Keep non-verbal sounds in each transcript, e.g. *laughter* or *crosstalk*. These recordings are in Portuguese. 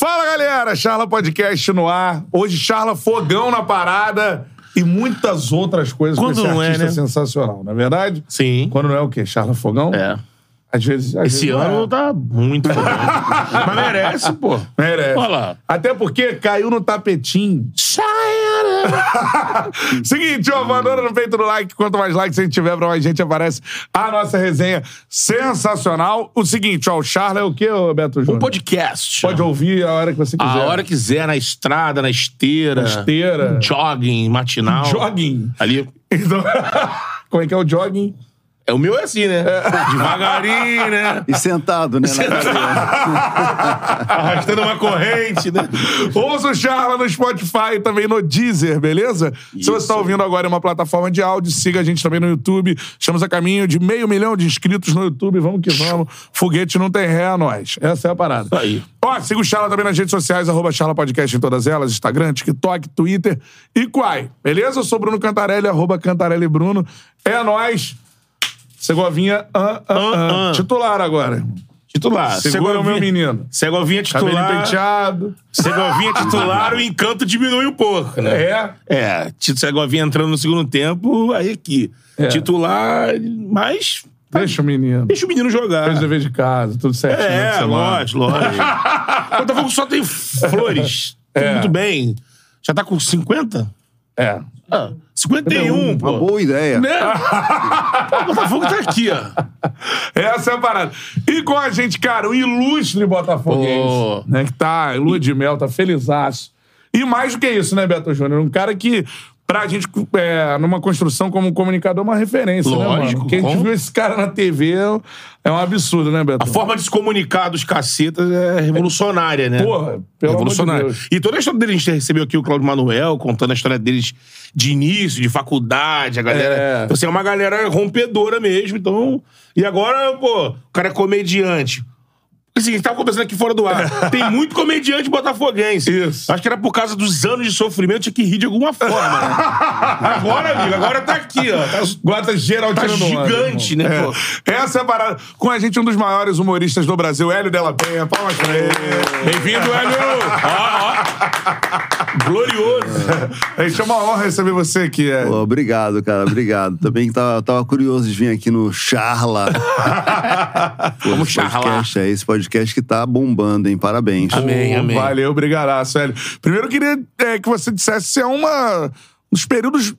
Fala, galera! Charla Podcast no ar. Hoje, Charla Fogão na parada e muitas outras coisas Quando com esse não é, artista né? sensacional, não é verdade? Sim. Quando não é o quê? Charla Fogão? É. Às vezes. às Esse vezes ano é. tá muito fogão. *laughs* Mas merece, pô. Merece. Olha lá. Até porque caiu no tapetinho. *laughs* Seguinte, ó, mandando no peito do like. Quanto mais likes a gente tiver, pra mais gente aparece a nossa resenha sensacional. O seguinte, ó, o Charla é o quê, Beto Júnior? Um podcast. Pode ouvir a hora que você quiser. A hora que quiser, na estrada, na esteira. Na esteira. Jogging, matinal. Jogging. Ali. Então, *laughs* como é que é o jogging? É, o meu é assim, né? *laughs* Devagarinho, né? E sentado, né? *laughs* Arrastando uma corrente, né? Ouça o Charla no Spotify e também no Deezer, beleza? Se você está ouvindo agora em uma plataforma de áudio, siga a gente também no YouTube. Estamos a caminho de meio milhão de inscritos no YouTube. Vamos que vamos. Foguete não tem ré a nós. Essa é a parada. Isso aí. Ó, siga o Charla também nas redes sociais, arroba Charla Podcast em todas elas, Instagram, TikTok, Twitter e Quai. Beleza? Eu sou Bruno Cantarelli, arroba Cantarelli Bruno. É nóis. Segovinha, ah, ah, ah. Ah, ah. titular agora. Titular. Segura o meu menino. Segovinha titular. penteado. Segovinha titular, o encanto diminui um pouco, né? É. É, Segovinha entrando no segundo tempo, aí aqui. É. Titular, mas Deixa o menino. deixa o menino jogar. Fez o dever de casa, tudo certinho. na É, lógico, lógico. *laughs* Botafogo só tem flores. Tudo É. muito bem. Já tá com 50? É. Ah, 51, pô. Uma boa ideia. Né? Pô, *laughs* o Botafogo tá aqui, ó. Essa é a parada. E com a gente, cara, o ilustre botafoguense, né? Que tá lua de mel, tá felizaço. E mais do que isso, né, Beto Júnior? Um cara que, pra gente, é, numa construção como comunicador, é uma referência, né, Lógico, mano? Quem com- viu esse cara na TV é um absurdo, né, Beto? A forma de se comunicar dos cacetas é revolucionária, né? Porra, pelo amor de revolucionária. Deus. E toda a história dele, a gente recebeu aqui o Claudio Manuel contando a história deles de início, de faculdade, a galera. É. Então, assim, é uma galera rompedora mesmo. Então. E agora, pô, o cara é comediante. Assim, a gente tava conversando aqui fora do ar. *laughs* Tem muito comediante botafoguense. Isso. Acho que era por causa dos anos de sofrimento, tinha que rir de alguma forma. né? *laughs* agora, amigo, agora tá aqui, ó. Tá *laughs* Guarda geral Tá tirando onda, gigante, né, É. pô? Essa é a parada. Com a gente, um dos maiores humoristas do Brasil, Hélio Della Penha. Palmas pra ele. Bem-vindo, Hélio! Ó, ó. Glorioso. A gente é uma honra receber você aqui, é. Pô, obrigado, cara. Obrigado. Também tava, tava curioso de vir aqui no Charla. Vamos charlar. podcast É esse podcast que tá bombando, hein? Parabéns. Amém, amém. Valeu, obrigadaço, Hélio. Primeiro, eu queria é, que você dissesse se é uma, um dos períodos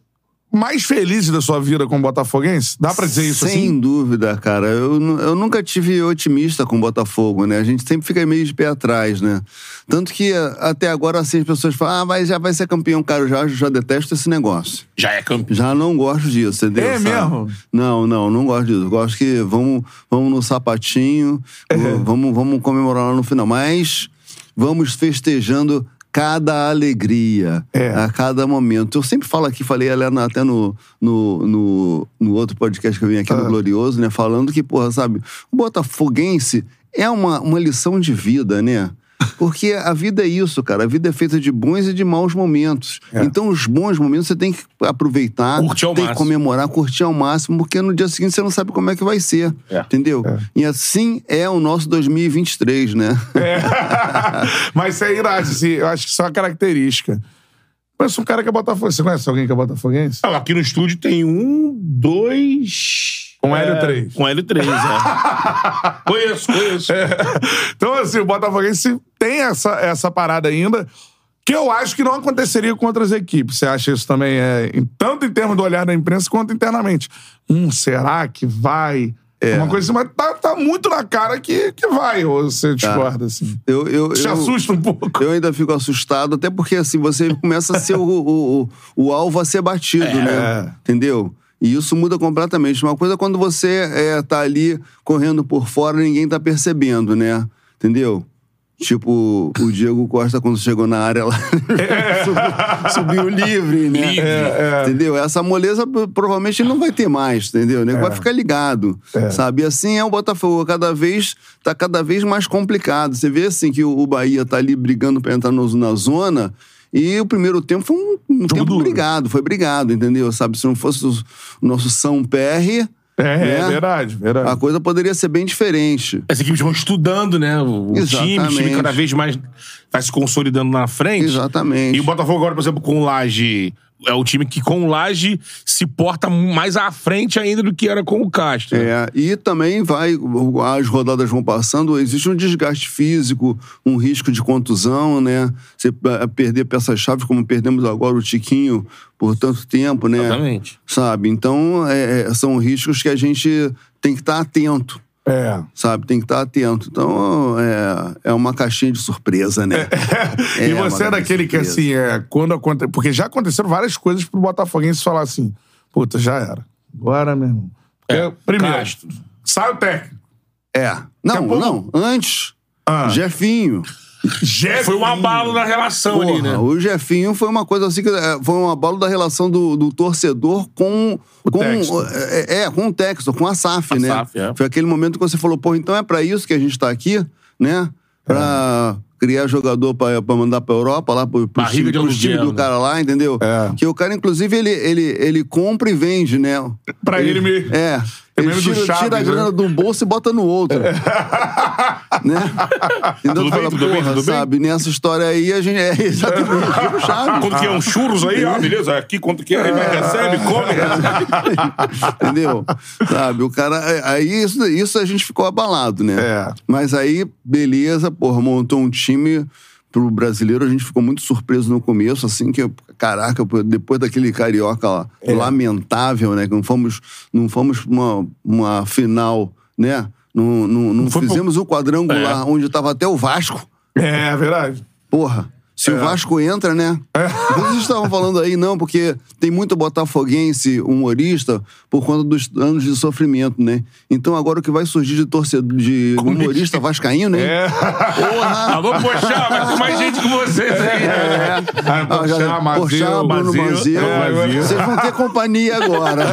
mais felizes da sua vida como botafoguense. Dá pra dizer isso Sem assim? dúvida, cara. Eu, eu nunca tive otimista com o Botafogo, né? A gente sempre fica meio de pé atrás, né? Tanto que a- até agora, assim, as pessoas falam, ah, mas já vai ser campeão, cara. Eu já, já detesto esse negócio. Já é campeão. Já não gosto disso, entendeu? É sabe? mesmo? Não, não, não gosto disso. Gosto que vamos, vamos no sapatinho, É. vamos, vamos comemorar lá no final. Mas vamos festejando cada alegria, É. a cada momento. Eu sempre falo aqui, falei ali na- até no, no, no, no outro podcast que eu vim aqui Ah. no Glorioso, né? Falando que, porra, sabe, o botafoguense é uma, uma lição de vida, né? Porque a vida é isso, cara. A vida é feita de bons e de maus momentos. É. Então, os bons momentos você tem que aproveitar, Curtir ao tem que máximo. comemorar, curtir ao máximo, porque no dia seguinte você não sabe como é que vai ser. É. Entendeu? E assim é o nosso 2023, né? É. *laughs* Mas isso é irado, assim, eu acho que isso é uma característica. Conheço um cara que é botafoguense. Você conhece alguém que é botafoguense? Aqui no estúdio tem um, dois. Com é, L3. Com L3, é. *laughs* conheço, conheço. Então, assim, o Botafoguense tem essa, essa parada ainda, que eu acho que não aconteceria com outras equipes. Você acha isso também, é, tanto em termos do olhar da imprensa quanto internamente? Hum, será que vai? É. Uma coisa assim, mas tá, tá muito na cara que, que vai, ou você discorda, assim. Eu, eu, Te eu- assusta um pouco. Eu ainda fico assustado, até porque assim, você começa a ser o, o, o, o alvo a ser batido, É. né? Entendeu? E isso muda completamente. Uma coisa é quando você é, tá ali correndo por fora e ninguém tá percebendo, né? Entendeu? Tipo, o Diego Costa, quando chegou na área lá, *laughs* subiu, subiu livre, né? Livre. É, Entendeu? Essa moleza pro- provavelmente não vai ter mais, entendeu? O nego vai ficar ligado, sabe? E assim é o Botafogo, cada vez tá cada vez mais complicado. Você vê assim que o, Bahia tá ali brigando pra entrar na zona e o primeiro tempo foi um, um tempo duro. brigado, foi brigado, entendeu? Sabe, se não fosse o nosso São PR, É, né? é verdade, verdade. A coisa poderia ser bem diferente. As equipes vão estudando, né? O, time, o time cada vez mais vai se consolidando na frente. Exatamente. E o Botafogo agora, por exemplo, com o Laje, é o time que com o Laje se porta mais à frente ainda do que era com o Castro. É, e também vai, as rodadas vão passando, existe um desgaste físico, um risco de contusão, né? Você eh, perder peças-chave, como perdemos agora o Tiquinho por tanto tempo, né? Exatamente. Sabe? Então, é, é, são riscos que a gente tem que estar atento. É. Sabe, tem que estar atento. Então, é, é uma caixinha de surpresa, né? *laughs* e É, você é daquele que, assim, é, quando acontece. Porque já aconteceram várias coisas pro Botafoguense falar assim: puta, já era. Agora, meu irmão. É, Porque, primeiro, Castro. sai o técnico. É. Não, pouco- não. Antes, Ah. Jefinho. Jeff. Foi um abalo na relação ali, Porra, né? O Jefinho foi uma coisa assim que é, foi um abalo da relação do, do torcedor com O com Textor. é, é, com o Textor, com a SAF, A né? SAF, é. Foi aquele momento que você falou, pô, então é pra isso que a gente tá aqui, né? Pra criar jogador pra, pra mandar pra Europa, lá pro, pro time, pros time do né? cara lá, entendeu? É. Que o cara, inclusive, ele, ele, ele compra e vende, né? Pra ele mesmo. É. É Ele tira, Chaves, tira a né? grana de um bolso e bota no outro. *laughs* né? Então Tudo tu fala, bem, tudo bem, tudo bem? sabe? Nessa história aí, a gente é *laughs* exatamente tipo Chaves. Quanto que é um churros aí? Ah, beleza. Aqui quanto que é? Aí vai, recebe, come, recebe. *laughs* Entendeu? Sabe, o cara. Aí isso, isso a gente ficou abalado, né? É. Mas aí, beleza, porra, montou um time pro brasileiro, a gente ficou muito surpreso no começo, assim, que, caraca, depois daquele carioca lá, É. lamentável, né? Que não fomos, não fomos pra uma, uma final, né? Não, não, não pro- fizemos o quadrangular onde tava até o Vasco. É, verdade. Porra, se o Vasco entra, né? Vocês estavam falando aí, não, porque tem muito botafoguense humorista por conta dos anos de sofrimento, né? Então agora o que vai surgir de torcedor, de humorista vascaíno, né? É. Porra! Alô, Pochá, vai ter mais gente que vocês aí. Ah, Ah, Pochá, Mazeu, Pochá, Bruno Mazeu, Mazeu. é, Mazeu. Vocês vão ter companhia agora. *laughs*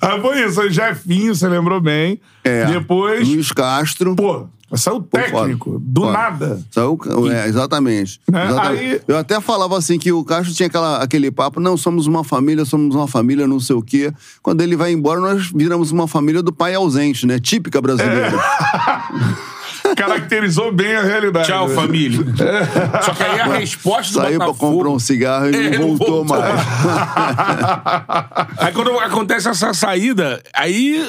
Ah, foi isso. O Jefinho, você lembrou bem. É. Depois, Luiz Castro. pô, saiu técnico. Foda. Do Foda. nada. Saiu, é, exatamente. Né? Exatamente. Aí- Eu até falava assim que o Castro tinha aquela, aquele papo, não, somos uma família, somos uma família, não sei o quê. Quando ele vai embora, nós viramos uma família do pai ausente, né? Típica brasileira. *laughs* Caracterizou bem a realidade. Tchau, né? família. Só que aí a resposta do Saiu pra comprar um cigarro e *laughs* É, não não voltou, voltou. mais. *laughs* Aí quando acontece essa saída, aí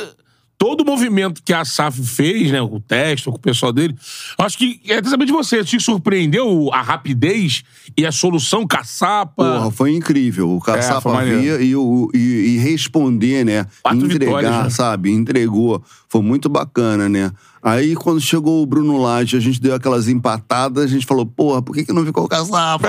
todo o movimento que a SAF fez, né, o texto, com o pessoal dele, acho que, é saber de você, te surpreendeu a rapidez e a solução caçapa? Porra, foi incrível. O É, Caçapa maneiro. via e, o- e- e responder, né? Quatro Entregar, vitórias, né? sabe? Entregou. Foi muito bacana, né? Aí, quando chegou o Bruno Lage, a gente deu aquelas empatadas, a gente falou, porra, por que, que não ficou o Caçapa?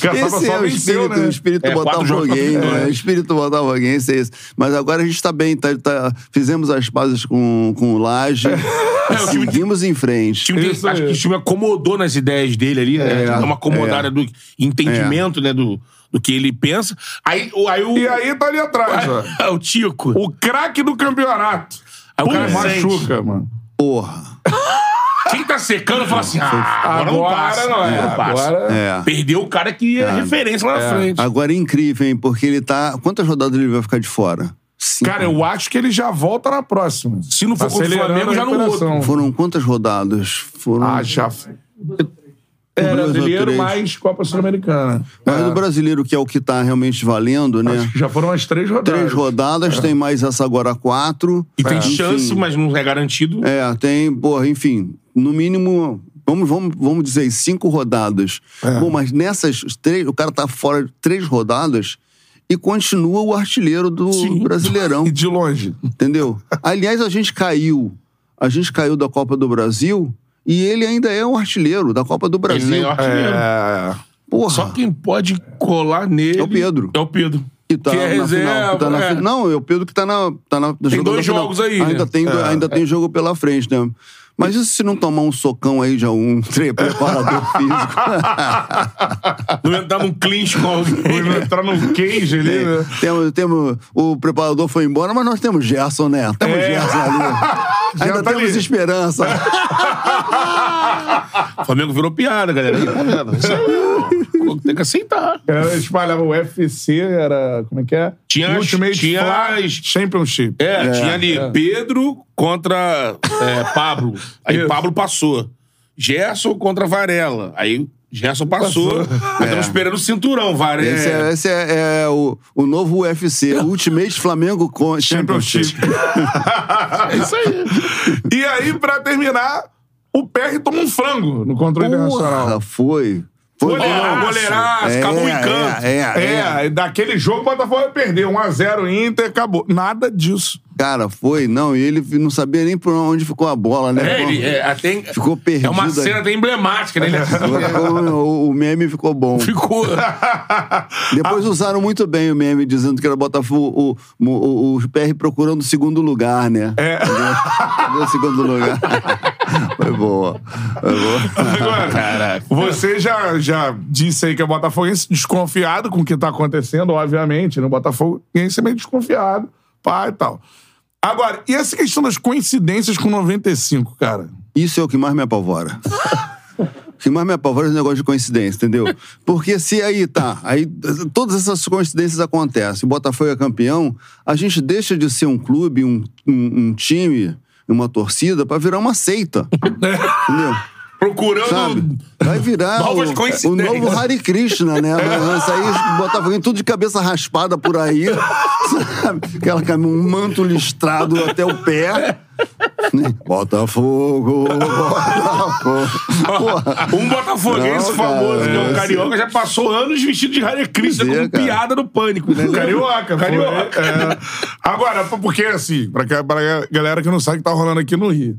Caçapa *laughs* Esse é o espírito, né? o espírito É, botafoguense, vitória. né? O espírito botafoguense é esse. Mas agora a gente tá bem, tá, tá- fizemos as pazes com, com o Laje, *laughs* É, o time- seguimos em frente. Time tem- acho aí. que o time acomodou nas ideias dele ali, né? É, Dá uma acomodada é. do entendimento, né, do, do que ele pensa. Aí, o- aí o. E aí tá ali atrás, ó. *laughs* o Tico. O craque do campeonato. Aí o cara sente. machuca, mano. Porra. Quem tá secando fala assim: ah, agora, não passa. não é. não passa. Agora... É. Perdeu o cara que é referência lá na frente. Agora é incrível, hein? Porque ele tá. Quantas rodadas ele vai ficar de fora? Cinco. Cara, eu acho que ele já volta na próxima. Se não for Tá contra o acelerando Flamengo, já no outro. Foram quantas rodadas? Foram. Ah, já. É, brasileiro mais Copa Sul-Americana. Mas É. do brasileiro, que é o que tá realmente valendo, né? Acho que já foram umas três rodadas. Três rodadas, tem mais essa agora quatro. E tem É, chance, enfim. mas não é garantido. É, tem, porra, enfim, no mínimo, vamos, vamos, vamos dizer, cinco rodadas. É. Bom, mas nessas três, o cara tá fora de três rodadas e continua o artilheiro do Sim. Brasileirão, *laughs* E de longe. entendeu? Aliás, a gente caiu, a gente caiu da Copa do Brasil e ele ainda é um artilheiro da Copa do Ele Brasil. é artilheiro. É. Porra, Só quem pode colar nele. É o Pedro. É o Pedro. que tá que é na final. reserva, que tá na é. fi- Não, é o Pedro que tá na. Tá na jogando dois final. jogos aí, né? Ainda, tem, É. ainda tem jogo pela frente, né? Mas e se não tomar um socão aí de algum tre- preparador físico? *laughs* Não entrar num clinch com alguém. Foi entrar num cage ali, né? temos, temos, o preparador foi embora, mas nós temos Gerson, né? Temos É. Gerson ali. *laughs* Ainda tá temos ali. esperança. *laughs* O Flamengo virou piada, galera. Tá vendo? Aí, Tem que aceitar. Era, espalhava o UFC, era. Como é que é? Tinha Ultimate tinha Fly as- Championship. É, tinha ali é. Pedro contra é, Pablo. Aí Isso. Pablo passou. Gerson contra Varela. Aí Gerson passou. Aí estamos esperando o cinturão, Varela. Esse é, esse é- é o, o novo UFC, *laughs* Ultimate Flamengo con- Championship. *laughs* É isso aí. E aí, pra terminar, o PR toma um frango no controle internacional. Porra. Foi Bom. goleiraço, É, acabou em canto. É, é, é. É, daquele jogo o Botafogo vai perder. 1x0 Inter, acabou. Nada disso. Cara, foi. Não, e ele não sabia nem por onde ficou a bola, né? É, ele, é, até, Ficou perdido É uma cena até emblemática, né? *laughs* O, o meme ficou bom. ficou. *laughs* Depois usaram muito bem o meme, dizendo que era Botafogo, o, o, o PR procurando o segundo lugar, né? É. Cadê o segundo lugar? *laughs* Foi boa. Foi boa. Agora, você já, já disse aí que é botafoguense desconfiado com o que tá acontecendo, obviamente. No Botafogo, ninguém é meio desconfiado, pá e tal. Agora, e essa questão das coincidências com 95, cara? Isso é o que mais me apavora. O que mais me apavora é o negócio de coincidência, entendeu? Porque se aí tá, aí todas essas coincidências acontecem, o Botafogo é campeão, a gente deixa de ser um clube, um, um, um time, uma torcida, pra virar uma seita. *laughs* entendeu? Procurando. Sabe? Vai virar Novas o, o coincidências. novo Hare Krishna, né? Vai sair Botafogo tudo de cabeça raspada por aí, sabe? Aquela um manto listrado até o pé. Né? Botafogo, Botafogo. Porra. *laughs* Um botafoguense Não, famoso, cara, que é um carioca, já passou anos vestido de Hare Krishna como cara. piada no pânico, né? Carioca. Carioca. é. *laughs* Agora, porque assim, pra galera que não sabe o que tá rolando aqui no Rio.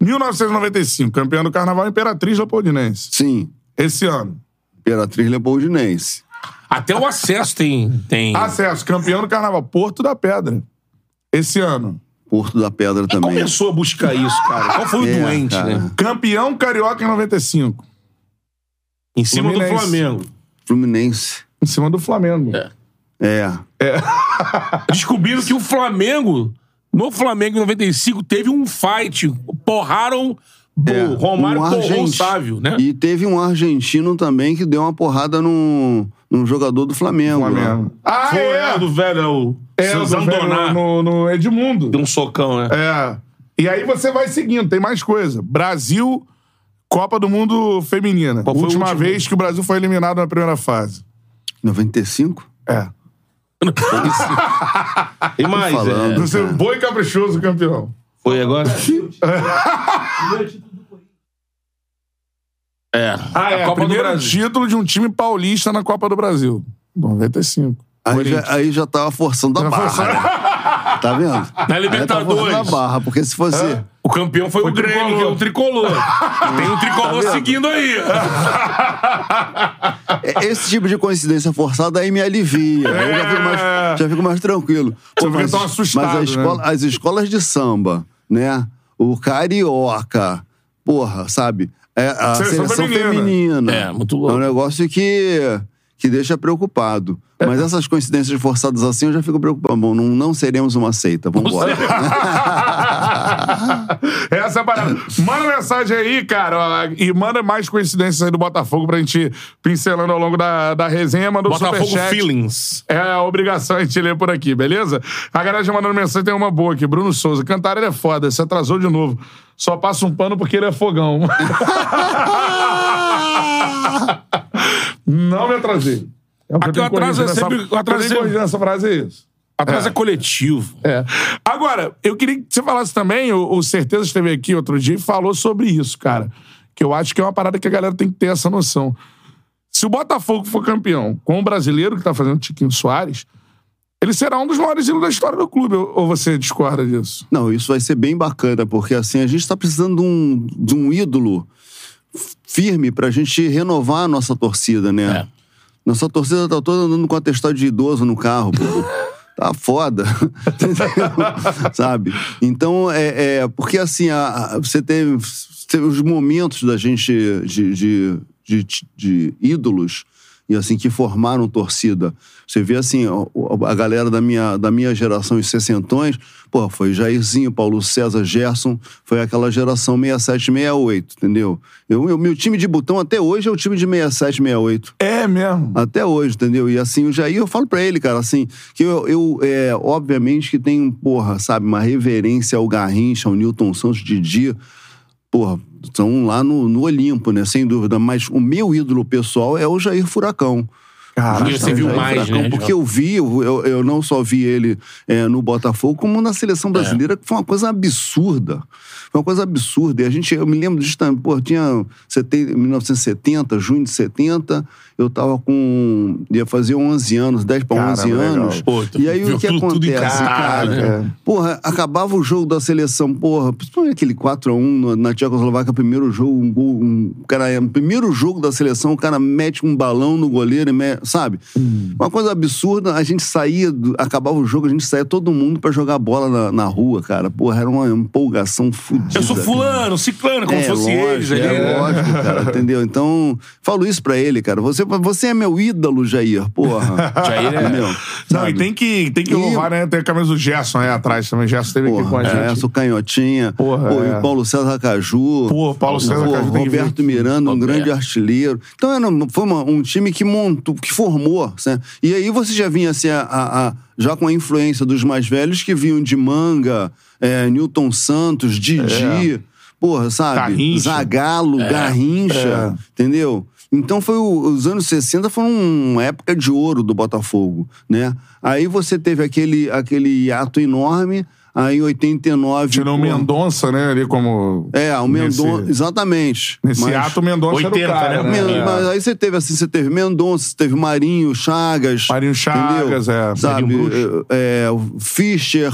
1995, campeão do Carnaval Imperatriz Leopoldinense. Sim, Esse ano. Imperatriz Leopoldinense. Até o acesso tem. tem... Acesso, campeão do Carnaval Porto da Pedra. Esse ano. Porto da Pedra Quem também. começou a buscar isso, cara? Qual foi o É, doente, cara. né? Campeão carioca em 95. Em cima Fluminense. do Flamengo. Fluminense. Em cima do Flamengo. É. É. *laughs* Descobriram que o Flamengo, no Flamengo em 95, teve um fight. Porraram. O É, Romário um porrou o argenti- Sávio, né? E teve um argentino também que deu uma porrada num, num jogador do Flamengo. lá. Flamengo. Ah, Foi é. é, do velho, é o É, o do velho no, no Edmundo. Deu um socão, né? É. E aí você vai seguindo, tem mais coisa. Brasil, Copa do Mundo Feminina. Qual o Última vez que o Brasil foi eliminado na primeira fase. 95? É. E mais, falando. é, Do seu boi caprichoso campeão. foi agora? *laughs* É. Ah, é. a Copa do primeiro Brasil. título de um time paulista na Copa do Brasil. 95. Aí já, aí já tava forçando a barra. forçou- né? Tá vendo? *laughs* Na Aí tá forçando Libertadores. a barra, porque se fosse. O campeão foi, o Grêmio, tricolor. que é o tricolor. *laughs* Tem um tricolor Tá seguindo aí. É, Esse tipo de coincidência forçada aí me alivia. Eu já fico mais, já fico mais tranquilo. Você fica tão assustado, mas a né? escola- as escolas de samba, né? O carioca, porra, sabe? É, a Seleção seleção, feminina. feminina. É, muito louco. É um negócio que, que deixa preocupado. Mas essas coincidências forçadas assim, eu já fico preocupado. Bom, não, não seremos uma seita. Vamos embora. *laughs* Essa é a parada. Manda mensagem aí, cara, e manda mais coincidências aí do Botafogo pra gente pincelando ao longo da, da resenha. Manda o Botafogo superchat. Feelings. É a obrigação a gente ler por aqui, beleza? A galera já mandando mensagem, tem uma boa aqui. Bruno Souza, cantar ele é foda, se atrasou de novo. Só passa um pano porque ele é fogão. *laughs* *laughs* Não me atrasei. É o que Aqui eu o atraso é corrigido sempre- nessa- o atraso eu é- nessa frase é isso. Atrás é, coletivo. É. Agora, eu queria que você falasse também, o, o Certeza esteve aqui outro dia e falou sobre isso, cara. Que eu acho que é uma parada que a galera tem que ter essa noção. Se o Botafogo for campeão com o brasileiro que tá fazendo o Tiquinho Soares, ele será um dos maiores ídolos da história do clube. Ou ou você discorda disso? Não, isso vai ser bem bacana, porque assim, a gente tá precisando de um, de um ídolo firme pra gente renovar a nossa torcida, né? É. Nossa torcida tá toda andando com atestado de idoso no carro, pô. *laughs* Tá foda. *laughs* Sabe? Então, é, é. Porque assim, a, a- você teve, teve os momentos da gente de, de, de, de ídolos e assim que formaram torcida. Você vê assim, a galera da minha, da minha geração, os sessentões, pô, foi Jairzinho, Paulo César, Gerson, foi aquela geração 67, 68, entendeu? Eu, eu, meu time de botão até hoje é o time de 67, 68. É mesmo. Até hoje, entendeu? E assim, o Jair, eu falo pra ele, cara, assim, que eu, eu é, obviamente que tem, porra, sabe, uma reverência ao Garrincha, ao Newton Santos, Didi, porra, estão lá no, no Olimpo, né? Sem dúvida. Mas o meu ídolo pessoal é o Jair Furacão. Caraca, Você viu mais, Furacão, né, Porque eu vi, eu, eu- eu não só vi ele é, no Botafogo, como na seleção brasileira, que foi uma coisa absurda. Foi uma coisa absurda. E a gente, eu me lembro disso também, pô, tinha seten- 1970, junho de 70, eu tava com. ia fazer 11 anos, 10 para Caramba, 11 legal. anos. Pô, e aí o que tudo- tudo acontece, casa, cara? né? Porra, acabava o jogo da seleção, porra, principalmente aquele 4x1 no- na Tchecoslováquia, primeiro jogo, um gol, um, cara, é, primeiro jogo da seleção, o cara mete um balão no goleiro, e me- sabe? Hum. Uma coisa absurda, a gente saía, do- acabava o jogo, a gente saía todo mundo pra jogar bola na, na rua, cara. Porra, era uma empolgação fodida. Eu sou fulano, ciclano, como É, se fosse lógico, eles ali. é né? lógico, cara, entendeu? Então, falo isso pra ele, cara. Você, você é meu ídolo, Jair, porra. *laughs* Jair é- Entendeu? Não, Sabe? e tem que, tem que E- louvar, né? Tem a camisa do Gerson aí atrás também. O Gerson esteve aqui com a Porra, gente. é, sou canhotinha. Porra, Pô, é. o Paulo César Caju. Pô, Paulo César Pô, Caju Roberto. Miranda, um grande artilheiro. Então era, foi uma- um time que montou, que formou. né? E aí você já vinha assim, a- a- a- já com a influência dos mais velhos que vinham de Manga, é, Newton Santos, Didi. Porra, sabe? Garrincha. Zagalo, Garrincha. Entendeu? Então foi o- os anos 60 foram uma época de ouro do Botafogo, né? Aí você teve aquele aquele hiato enorme, aí em 89 Tirou o Mendonça, né? Ali como. É, o Mendonça, exatamente. Nesse Mas- ato, o Mendonça 80, era o cara, né? né? Men- É. Mas aí você teve assim, você teve Mendonça, você teve Marinho, Chagas. Marinho Chagas, entendeu? é. Sabe? É, é, o Fischer.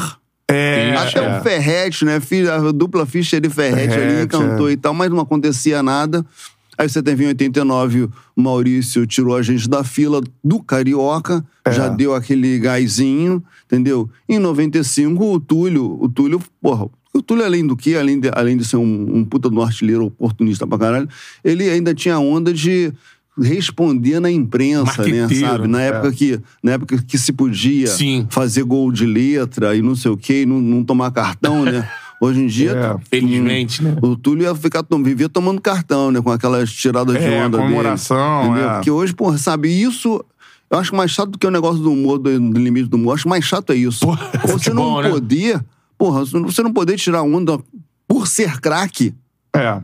É, Até é. o Ferretti, né? A dupla Fischer e Ferretti ali Ferretti, cantou é. e tal, mas não acontecia nada. Aí você teve em 89, o Maurício tirou a gente da fila do Carioca, É. já deu aquele gásinho, entendeu? Em 95, o Túlio, o Túlio, porra, o Túlio, além do que, além de, além de ser um, um puta do artilheiro oportunista pra caralho, ele ainda tinha a onda de responder na imprensa, né? Sabe? Na época, que, na época que se podia Sim. fazer gol de letra e não sei o quê, e não, não tomar cartão, né? *laughs* Hoje em dia. É. Felizmente, né? O Túlio ia ficar, vivia tomando cartão, né? Com aquelas tiradas de É, onda dele. comemoração, Entendeu? é. Porque hoje, porra, sabe, isso. Eu acho mais chato do que o negócio do humor, do, do limite do humor. Eu acho mais chato é isso. você futebol, não né? poder. Porra, você não poder tirar onda por ser craque. É.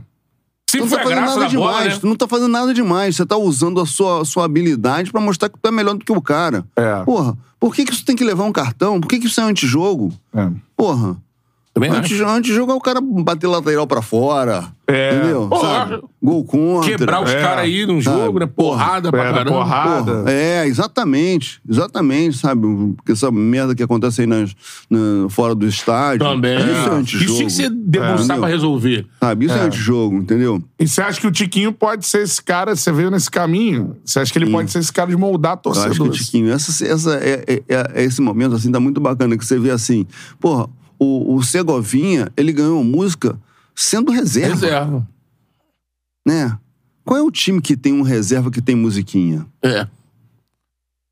Tu Sempre não tá fazendo nada da bola, demais. né? Tu não tá fazendo nada demais. Você tá usando a sua, sua habilidade pra mostrar que tu é melhor do que o cara. É. Porra, por que, que isso tem que levar um cartão? Por que, que isso é antijogo? É. Porra. Também acho. Antes, antijogo é o cara bater lateral pra fora. É. Entendeu? Porra. Sabe? Gol contra. Quebrar os É. caras aí num Sabe? jogo, né? Porrada pra Era caramba. porrada. Porra, é, exatamente. Exatamente, sabe? Porque essa merda que acontece aí nas, na- fora do estádio. Também. Isso é Isso antijogo. tinha que ser debruçar É. pra resolver. Sabe? Isso é, antijogo, entendeu? E você acha que o Tiquinho pode ser esse cara? Você veio nesse caminho? Você acha que ele pode ser esse cara de moldar Eu acho que o torcedores? Tiquinho, essa, essa é, é- é- é esse momento assim, tá muito bacana, que você vê assim, porra, o, o Segovinha, ele ganhou música sendo reserva, Reserva. né? Qual é o time que tem um reserva que tem musiquinha? É.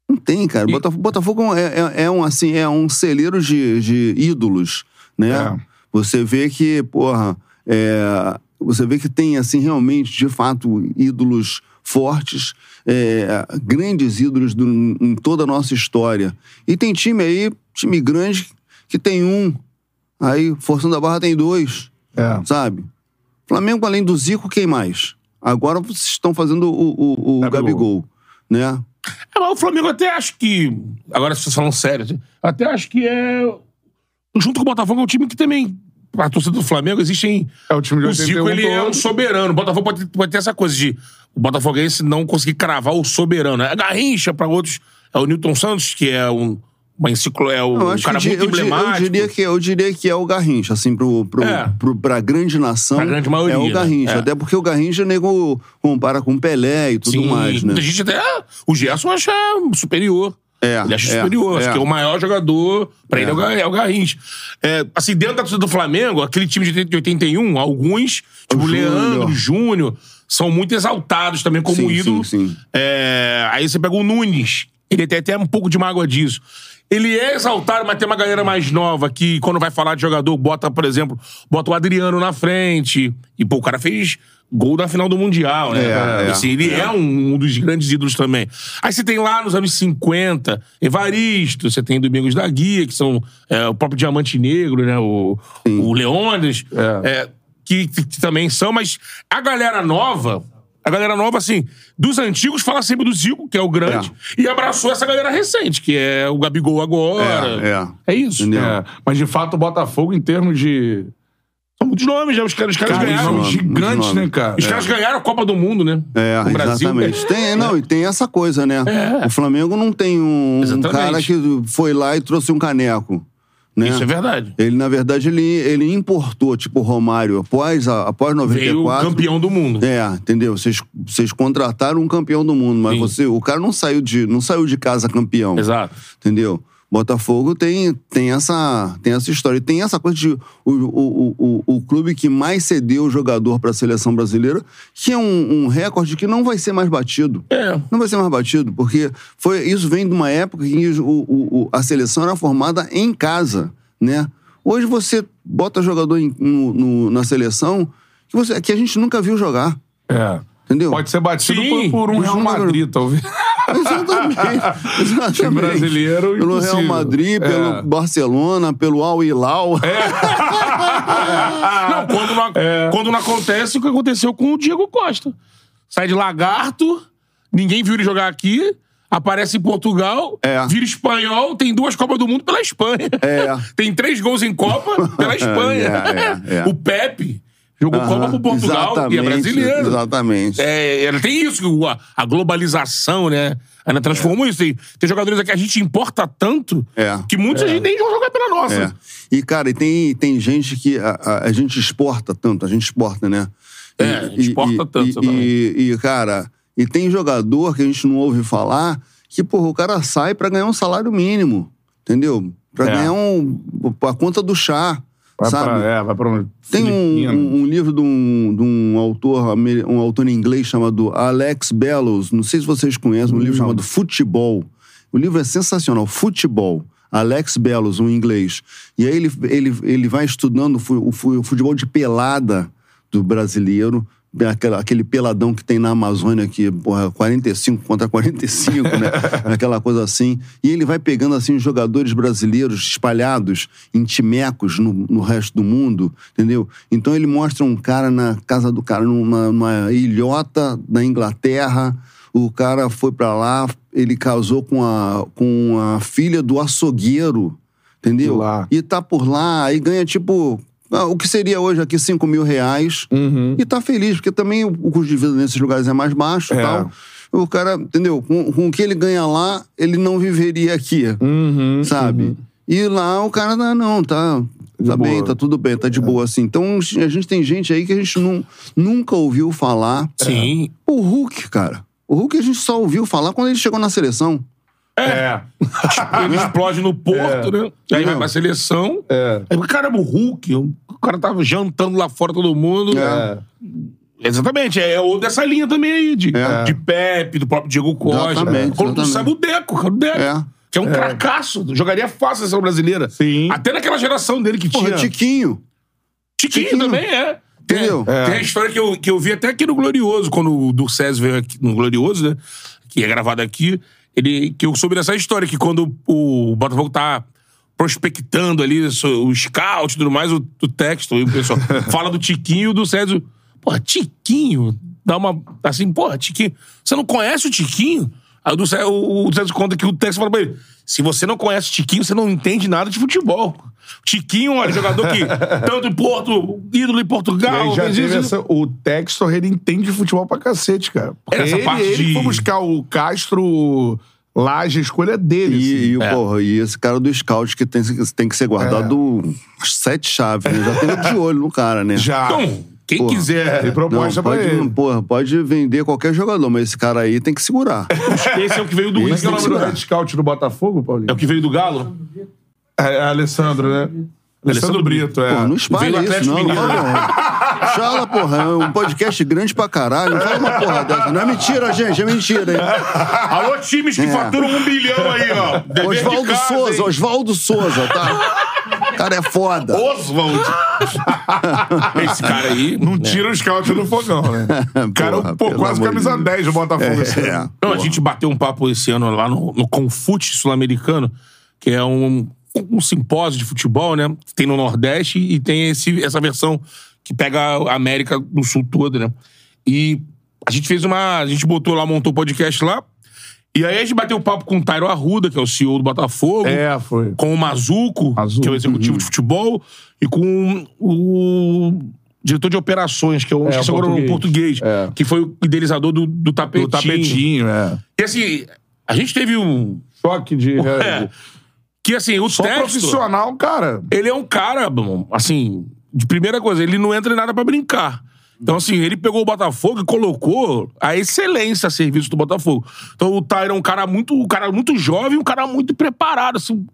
Não tem, cara. Botafogo, Botafogo é, é- é um, assim, é um celeiro de, de ídolos, né? É. Você vê que, porra, é, você vê que tem, assim, realmente, de fato, ídolos fortes, é, grandes ídolos do- em toda a nossa história. E tem time aí, time grande, que tem um. Aí, Forçando a Barra tem dois, É. sabe? Flamengo, além do Zico, quem mais? Agora vocês estão fazendo o, o, o Gabigol. Gabigol, né? É, mas o Flamengo até acho que. Agora, se vocês falando sério, até acho que é. Junto com o Botafogo, é um time que também. A torcida do Flamengo existem. É o time de O Zico, 81 ele é um soberano. O Botafogo pode, pode ter essa coisa de o Botafoguense não conseguir cravar o soberano. É Garrincha, pra outros, é o Newton Santos, que é um, uma enciclo, é um Eu acho cara muito eu, di- eu emblemático. diria que eu diria que é o Garrincha, assim, pro, pro, É. pro, pra grande nação. Pra grande maioria, É o Garrincha. né? É. Até porque o Garrincha nego compara com o Pelé e tudo Sim, mais, né? Muita gente até. O Gerson acha superior É, ele acha é, superior, acho é. que é o maior jogador. Pra ele é o, é o Garrincha. É, assim, dentro da torcida do Flamengo, aquele time de 81, alguns, tipo O. Leandro, Júnior, são muito exaltados também como Sim, ídolo. sim, sim. É, aí você pega o Nunes, ele tem até um pouco de mágoa disso. Ele é exaltado, mas tem uma galera mais nova que, quando vai falar de jogador, bota, por exemplo, bota o Adriano na frente. E, pô, o cara fez gol na final do Mundial, né? É, é. Assim, ele é um, um dos grandes ídolos também. Aí você tem lá nos anos 50, Evaristo, você tem Domingos da Guia, que são é, o próprio Diamante Negro, né? O, o Leones, é, que, que também são, mas a galera nova. A galera nova, assim, dos antigos fala sempre do Zico, que é o grande, e abraçou essa galera recente, que é o Gabigol agora. É, é. É isso. É, mas de fato o Botafogo, em termos de. São muitos nomes, né? Os caras, os caras Cara, ganharam. são nomes, gigantes, né, cara? Os caras ganharam a Copa do Mundo, né? É, o Brasil. exatamente. Tem, não, e tem essa coisa, né? É. O Flamengo não tem um, um cara que foi lá e trouxe um caneco. Né? Isso é verdade. Ele, na verdade, ele, ele importou, tipo, o Romário, após, a, após Veio 94. campeão do mundo. É, entendeu? Vocês, vocês contrataram um campeão do mundo, mas Sim. você, o cara não saiu de, não saiu de casa campeão. Exato. Entendeu? Botafogo tem, tem, essa, tem essa história. E tem essa coisa de o, o, o, o, clube que mais cedeu o jogador para a seleção brasileira, que é um, um recorde que não vai ser mais batido. É. Não vai ser mais batido, porque foi, isso vem de uma época em que o, o- o- a seleção era formada em casa, né? Hoje você bota jogador em- no- no- na seleção que, você, que a gente nunca viu jogar, É. entendeu? Pode ser batido Sim. por, por um Real Madrid, talvez. Exatamente. Exatamente. *laughs* brasileiro, Pelo Real impossível. Madrid, pelo É. Barcelona, pelo Al Hilal. Não, quando não, quando não acontece o que aconteceu com o Diego Costa. Sai de lagarto, ninguém viu ele jogar aqui, aparece em Portugal, É. vira espanhol, tem duas Copas do Mundo pela Espanha. É. *laughs* tem três gols em Copa pela *laughs* Espanha. É, é, é. O Pepe jogou Aham, Copa pro Portugal e é brasileiro. Exatamente. É, ela tem isso, a, a globalização, né? Ela transformou isso. Tem, tem jogadores aqui que a gente importa tanto É. que muitos a gente nem vão jogar pela nossa. É. E, cara, e tem, tem gente que a, a- a gente exporta tanto, a gente exporta, né? E- É, a gente exporta tanto, E, exatamente. e, e, cara, e tem jogador que a gente não ouve falar que, porra, o cara sai pra ganhar um salário mínimo, entendeu? Pra É. ganhar um. a conta do chá, Vai sabe? pra, é, vai pra um. Tem um, um- um livro de um, de um autor, um autor inglês chamado Alex Bellows, não sei se vocês conhecem, um livro Não. chamado Futebol. O livro é sensacional, Futebol. Alex Bellows, um inglês. E aí ele, ele, ele vai estudando o futebol de pelada do brasileiro, aquela- aquele peladão que tem na Amazônia que, porra, 45 contra 45, né? *laughs* Aquela coisa assim. E ele vai pegando, assim, os jogadores brasileiros espalhados em timecos no, no resto do mundo, entendeu? Então ele mostra um cara na casa do cara, numa, numa ilhota da Inglaterra. O cara foi pra lá, ele casou com a, com a filha do açougueiro, entendeu? E tá por lá, aí ganha tipo. Ah, O que seria hoje aqui 5 mil reais. Uhum. E tá feliz, porque também o custo de vida nesses lugares é mais baixo e É. tal. O cara, entendeu? Com, com o que ele ganha lá, ele não viveria aqui, Uhum, sabe? uhum. E lá o cara, não, não tá, De tá bem, tá tudo bem, tá de boa assim. Então a gente tem gente aí que a gente não, nunca ouviu falar. Sim. O Hulk, cara. O Hulk a gente só ouviu falar quando ele chegou na seleção. É. Ele explode no Porto, né? Aí vai pra seleção. É. Aí, caramba, o Hulk. O cara tava jantando lá fora todo mundo. É. Exatamente, é o dessa linha também aí, de, É. de Pepe, do próprio Diego Costa. Exatamente, Quando sabe o Deco, cara, o Deco. É. Que é um cracaço. Jogaria fácil a seleção brasileira. Sim. Até naquela geração dele que Porra, tinha. Tiquinho. Tiquinho, Tiquinho. também é. Tem, Entendeu? tem a história que eu, que eu vi até aqui no Glorioso, quando o Durcés veio aqui no Glorioso, né? Que é gravado aqui. Ele, que eu soube dessa história, que quando o Botafogo tá prospectando ali o scout e tudo mais, o, o texto, e o pessoal *laughs* fala do Tiquinho e do César. Porra, Tiquinho? Dá uma. Assim, porra, Tiquinho. Você não conhece o Tiquinho? Aí o, César, o, o conta que o texto fala pra ele: se você não conhece o Tiquinho, você não entende nada de futebol. Tiquinho, olha, jogador que *laughs* tanto em Porto, ídolo em Portugal, já teve essa, o Textor, ele entende futebol pra cacete, cara. Porque Essa ele, parte ele de- foi buscar o Castro Laje, a escolha dele. E, assim. e, É. porra, e esse cara do scout que tem, tem que ser guardado É. as sete chaves, né? Já teve de olho no cara, né? Já. Então, Quem Porra. quiser. Tem proposta Não, pra pode, ele. porra, pode vender qualquer jogador, mas esse cara aí tem que segurar. Esse é o que veio do Como é que é o Inter. nome do head scout do Botafogo, Paulinho? É o que veio do Galo? É, é Alessandro, né? Alessandro Brito, é. Porra, não espalha isso, não. não Fala, porra, é um podcast grande pra caralho. Não fala uma porra dessa. Não é mentira, gente, é mentira, hein? Alô, times que É. faturam um bilhão aí, ó. Oswaldo Souza? Oswaldo Souza, tá? O cara é foda. Oswald. *laughs* Esse cara aí. Não tira o scout do fogão, né? O *laughs* cara é um pô, quase camisa Deus. 10 do Botafogo. esse É. Não, a gente bateu um papo esse ano lá no, no Confute Sul-Americano, que é um, um simpósio de futebol, né? Que tem no Nordeste e tem esse, essa versão que pega a América do Sul toda, né? E a gente fez uma. A gente botou lá, montou o podcast lá. E aí a gente bateu papo com o Tairo Arruda, que é o CEO do Botafogo. É, foi. Com o Mazuco, Mazuco, que é o executivo de futebol, e com o diretor de operações, que é o, É, esqueci agora o português. português, É. que foi o idealizador do, do tapetinho. Do tapetinho, é. E assim, a gente teve um. Choque de. *laughs* É, que assim, o Só Textor, profissional, cara. ele é um cara, assim, de primeira coisa, ele não entra em nada pra brincar. Então, assim, ele pegou o Botafogo e colocou a excelência a serviço do Botafogo. Então, o Tyron é um cara muito, um cara muito jovem, um cara muito preparado. Assim,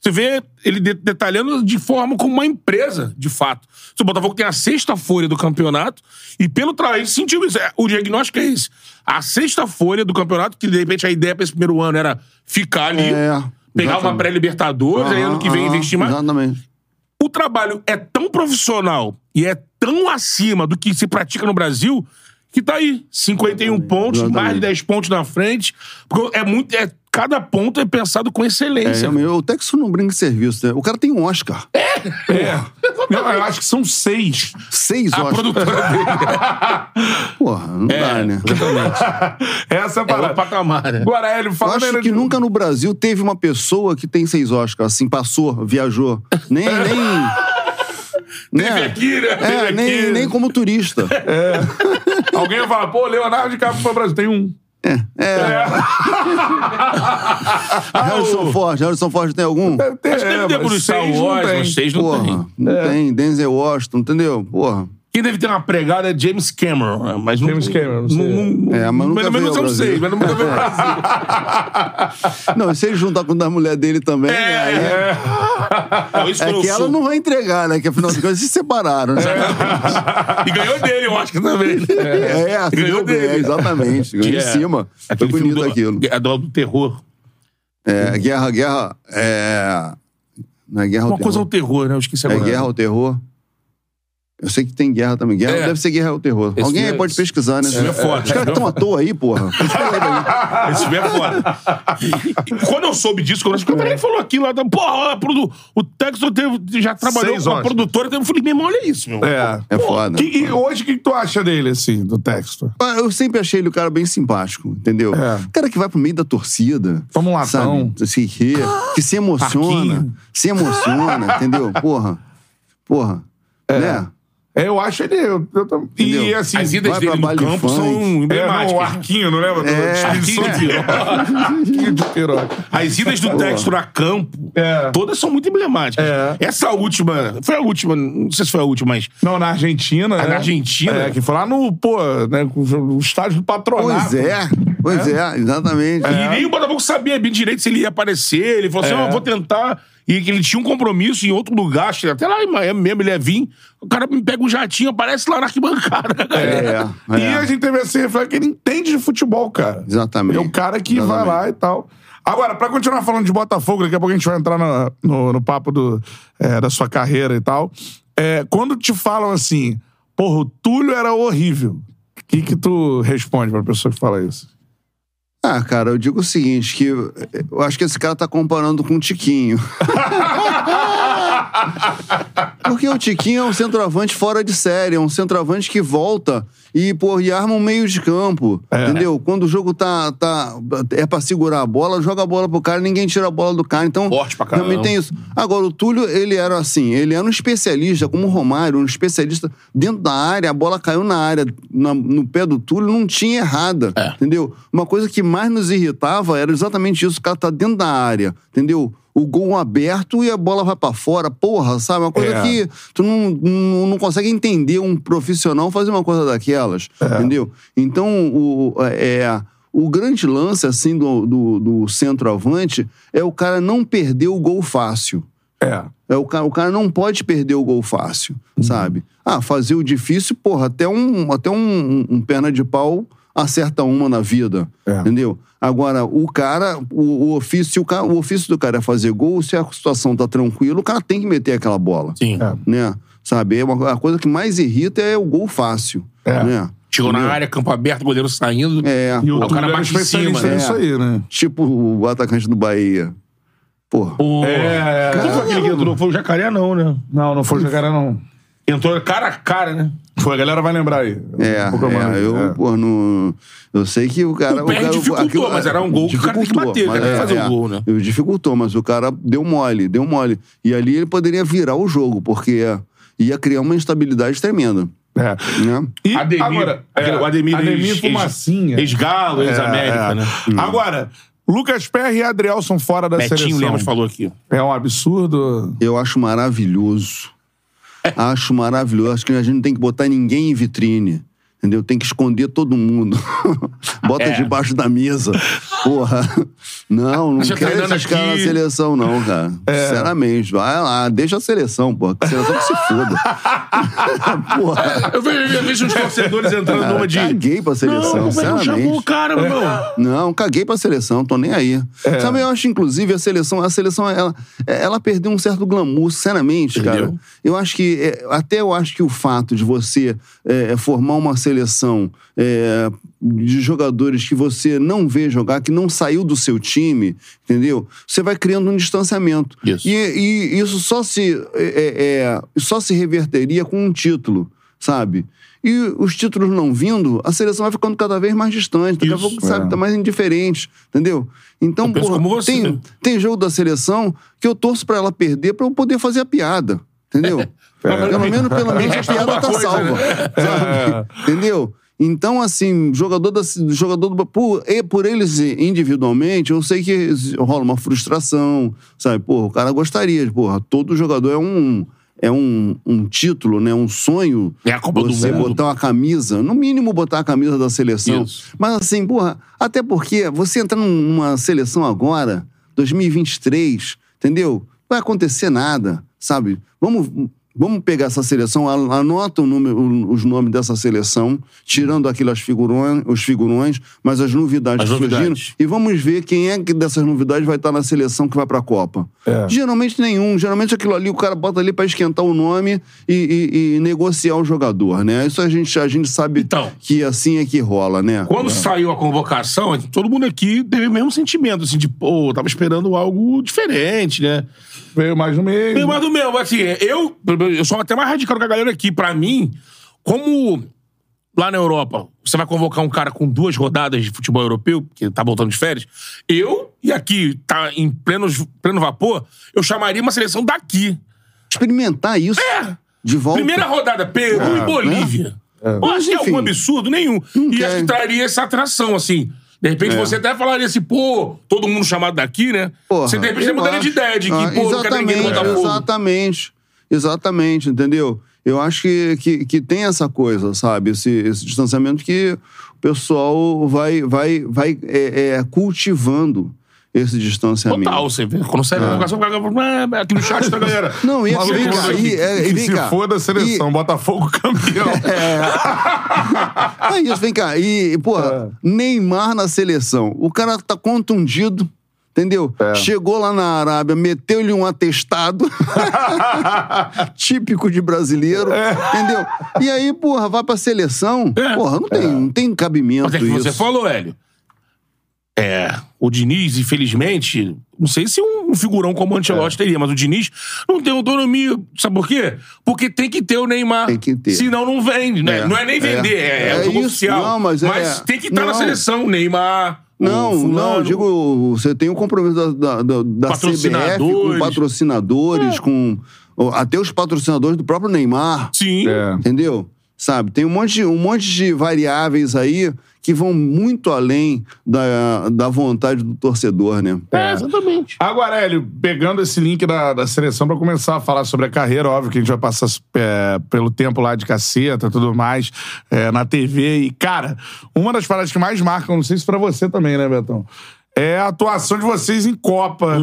você vê ele de- detalhando de forma como uma empresa, de fato. O Botafogo tem a sexta folha do campeonato e pelo trabalho, ele sentiu isso. É, O diagnóstico é esse. A sexta folha do campeonato, que de repente a ideia pra esse primeiro ano era ficar ali, É, pegar uma exatamente. pré-libertadores, aí ano que vem Aham, investir mais Exatamente. o trabalho é tão profissional e é tão acima do que se pratica no Brasil que tá aí. 51 pontos, exatamente. mais de 10 pontos na frente. Porque é muito. É, cada ponto é pensado com É, excelência. realmente, o Texas não brinca em serviço, né? O cara tem um Oscar. É. Não, eu acho que são seis. Seis a Oscars. produtora *laughs* dele Porra, não dá, né? *laughs* Essa é a é parada. patamar, né? Agora, Hélio, Eu acho que de- nunca no Brasil teve uma pessoa que tem seis Oscars, assim, passou, viajou. Nem, nem... Teve aqui, né? Teve É, nem, nem como turista. Alguém vai falar, pô, Leonardo DiCaprio foi ao Brasil. Tem um. É. *laughs* Harrison Ford, Harrison Ford tem algum? Deve ter, Acho que deve é, ter mas pro Star seis não Wars, tem. não Porra, tem. não tem. Denzel Washington, entendeu? Porra. Quem deve ter uma pregada é James Cameron. né? Mas não- James Cameron, não sei. É, mas nunca Pelo menos ao são seis, mas nunca veio ao Brasil. *laughs* Não, se ele juntar com da mulher dele também, é, Não, isso é quando que ela não vai entregar, né? Que afinal de contas se separaram. Né? *laughs* E ganhou dele, eu acho que também. né? É, se Ganhou dele. exatamente. Ganhou Que em é cima. Foi Aquele filme bonito do, aquilo. É do, do terror. É, guerra, guerra. É... Não é guerra ao Uma coisa ao terror. terror, né? Eu esqueci É agora. guerra ao terror. Eu sei que tem guerra também. Guerra É. deve ser guerra ao terror. Esse Alguém aí é- pode pesquisar, né? esse filme é foda. Os caras estão à toa aí, porra. Esse filme é foda. E quando eu soube disso, quando eu falei, falou aquilo lá, da- porra, produ- o Texas teve, já trabalhou Seis com a produtora, eu falei, meu irmão, olha isso, meu. É. É foda. Que- e hoje, o que tu acha dele, assim, do texto? Ah, Eu sempre achei ele um cara bem simpático, entendeu? É. Cara que vai pro meio da torcida. Um latão. Sabe? Assim, que, que se emociona. Arquinho. Se emociona, entendeu? Porra. Porra. Né? É, eu acho ele. Eu, eu e assim. As idas dele no campo funk. são É, não, o emblemáticas. arquinho, não lembra? É, Arquinho de piroca. arquinho de piroca. As idas do Textor a campo, É. todas são muito emblemáticas. É. Essa última, foi a última, não sei se foi a última, mas Não, na Argentina. né? na Argentina? É, que foi lá no, pô, né, o estádio do patronato. Pois é. Pois é, exatamente. E nem o Botafogo sabia bem direito se ele ia aparecer. Ele falou assim: É. vou tentar. E que ele tinha um compromisso em outro lugar, até lá em Miami mesmo, ele ia vir. O cara me pega um jatinho, aparece lá na arquibancada. *laughs* É, E é. a gente teve esse reflexo que ele entende de futebol, cara. Exatamente. É o cara que vai Exatamente. lá e tal. Agora, pra continuar falando de Botafogo, daqui a pouco a gente vai entrar na- no, no papo do, é, da sua carreira e tal. É, quando te falam assim, porra, o Túlio era horrível, o que que tu responde pra pessoa que fala isso? Ah, cara, eu digo o seguinte, que eu acho que esse cara tá comparando com o Tiquinho. *laughs* Porque o Tiquinho é um centroavante fora de série, é um centroavante que volta e, pô, e arma um meio de campo, É. entendeu? Quando o jogo tá, tá é pra segurar a bola, joga a bola pro cara, ninguém tira a bola do cara, então Forte pra caramba. também tem isso. Agora, o Túlio, ele era assim, ele era um especialista, como o Romário, um especialista dentro da área, a bola caiu na área, na- no pé do Túlio, não tinha errada, É. entendeu? Uma coisa que mais nos irritava era exatamente isso, o cara tá dentro da área, entendeu? o gol aberto e a bola vai pra fora. Porra, sabe? Uma coisa É. que tu não, não, não consegue entender um profissional fazer uma coisa daquelas. Entendeu? Então, o, é, o grande lance, assim, do, do, do centroavante é o cara não perder o gol fácil. É. É, o, cara, o cara não pode perder o gol fácil, sabe? Ah, fazer o difícil, porra, até um, até um, um perna de pau acerta uma na vida, É. entendeu? Agora, o cara, o, o ofício, se o, cara, o ofício do cara é fazer gol, se a situação tá tranquila, o cara tem que meter aquela bola, Sim. É. né? Sabe? É uma, a coisa que mais irrita é o gol fácil, É. né? Chegou na área, campo aberto, goleiro saindo. É, E o o cara bate em especialista cima, nisso né? aí, né? tipo o atacante do Bahia. Porra. Pô. É, Quem foi aquele que entrou? Foi o Jacaré, não, né? Não, não foi o Jacaré, não. Entrou cara a cara, né? Foi, a galera vai lembrar aí. É, Um pouco mais, é, eu, é. pô, não, eu sei que o cara. O PR cara, dificultou, mas era um gol que o cara tem que dificultou, bater, mas né? Tem que fazer é, o gol, né? é, Dificultou, mas o cara deu mole, deu mole. E ali ele poderia virar o jogo, porque ia criar uma instabilidade tremenda. É. Né? E Ademir. agora, aquele- o Ademir, Ademir ex- Fumacinha. Ex-Galo, ex-América, É, é. né? Agora, Lucas Perry e Adrielson fora da Betinho seleção. Lemos falou aqui. É um absurdo. Eu acho maravilhoso. acho maravilhoso. Acho que a gente não tem que botar ninguém em vitrine. Entendeu? Tem que esconder todo mundo. *laughs* Bota É. debaixo da mesa. Porra. Não, não Deixa quero esses caras na seleção, não, cara. É. Sinceramente. Vai lá, deixa a seleção, porra. A seleção que se foda. *laughs* porra. Eu vejo, eu vejo uns torcedores entrando numa de. Caguei pra seleção, Não, que não chamou o sinceramente. cara, meu? Não, caguei pra seleção, tô nem aí. É. Sabe, eu acho, inclusive, a seleção, a seleção, ela, ela perdeu um certo glamour, sinceramente, Perdeu. cara. Eu acho que, é, até eu acho que o fato de você é, formar uma seleção é, de jogadores que você não vê jogar, que não saiu do seu time, entendeu? Você vai criando um distanciamento. Isso. E, e isso só se, é, é, só se reverteria com um título, sabe? E os títulos não vindo, a seleção vai ficando cada vez mais distante, daqui a pouco, sabe, é. tá mais indiferente, entendeu? Então, porra, você. tem, tem jogo da seleção que eu torço pra ela perder pra eu poder fazer a piada, entendeu? *laughs* Pelo menos, pelo menos a Resta piada tá salva, né? *laughs* sabe? Entendeu? Então, assim, jogador da, jogador do, por, e por eles individualmente, eu sei que rola uma frustração, sabe? Porra, o cara gostaria, porra, todo jogador é um é um, um título, né? Um sonho. É a Copa do você Mundo. botar uma camisa, no mínimo botar a camisa da seleção. Isso. Mas assim, porra, até porque você entrar numa seleção agora, 2023, entendeu? Não vai acontecer nada, sabe? Vamos, vamos pegar essa seleção, an- anota o número- o- os nomes dessa seleção, tirando aquelas figurões, os figurões, mas as novidades As surgindo, novidades. e vamos ver quem é que dessas novidades vai estar na seleção que vai pra Copa. É. Geralmente nenhum. Geralmente aquilo ali o cara bota ali pra esquentar o nome e, e- e negociar o jogador, né? Isso a gente, a gente sabe Então. que assim é que rola, né? Quando saiu a convocação, todo mundo aqui teve o mesmo sentimento, assim, de, pô, tava esperando algo diferente, né? Veio mais no meio. Meio mais do mesmo, assim, eu, eu sou até mais radical que a galera aqui. Pra mim, como lá na Europa, você vai convocar um cara com duas rodadas de futebol europeu, que tá voltando de férias, eu, e aqui tá em pleno, pleno vapor, eu chamaria uma seleção daqui. Experimentar isso É. de volta. Primeira rodada, Peru e Bolívia. Eu acho que é algum absurdo? Nenhum. E quer. acho que traria essa atração, assim. De repente você até falaria assim, pô, todo mundo chamado daqui, né? Porra, você de repente mudaria de ideia, de que, Ah, pô, não quero ninguém no Botafogo. exatamente. Exatamente, entendeu? Eu acho que, que, que tem essa coisa, sabe? Esse, esse distanciamento que o pessoal vai, vai, vai é, é, cultivando esse distanciamento. Total, você vê. Quando sai a convocação, ah, aqui no chat da galera. *laughs* Não, e vem cá, e, é, e que vem se cá. for da seleção, Botafogo campeão. *laughs* É *laughs* isso, vem cá. E, porra, Neymar na seleção. O cara tá contundido, entendeu? É. Chegou lá na Arábia, meteu-lhe um atestado. típico de brasileiro, entendeu? E aí, porra, vai pra seleção. É. Porra, não tem, não tem cabimento Mas é que isso. você falou, Hélio. É, o Diniz, infelizmente, não sei se um figurão como o É. Ancelotti teria, mas o Diniz não tem autonomia. Sabe por quê? Porque tem que ter o Neymar. Tem que ter. Senão não vende, né? É. Não é nem É. vender, é, é o É jogo isso. oficial. Não, mas é- tem que estar na não. seleção, Neymar. o Não, não, digo, você tem o compromisso da, da, da, CBF com patrocinadores, com até os patrocinadores do próprio Neymar. Sim. É. Entendeu? sabe? Tem um monte, um monte de variáveis aí que vão muito além da, da vontade do torcedor, né? É, exatamente. Agora, Hélio, pegando esse link da, da seleção pra começar a falar sobre a carreira, óbvio que a gente vai passar é, pelo tempo lá de caceta e tudo mais, é, na TV. E, cara, uma das paradas que mais marcam, não sei se pra você também, né, Betão? É a atuação de vocês em Copa.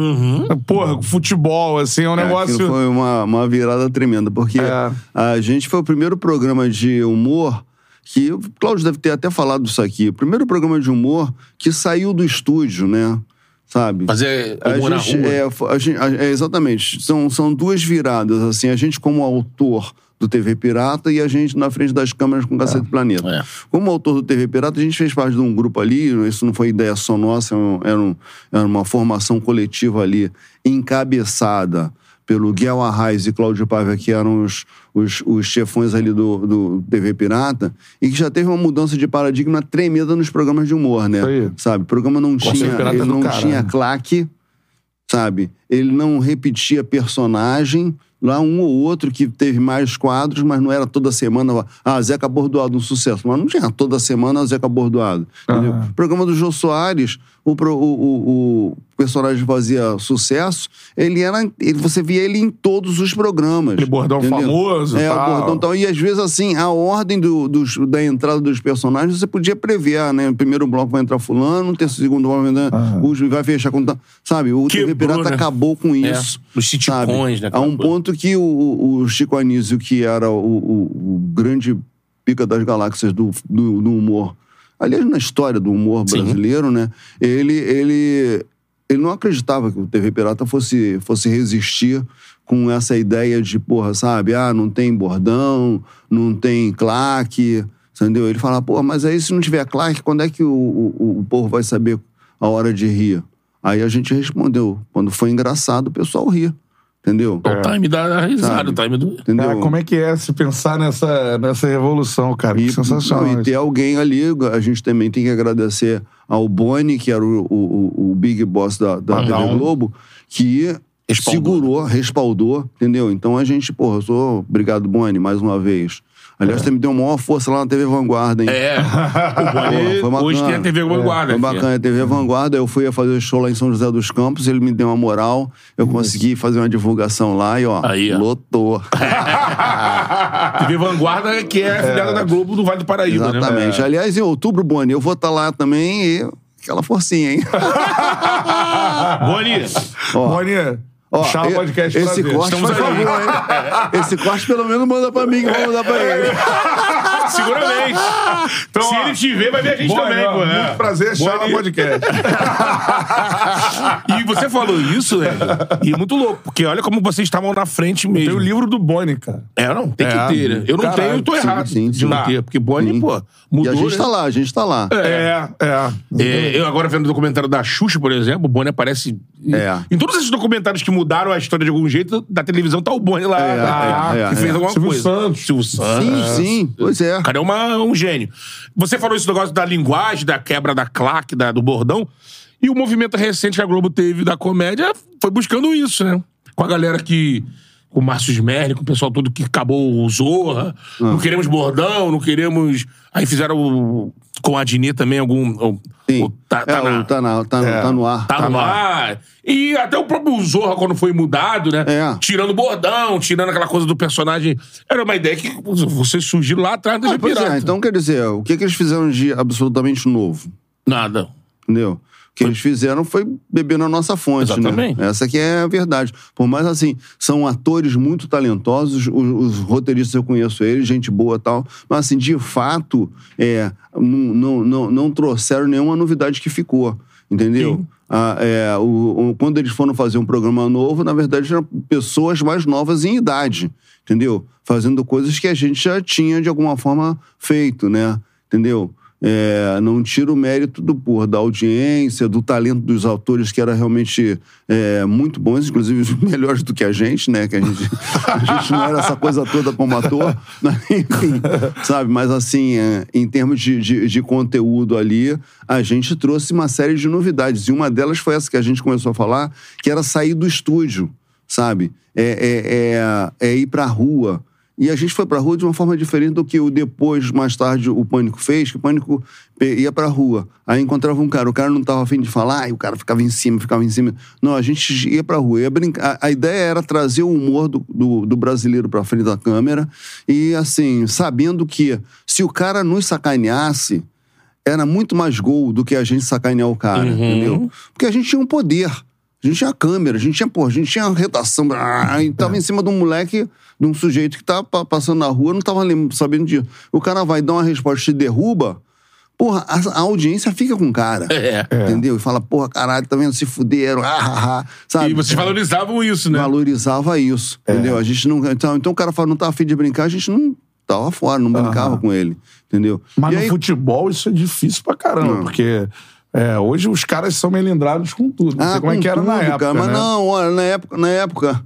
Porra, futebol, assim, é um Aquilo negócio. foi uma, uma virada tremenda, porque É. a gente foi o primeiro programa de humor que. O Cláudio deve ter até falado isso aqui. O primeiro programa de humor que saiu do estúdio, né? Sabe? Fazer A humor na gente, rua. é, a gente- a- é, exatamente. São, são duas viradas, assim. A gente como autor do TV Pirata e a gente na frente das câmeras com Cacete Planeta. É. Como autor do TV Pirata, a gente fez parte de um grupo ali, isso não foi ideia só nossa, era, um- era um- era uma formação coletiva ali, encabeçada pelo Guel Arraes e Cláudio Paiva, que eram os, os, os chefões ali do, do TV Pirata, e que já teve uma mudança de paradigma tremenda nos programas de humor, né? Aí. Sabe? O programa não Conceito tinha, ele é não caralho. tinha claque, sabe? Ele não repetia personagem. Lá um ou outro que teve mais quadros, mas não era toda semana. Ah, Zeca Bordoado, um sucesso. Mas não tinha toda semana Zeca Bordoado. O programa do Jô Soares, o, o, o, o personagem fazia sucesso, ele era. Ele, você via ele em todos os programas. Aquele bordão famoso É, tal. o bordão tal. E às vezes, assim, a ordem do, dos- da entrada dos personagens você podia prever, ah, né? O primeiro bloco vai entrar fulano, o segundo bloco vai entrar. Aham. o- vai fechar com. Sabe, o TV Quebrou, Pirata né? acabou com É, isso. os sitcoms, né? A um coisa. ponto que o, o- o Chico Anísio, que era o, o- o grande pica das galáxias do, do, do humor, aliás, na história do humor Sim. brasileiro, né? Ele, ele, ele não acreditava que o TV Pirata fosse, fosse resistir com essa ideia de, porra, sabe? Ah, não tem bordão, não tem claque, entendeu? Ele fala, porra, mas aí se não tiver claque, quando é que o, o, o povo vai saber a hora de rir? Aí a gente respondeu, quando foi engraçado, o pessoal ria, entendeu? O time da risada, o time do. Entendeu? Cara, como é que é se pensar nessa, nessa revolução, cara? Que E, sensacional. não, e ter alguém ali, a gente também tem que agradecer ao Boni, que era o, o, o big boss da, da Ah, TV. Globo, que Respaldou. segurou, respaldou, entendeu? Então a gente, porra, eu sou obrigado, Boni, mais uma vez. Aliás, você me deu maior força lá na TV Vanguarda, hein? É. *laughs* O Boni, foi bacana. hoje tem a TV Vanguarda. Foi filho. bacana, a TV Vanguarda, eu fui a fazer show lá em São José dos Campos, ele me deu uma moral, eu consegui fazer uma divulgação lá e, ó, Aí, ó. lotou. *laughs* *laughs* TV Vanguarda, que é a filiada da Globo do Vale do Paraíba, Exatamente. né? Aliás, em outubro, Boni, eu vou estar lá também e aquela forcinha, hein? Boni, Ó, Boninha, ó, Chala e- Podcast esse prazer. corte, Estamos por favor, hein? Esse corte pelo menos manda pra mim, que eu vou mandar pra ele. *laughs* seguramente. Então, Se ó, ele te ver, vai ver a gente Boni, também, ó, pô. é. Muito prazer, Chala. Podcast. *laughs* E você falou isso, né? E é muito louco, porque olha como vocês estavam na frente Tem mesmo. o livro do Boni, cara. É, não, tem É. que ter, né? Eu não Caralho, tenho, eu tô sim, errado sim, de sim. não Tá. ter. Porque Boni, Sim. Pô, E mudou, a gente né? tá lá, a gente tá lá. É, é. É, eu agora vendo o documentário da Xuxa, por exemplo, o Boni aparece. em- É. Em todos esses documentários que mudaram a história de algum jeito, da televisão tá o Boni lá. É, lá, é, é, que fez é. alguma Silvio coisa. Santos. Silvio Santos. Sim, sim, pois é. O cara é uma- um gênio. Você falou esse negócio da linguagem, da quebra da claque, da- do bordão. E o movimento recente que a Globo teve da comédia foi buscando isso, né? Com a galera que. Com o Márcio Smerli, com o pessoal todo que acabou o Zorra. Ah. Não queremos bordão, não queremos. Aí fizeram o- com a Dini também algum. O, Sim. o- tá, tá é, na- o- tá, na- tá, É. tá no ar. Tá no ar. E até o próprio Zorra, quando foi mudado, né? É. Tirando o bordão, tirando aquela coisa do personagem. Era uma ideia que você surgiu lá atrás da Ah, pois Pirata. é, então quer dizer, o que, que eles fizeram de absolutamente novo? Nada. Entendeu? O que eles fizeram foi beber na nossa fonte, Exatamente. né? Essa que é a verdade. Por mais assim, são atores muito talentosos, os, os roteiristas eu conheço eles, gente boa e tal, mas assim, de fato, é, não, não, não, não trouxeram nenhuma novidade que ficou, entendeu? Sim. Ah, é, o- o- quando eles foram fazer um programa novo, na verdade eram pessoas mais novas em idade, entendeu? Fazendo coisas que a gente já tinha de alguma forma feito, né? Entendeu? É, não tira o mérito do por da audiência, do talento dos autores que era realmente é, muito bons, inclusive *laughs* melhores do que a gente, né? Que a gente, a gente não era essa coisa toda como ator, *laughs* enfim, sabe? Mas assim, é, em termos de, de, de conteúdo ali, a gente trouxe uma série de novidades e uma delas foi essa que a gente começou a falar, que era sair do estúdio, sabe? É, é, é, é ir pra rua E a gente foi pra rua de uma forma diferente do que o depois, mais tarde, o Pânico fez, que o Pânico ia pra rua. Aí encontrava um cara, o cara não tava afim de falar, e o cara ficava em cima, ficava em cima. Não, a gente ia pra rua, ia brincar. A, a ideia era trazer o humor do, do, do brasileiro pra frente da câmera e, assim, sabendo que se o cara nos sacaneasse, era muito mais gol do que a gente sacanear o cara, entendeu? Porque a gente tinha um poder. A gente tinha câmera, a gente tinha, porra, a gente tinha redação. ah, E tava em cima de um moleque, de um sujeito que tava pa- passando na rua, não tava sabendo disso. O cara vai dar uma resposta e te derruba, porra, a, a audiência fica com o cara. É. Entendeu? E fala, porra, caralho, tá vendo? Se fuderam, ah, ah, ah, sabe? E vocês valorizavam isso, né? Valorizava isso, entendeu? A gente não. Então, então o cara fala, não tá afim de brincar, a gente não tava fora, não brincava com ele, entendeu? Mas E no aí- futebol isso é difícil pra caramba, Não. porque é, hoje os caras são melindrados com tudo. Não sei como é Ah, com que era na tudo, época. cara, Mas né? não, olha, na época, na época,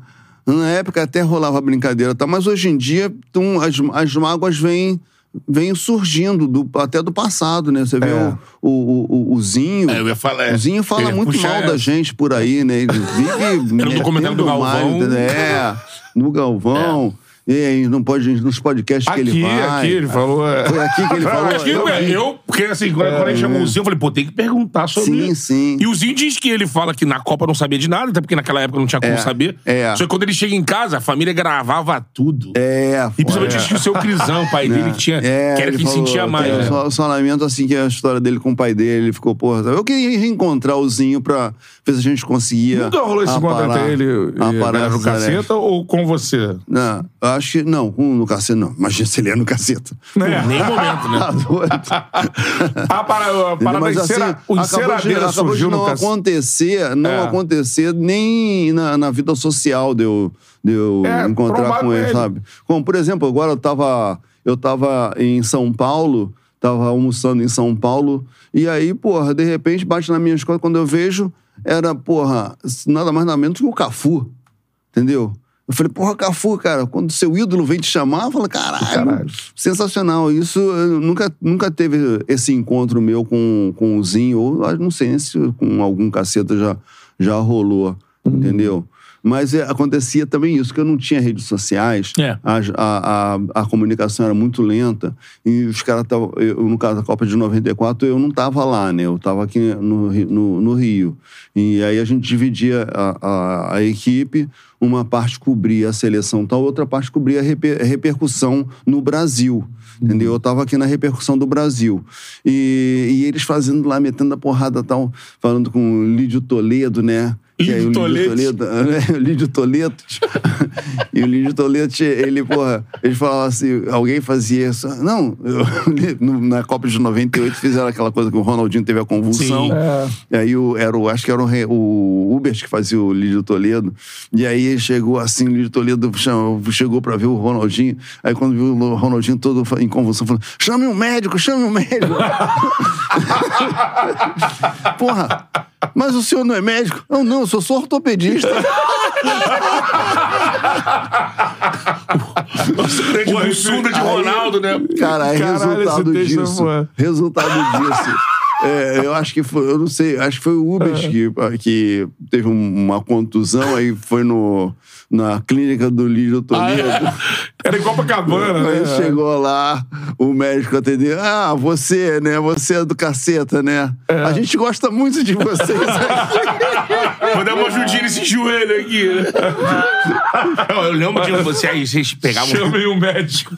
na época até rolava brincadeira, tá? Mas hoje em dia tum, as, as mágoas vêm vêm surgindo do, até do passado, né? Você vê É. o, o, o, o Zinho. É, eu ia falar, é. O Zinho fala muito puxar mal da gente por aí, né? Ele vive. *laughs* Era um documentário do Galvão. mais, É, no Galvão. E aí, não pode, nos podcasts que Aqui, ele vai. aqui, ele falou. é. Foi aqui que ele *laughs* falou. Que eu eu, eu- porque assim, quando, a gente chamou o Zinho, eu falei, pô, tem que perguntar sobre Sim, sim. E o Zinho diz que ele fala que na Copa não sabia de nada, até porque naquela época não tinha como É, saber. é. Só que quando ele chega em casa, a família gravava tudo. É, E principalmente que o seu Crisão, o pai dele, que tinha, que era ele quem falou, sentia mais. tem, né? Só, só lamento, assim, que a história dele com o pai dele, ele ficou, porra, eu queria reencontrar o Zinho pra ver se a gente conseguia. Nunca rolou esse aparar- entre ele e essas arestas. caceta ou com você? Não, eu acho que. Não, com- no caceta não. Imagina se ele é no caceta. *laughs* Né? Nem momento, né? *laughs* Tá doido. A parada, a parada Mas, encera, assim, o acabou de- enceradeira acabou de surgiu no não caceta. acontecer, não É. acontecer nem na, na vida social de eu, de eu É, encontrar com com ele, ele. sabe? Como, por exemplo, agora eu tava, eu tava em São Paulo, tava almoçando em São Paulo, e aí, porra, de repente bate na minha escola, quando eu vejo, era, porra, nada mais nada menos que o Cafu, entendeu? Eu falei, porra, Cafu, cara, quando seu ídolo vem te chamar, eu falo, caralho, Caralho. sensacional. Isso, nunca, nunca teve esse encontro meu com, com o Zinho, ou não sei se com algum caceta já, já rolou, Uhum. entendeu? Mas é, acontecia também isso, que eu não tinha redes sociais, É. a, a, a, a comunicação era muito lenta, e os caras estavam, no caso da Copa de 94, eu não estava lá, né? Eu estava aqui no, no, no Rio. E aí a gente dividia a, a, equipe, uma parte cobria a seleção tal, outra parte cobria a reper- repercussão no Brasil. Entendeu? Eu tava aqui na repercussão do Brasil. E, e eles fazendo lá, metendo a porrada tal, falando com o Lídio Toledo, né? Lídio Toledo. Lídio Toledo. *laughs* *laughs* e o Lídio Toledo, ele, porra, ele falava assim, alguém fazia isso. Não, eu- *laughs* na Copa de 98 fizeram aquela coisa que o Ronaldinho teve a convulsão. Sim. É. E aí o, era o, acho que era o, o Ubers que fazia o Lídio Toledo. E aí chegou assim, o Lídio Toledo chama- chegou pra ver o Ronaldinho. Aí quando viu o Ronaldinho todo em convulsão, falou: chame um médico, chame um médico. Porra, mas o senhor não é médico? Não, não, eu sou só ortopedista. *laughs* Grande Pô, bussunda de aí- Ronaldo, né? Cara, é Caralho, resultado esse texto é disso. foda. Resultado disso. *laughs* É, eu acho que foi, eu não sei, acho que foi o Ubers É. que, que teve um- uma contusão, aí foi no, na clínica do Lídio Toledo. Era em Copacabana, Aí né? chegou lá, o médico atendeu. Ah, você, né? Você é do caceta, né? A gente gosta muito de vocês aqui. *laughs* Vou dar uma ajudinha nesse joelho aqui. né? Não, eu lembro de você aí, vocês pegavam, Chamei um médico.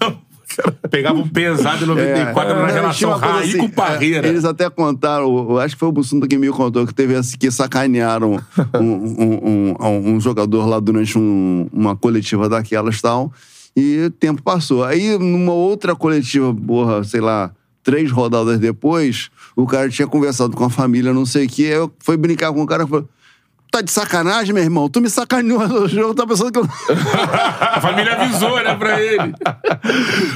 *laughs* pegavam pesado em 94 na É. Tinha relação Raí assim, com Parreira. é, Eles até contaram, acho que foi o Bussunda que me contou, que teve assim, que sacanearam *laughs* um, um, um- um jogador lá durante um- uma coletiva daquelas e tal. E o tempo passou. Aí, numa outra coletiva, porra, sei lá, três rodadas depois, o cara tinha conversado com a família, não sei o que, eu foi brincar com o cara e falou. Tá de sacanagem, meu irmão? Tu me sacaneou no jogo, tá pensando que eu. *laughs* A família avisou, né, pra ele.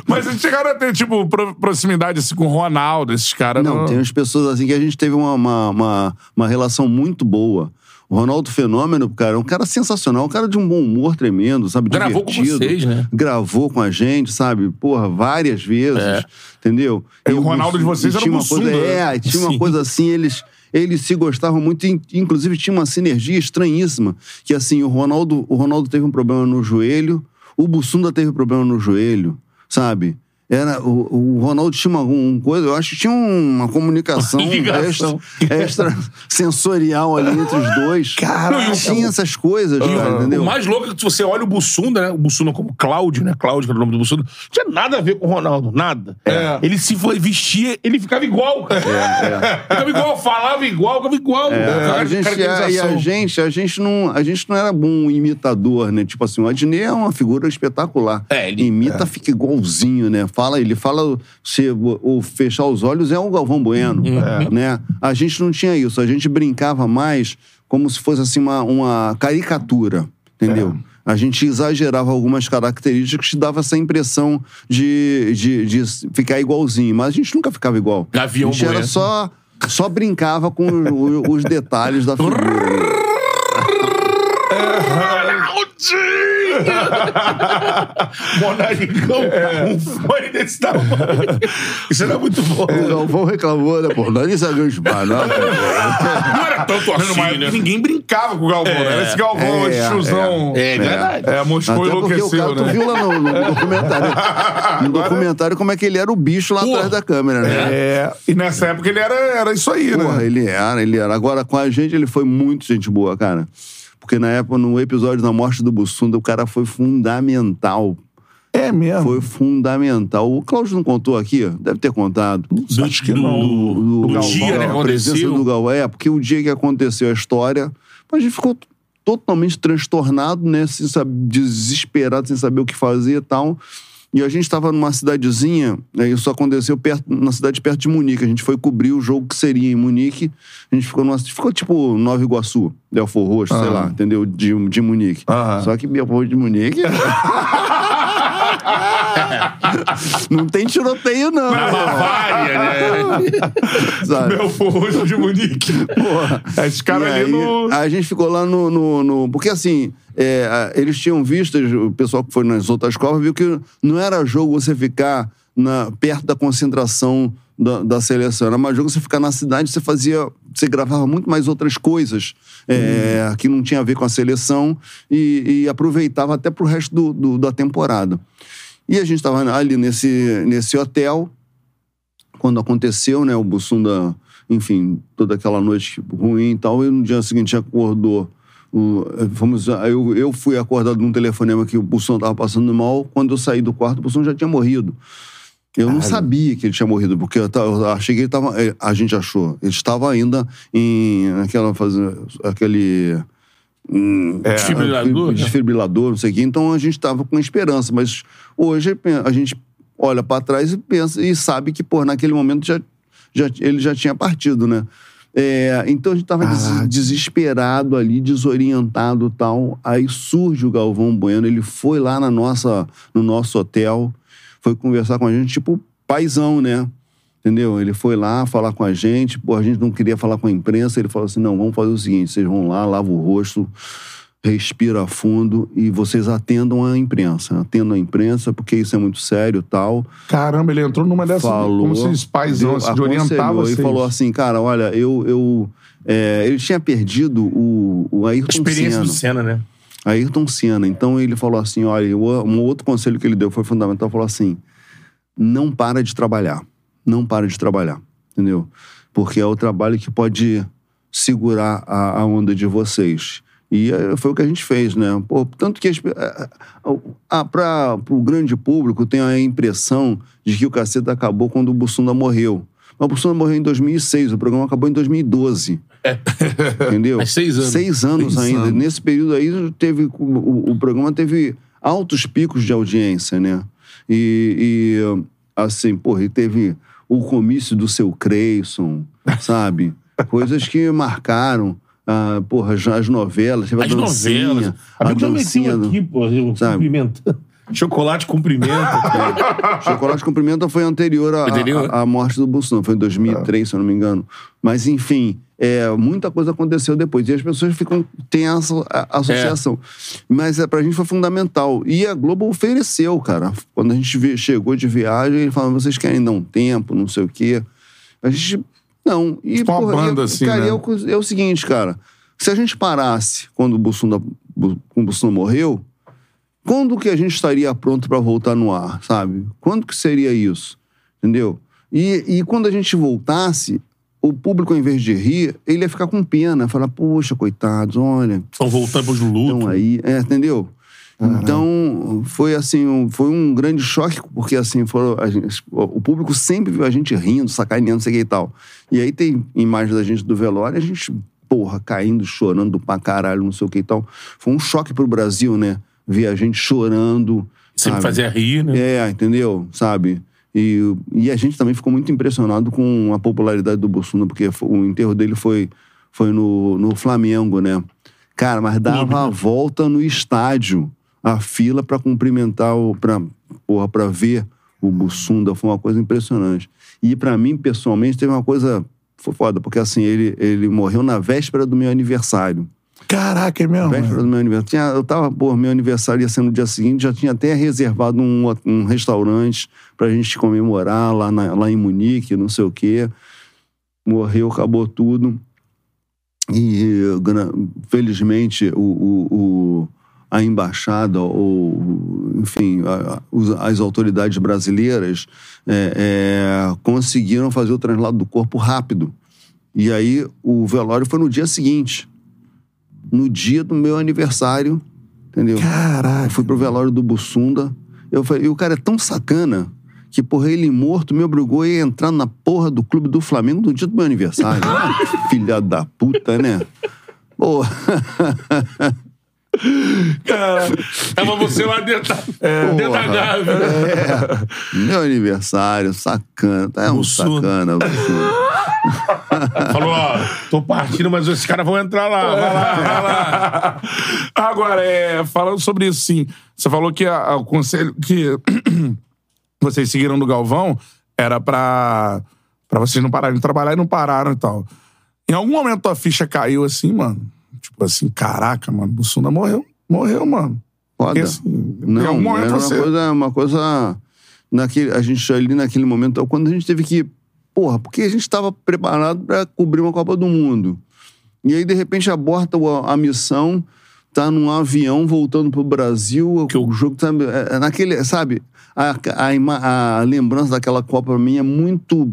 Mas eles chegaram a ter, tipo, pro- proximidade assim, com o Ronaldo, esses caras. Não, tem umas pessoas assim que a gente teve uma, uma, uma, uma relação muito boa. O Ronaldo Fenômeno, cara, é um cara sensacional, um cara de um bom humor tremendo, sabe? Gravou com Divertido. vocês, né? Gravou com a gente, sabe? Porra, várias vezes, É. entendeu? E o Ronaldo de vocês e era uma coisa, né? É, tinha uma Sim. coisa assim, eles, eles se gostavam muito, in- inclusive tinha uma sinergia estranhíssima, que assim, o Ronaldo, o Ronaldo teve um problema no joelho, O Bussunda teve problema no joelho, sabe? Era, o, o Ronaldo tinha uma um coisa, eu acho que tinha uma comunicação *laughs* extra, extra sensorial ali entre os dois. *laughs* Caralho. Tinha essas coisas, cara, O entendeu? mais louco é que se você olha o Bussunda, né? O Bussunda como Cláudio, né? Cláudio, que era o nome do Bussunda. Não tinha nada a ver com o Ronaldo, nada. É. Ele se foi- vestia, ele ficava igual, cara. *laughs* ficava igual, falava igual, ficava igual. É, Cara, a gente, caracterização. e a gente, a gente não, a gente não era bom imitador, né? Tipo assim, o Adnei é uma figura espetacular. É, ele- Imita, fica igualzinho, né? Fala, ele fala, se o fechar os olhos é o Galvão Bueno, Uhum. né? A gente não tinha isso, a gente brincava mais como se fosse assim uma, uma caricatura, entendeu? É. A gente exagerava algumas características que dava essa impressão de, de, de ficar igualzinho, mas a gente nunca ficava igual. Gavião a gente era Bueno. só só brincava com o- os detalhes da figura. *laughs* né? *laughs* Monaricão, um fone desse tamanho. Isso era muito bom. O Galvão reclamou, né? Pô, nariz grande demais, não. Não era tanto assim, Mas né? ninguém brincava com o Galvão, né? Era esse Galvão, É, esse tiozão. É, é verdade. É, Moscou Até enlouqueceu, cara, tu né? viu lá no, no *laughs* documentário. No documentário como é que ele era o bicho lá Porra. atrás da câmera, né? É, e nessa época ele era, era isso aí, Porra, né? ele era, ele era. Agora, com a gente, ele foi muito gente boa, cara. Porque na época, no episódio da morte do Bussunda, o cara foi fundamental. É mesmo. Foi fundamental. O Cláudio não contou aqui? Deve ter contado. Do, Acho que não. do, do Galvão, dia, né, que a presença aconteceu. do Galvão. É, porque o dia que aconteceu a história, a gente ficou totalmente transtornado, né? Sem saber, desesperado, sem saber o que fazer e tal. E a gente estava numa cidadezinha, né, isso aconteceu perto, na cidade perto de Munique. A gente foi cobrir o jogo que seria em Munique. A gente ficou numa, ficou tipo Nova Iguaçu, Delfor Roxo, sei Ah. lá, entendeu? De, de Munique. Aham. Só que Belfort de Munique. *laughs* *laughs* não tem tiroteio, não. Na Bavária, né? *laughs* forro de Munique. Porra. Esses caras E ali aí, no. A gente ficou lá no. no- no- porque assim, é, eles tinham visto, o pessoal que foi nas outras Copas viu que não era jogo você ficar na, perto da concentração da, da seleção. Era mais jogo você ficar na cidade, você fazia. Você gravava muito mais outras coisas é, que não tinha a ver com a seleção e, e aproveitava até pro resto do, do- da temporada. E a gente estava ali nesse, nesse hotel, quando aconteceu, né, o Bussunda, enfim, toda aquela noite ruim e tal, e no dia seguinte acordou. O, fomos, eu, eu fui acordado num telefonema que o Bussunda estava passando mal. Quando eu saí do quarto, o Bussunda já tinha morrido. Eu não sabia que ele tinha morrido, porque eu, eu achei que ele estava. A gente achou. Ele estava ainda em aquela aquele. Hum, É, Desfibrilador, né? desfibrilador, não sei o quê. Então a gente estava com esperança, mas hoje a gente olha para trás e pensa e sabe que, pô, naquele momento já, já, ele já tinha partido, né? É, então a gente estava Ah. desesperado ali, desorientado e tal. Aí surge o Galvão Bueno, ele foi lá na nossa, no nosso hotel, foi conversar com a gente, tipo, paizão, né? Entendeu? Ele foi lá falar com a gente, pô, a gente não queria falar com a imprensa, ele falou assim: não, vamos fazer o seguinte: vocês vão lá, lavam o rosto, respira fundo e vocês atendam a imprensa. Atendam a imprensa, porque isso é muito sério e tal. Caramba, ele entrou numa dessas. Falou. como se esse paizão deu- assim, de aconselhou vocês. E falou assim, cara, olha, eu... eu é, ele tinha perdido o, o Ayrton Experiência Senna. do Senna, né? Ayrton Senna. Então ele falou assim: olha, um outro conselho que ele deu foi fundamental: falou assim, não para de trabalhar. Não para de trabalhar. Entendeu? Porque é o trabalho que pode segurar a, a onda de vocês. E eh, foi o que a gente fez, né? Pô, tanto que para o grande público tem a impressão de que o cacete acabou quando o Bussunda morreu. Mas o Bussunda morreu em 2006, o programa acabou em 2012. Entendeu? *laughs* Mas seis anos. Seis anos Seis ainda. anos. Nesse período aí, teve, o, o programa teve altos picos de audiência, né? E, e, assim, porra, e teve o comício do seu Creyson, *laughs* sabe? Coisas que marcaram. Ah, porra, as novelas, teve a As dancinha, novelas. a já dancinha aqui, eu Sabe? cumprimentando. Chocolate cumprimenta. *laughs* Chocolate com Pimenta foi anterior à Anterior? à- à morte do Bolsonaro, foi em 2003, se eu não me engano. Mas, enfim, é, muita coisa aconteceu depois. E as pessoas ficam, têm essa a- associação. Mas é, pra gente foi fundamental. E a Globo ofereceu, cara. Quando a gente chegou de viagem, ele falou: vocês querem dar um tempo, não sei o quê. A gente. Não. E, Tipo uma porra, banda, e, assim, cara, né? é, o, é o seguinte, cara. Se a gente parasse quando o Bolsonaro, quando o Bolsonaro morreu, quando que a gente estaria pronto para voltar no ar, sabe? Quando que seria isso? Entendeu? E, e quando a gente voltasse, o público, ao invés de rir, ele ia ficar com pena, falar, poxa, coitados, olha, Estão voltando pros luto. estão aí, é, entendeu? Então, foi assim, um, foi um grande choque, porque assim, foram, a gente- o público sempre viu a gente rindo, sacaneando, não sei o que e tal. E aí tem imagem da gente do velório, a gente, porra, caindo, chorando pra caralho, não sei o que e tal. Foi um choque pro Brasil, né? Ver a gente chorando. Sempre sabe? fazia rir, né? É, entendeu? Sabe? E, e a gente também ficou muito impressionado com a popularidade do Bolsonaro, porque o enterro dele foi, foi no, no Flamengo, né? Cara, mas dava a volta no estádio, a fila pra cumprimentar, o, pra, porra, pra ver o Bussunda. Foi uma coisa impressionante. E pra mim, pessoalmente, teve uma coisa. Foi foda, porque assim, ele, ele morreu na véspera do meu aniversário. Caraca, é mesmo? Véspera do meu aniversário. Tinha, eu tava, pô, meu aniversário ia ser no dia seguinte, já tinha até reservado um, um restaurante pra gente comemorar lá, na- lá em Munique, não sei o quê. Morreu, acabou tudo. E, felizmente, o, o- o- a embaixada, ou, enfim, a- a- as autoridades brasileiras é, é, conseguiram fazer o translado do corpo rápido. E aí, o velório foi no dia seguinte no dia do meu aniversário, entendeu? Eu Caraca. fui pro velório do Bussunda. Eu falei, e o cara é tão sacana que, porra, ele morto me obrigou a entrar na porra do clube do Flamengo no dia do meu aniversário. *laughs* Filha da puta, né? Porra. *laughs* Tava você lá dentro, da- dentro da gávea. É, meu aniversário, sacana. É um Bussunda. sacana. Falou, ó, tô partindo, mas esses caras vão entrar lá. Vai lá, vai lá. Agora, é, falando sobre isso, sim. Você falou que a- a- o conselho que *clears throat* vocês seguiram do Galvão era pra, pra vocês não pararem de trabalhar e não pararam e tal. Em algum momento a ficha caiu assim, mano? Tipo assim, caraca, mano, Bussunda morreu. Morreu, mano. Foda. Porque, assim, Não, momento era uma você... coisa, uma coisa naquele, a gente ali naquele momento, quando a gente teve que, porra, porque a gente estava preparado para cobrir uma Copa do Mundo. E aí de repente aborta a missão, tá num avião voltando pro Brasil, Que o- jogo tá é, é naquele, sabe? A, a, a lembrança daquela Copa pra mim é muito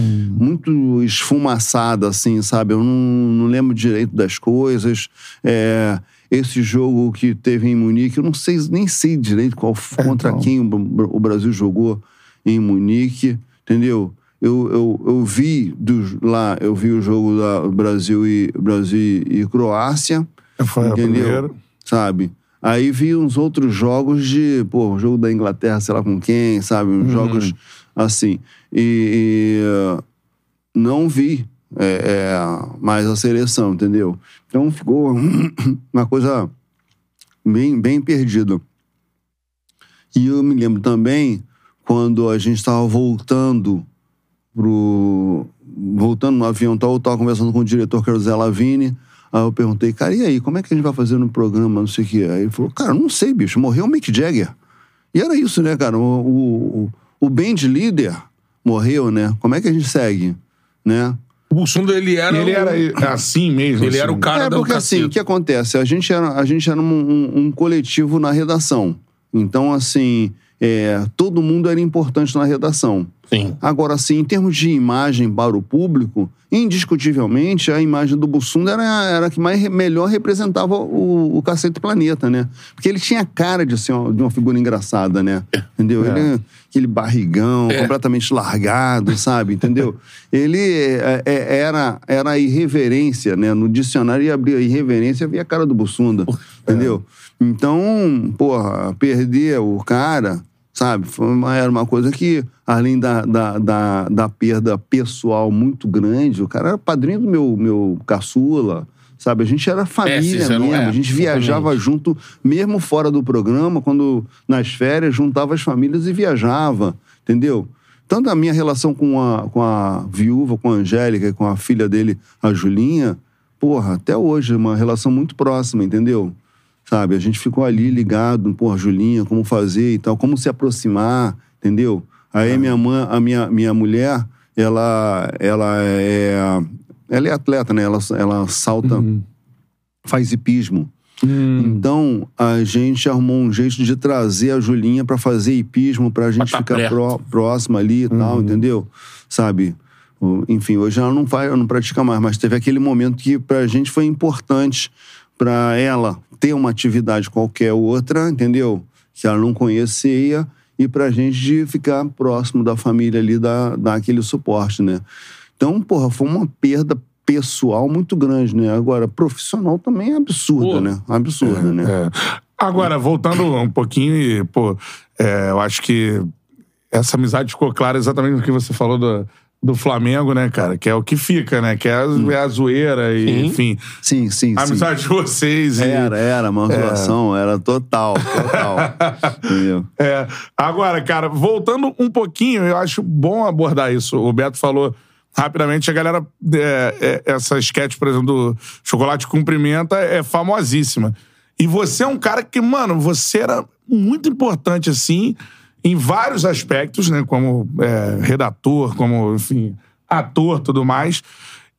muito esfumaçada, assim, sabe? Eu não, não lembro direito das coisas. É, esse jogo que teve em Munique, eu não sei, nem sei direito qual, contra então. quem o, o Brasil jogou em Munique, entendeu? Eu, eu, eu vi do, lá, eu vi o jogo da Brasil e, Brasil e Croácia, Foi a entendeu? primeira. Sabe? Aí vi uns outros jogos de, pô, jogo da Inglaterra, sei lá com quem, sabe? Uns jogos assim. E, e, não vi é, é, mais a seleção, entendeu? Então ficou *coughs* uma coisa bem, bem perdida. E eu me lembro também quando a gente estava voltando pro. Voltando no avião tal, eu tava conversando com o diretor, que era o Zé Lavini. Aí eu perguntei, cara, e aí, como é que a gente vai fazer no programa, não sei o quê? Aí ele falou, cara, não sei, bicho, morreu o Mick Jagger. E era isso, né, cara? O, o, o band líder morreu, né? Como é que a gente segue, né? O Bussunda, ele era. Ele o- era assim mesmo. Ele era o assim. cara é, da porque assim, o que acontece? A gente era, a gente era um, um- um coletivo na redação. Então, assim, é, todo mundo era importante na redação. Sim. Agora, assim, em termos de imagem para o público, indiscutivelmente, a imagem do Bussunda era, era a que mais, melhor representava o, o Cacete Planeta, né? Porque ele tinha cara de, ser uma, de uma figura engraçada, né? Entendeu? É. Ele, aquele barrigão, É. completamente largado, sabe? Entendeu? *laughs* Ele é, é, era, era a irreverência, né? No dicionário ia abrir a irreverência via a cara do Bussunda, entendeu? Então, porra, perder o cara, sabe? Foi uma, era uma coisa que, além da, da, da, da perda pessoal muito grande, o cara era padrinho do meu, meu caçula, sabe? A gente era família eram- mesmo, é, a gente viajava junto, mesmo fora do programa, quando nas férias juntava as famílias e viajava, entendeu? Tanto a minha relação com a, com a viúva, com a Angélica, e com a filha dele, a Julinha, porra, até hoje, uma relação muito próxima, entendeu? Sabe, a gente ficou ali ligado, porra, Julinha, como fazer e tal, como se aproximar, entendeu? Aí minha mãe, a minha, minha mulher, ela, ela é ela é atleta, né? Ela, ela salta, faz hipismo. Então, a gente arrumou um jeito de trazer a Julinha pra fazer hipismo, pra gente tá ficar pró- próxima ali e tal, entendeu? Sabe? Enfim, hoje ela não faz, não pratica mais, mas teve aquele momento que pra gente foi importante pra ela ter uma atividade qualquer outra, entendeu? Que ela não conhecia e pra gente de ficar próximo da família ali, dar, dar aquele suporte, né? Então, porra, foi uma perda pessoal muito grande, né? Agora, profissional também é absurda, Pô. né? Absurda, né? É. Agora, voltando um pouquinho, e, pô, é, eu acho que essa amizade ficou clara exatamente no que você falou do, do Flamengo, né, cara? Que é o que fica, né? Que é a, é a zoeira e, Sim. enfim, Sim, sim, a sim. amizade de vocês. E, Era, era, uma zoação, era total, total. *laughs* Entendeu? É, agora, cara, voltando um pouquinho, eu acho bom abordar isso. O Beto falou rapidamente, a galera. é, é, essa sketch, por exemplo, do Chocolate com Pimenta é famosíssima. E você é um cara que, mano, você era muito importante, assim, em vários aspectos, né? Como é, redator, como, enfim, ator tudo mais.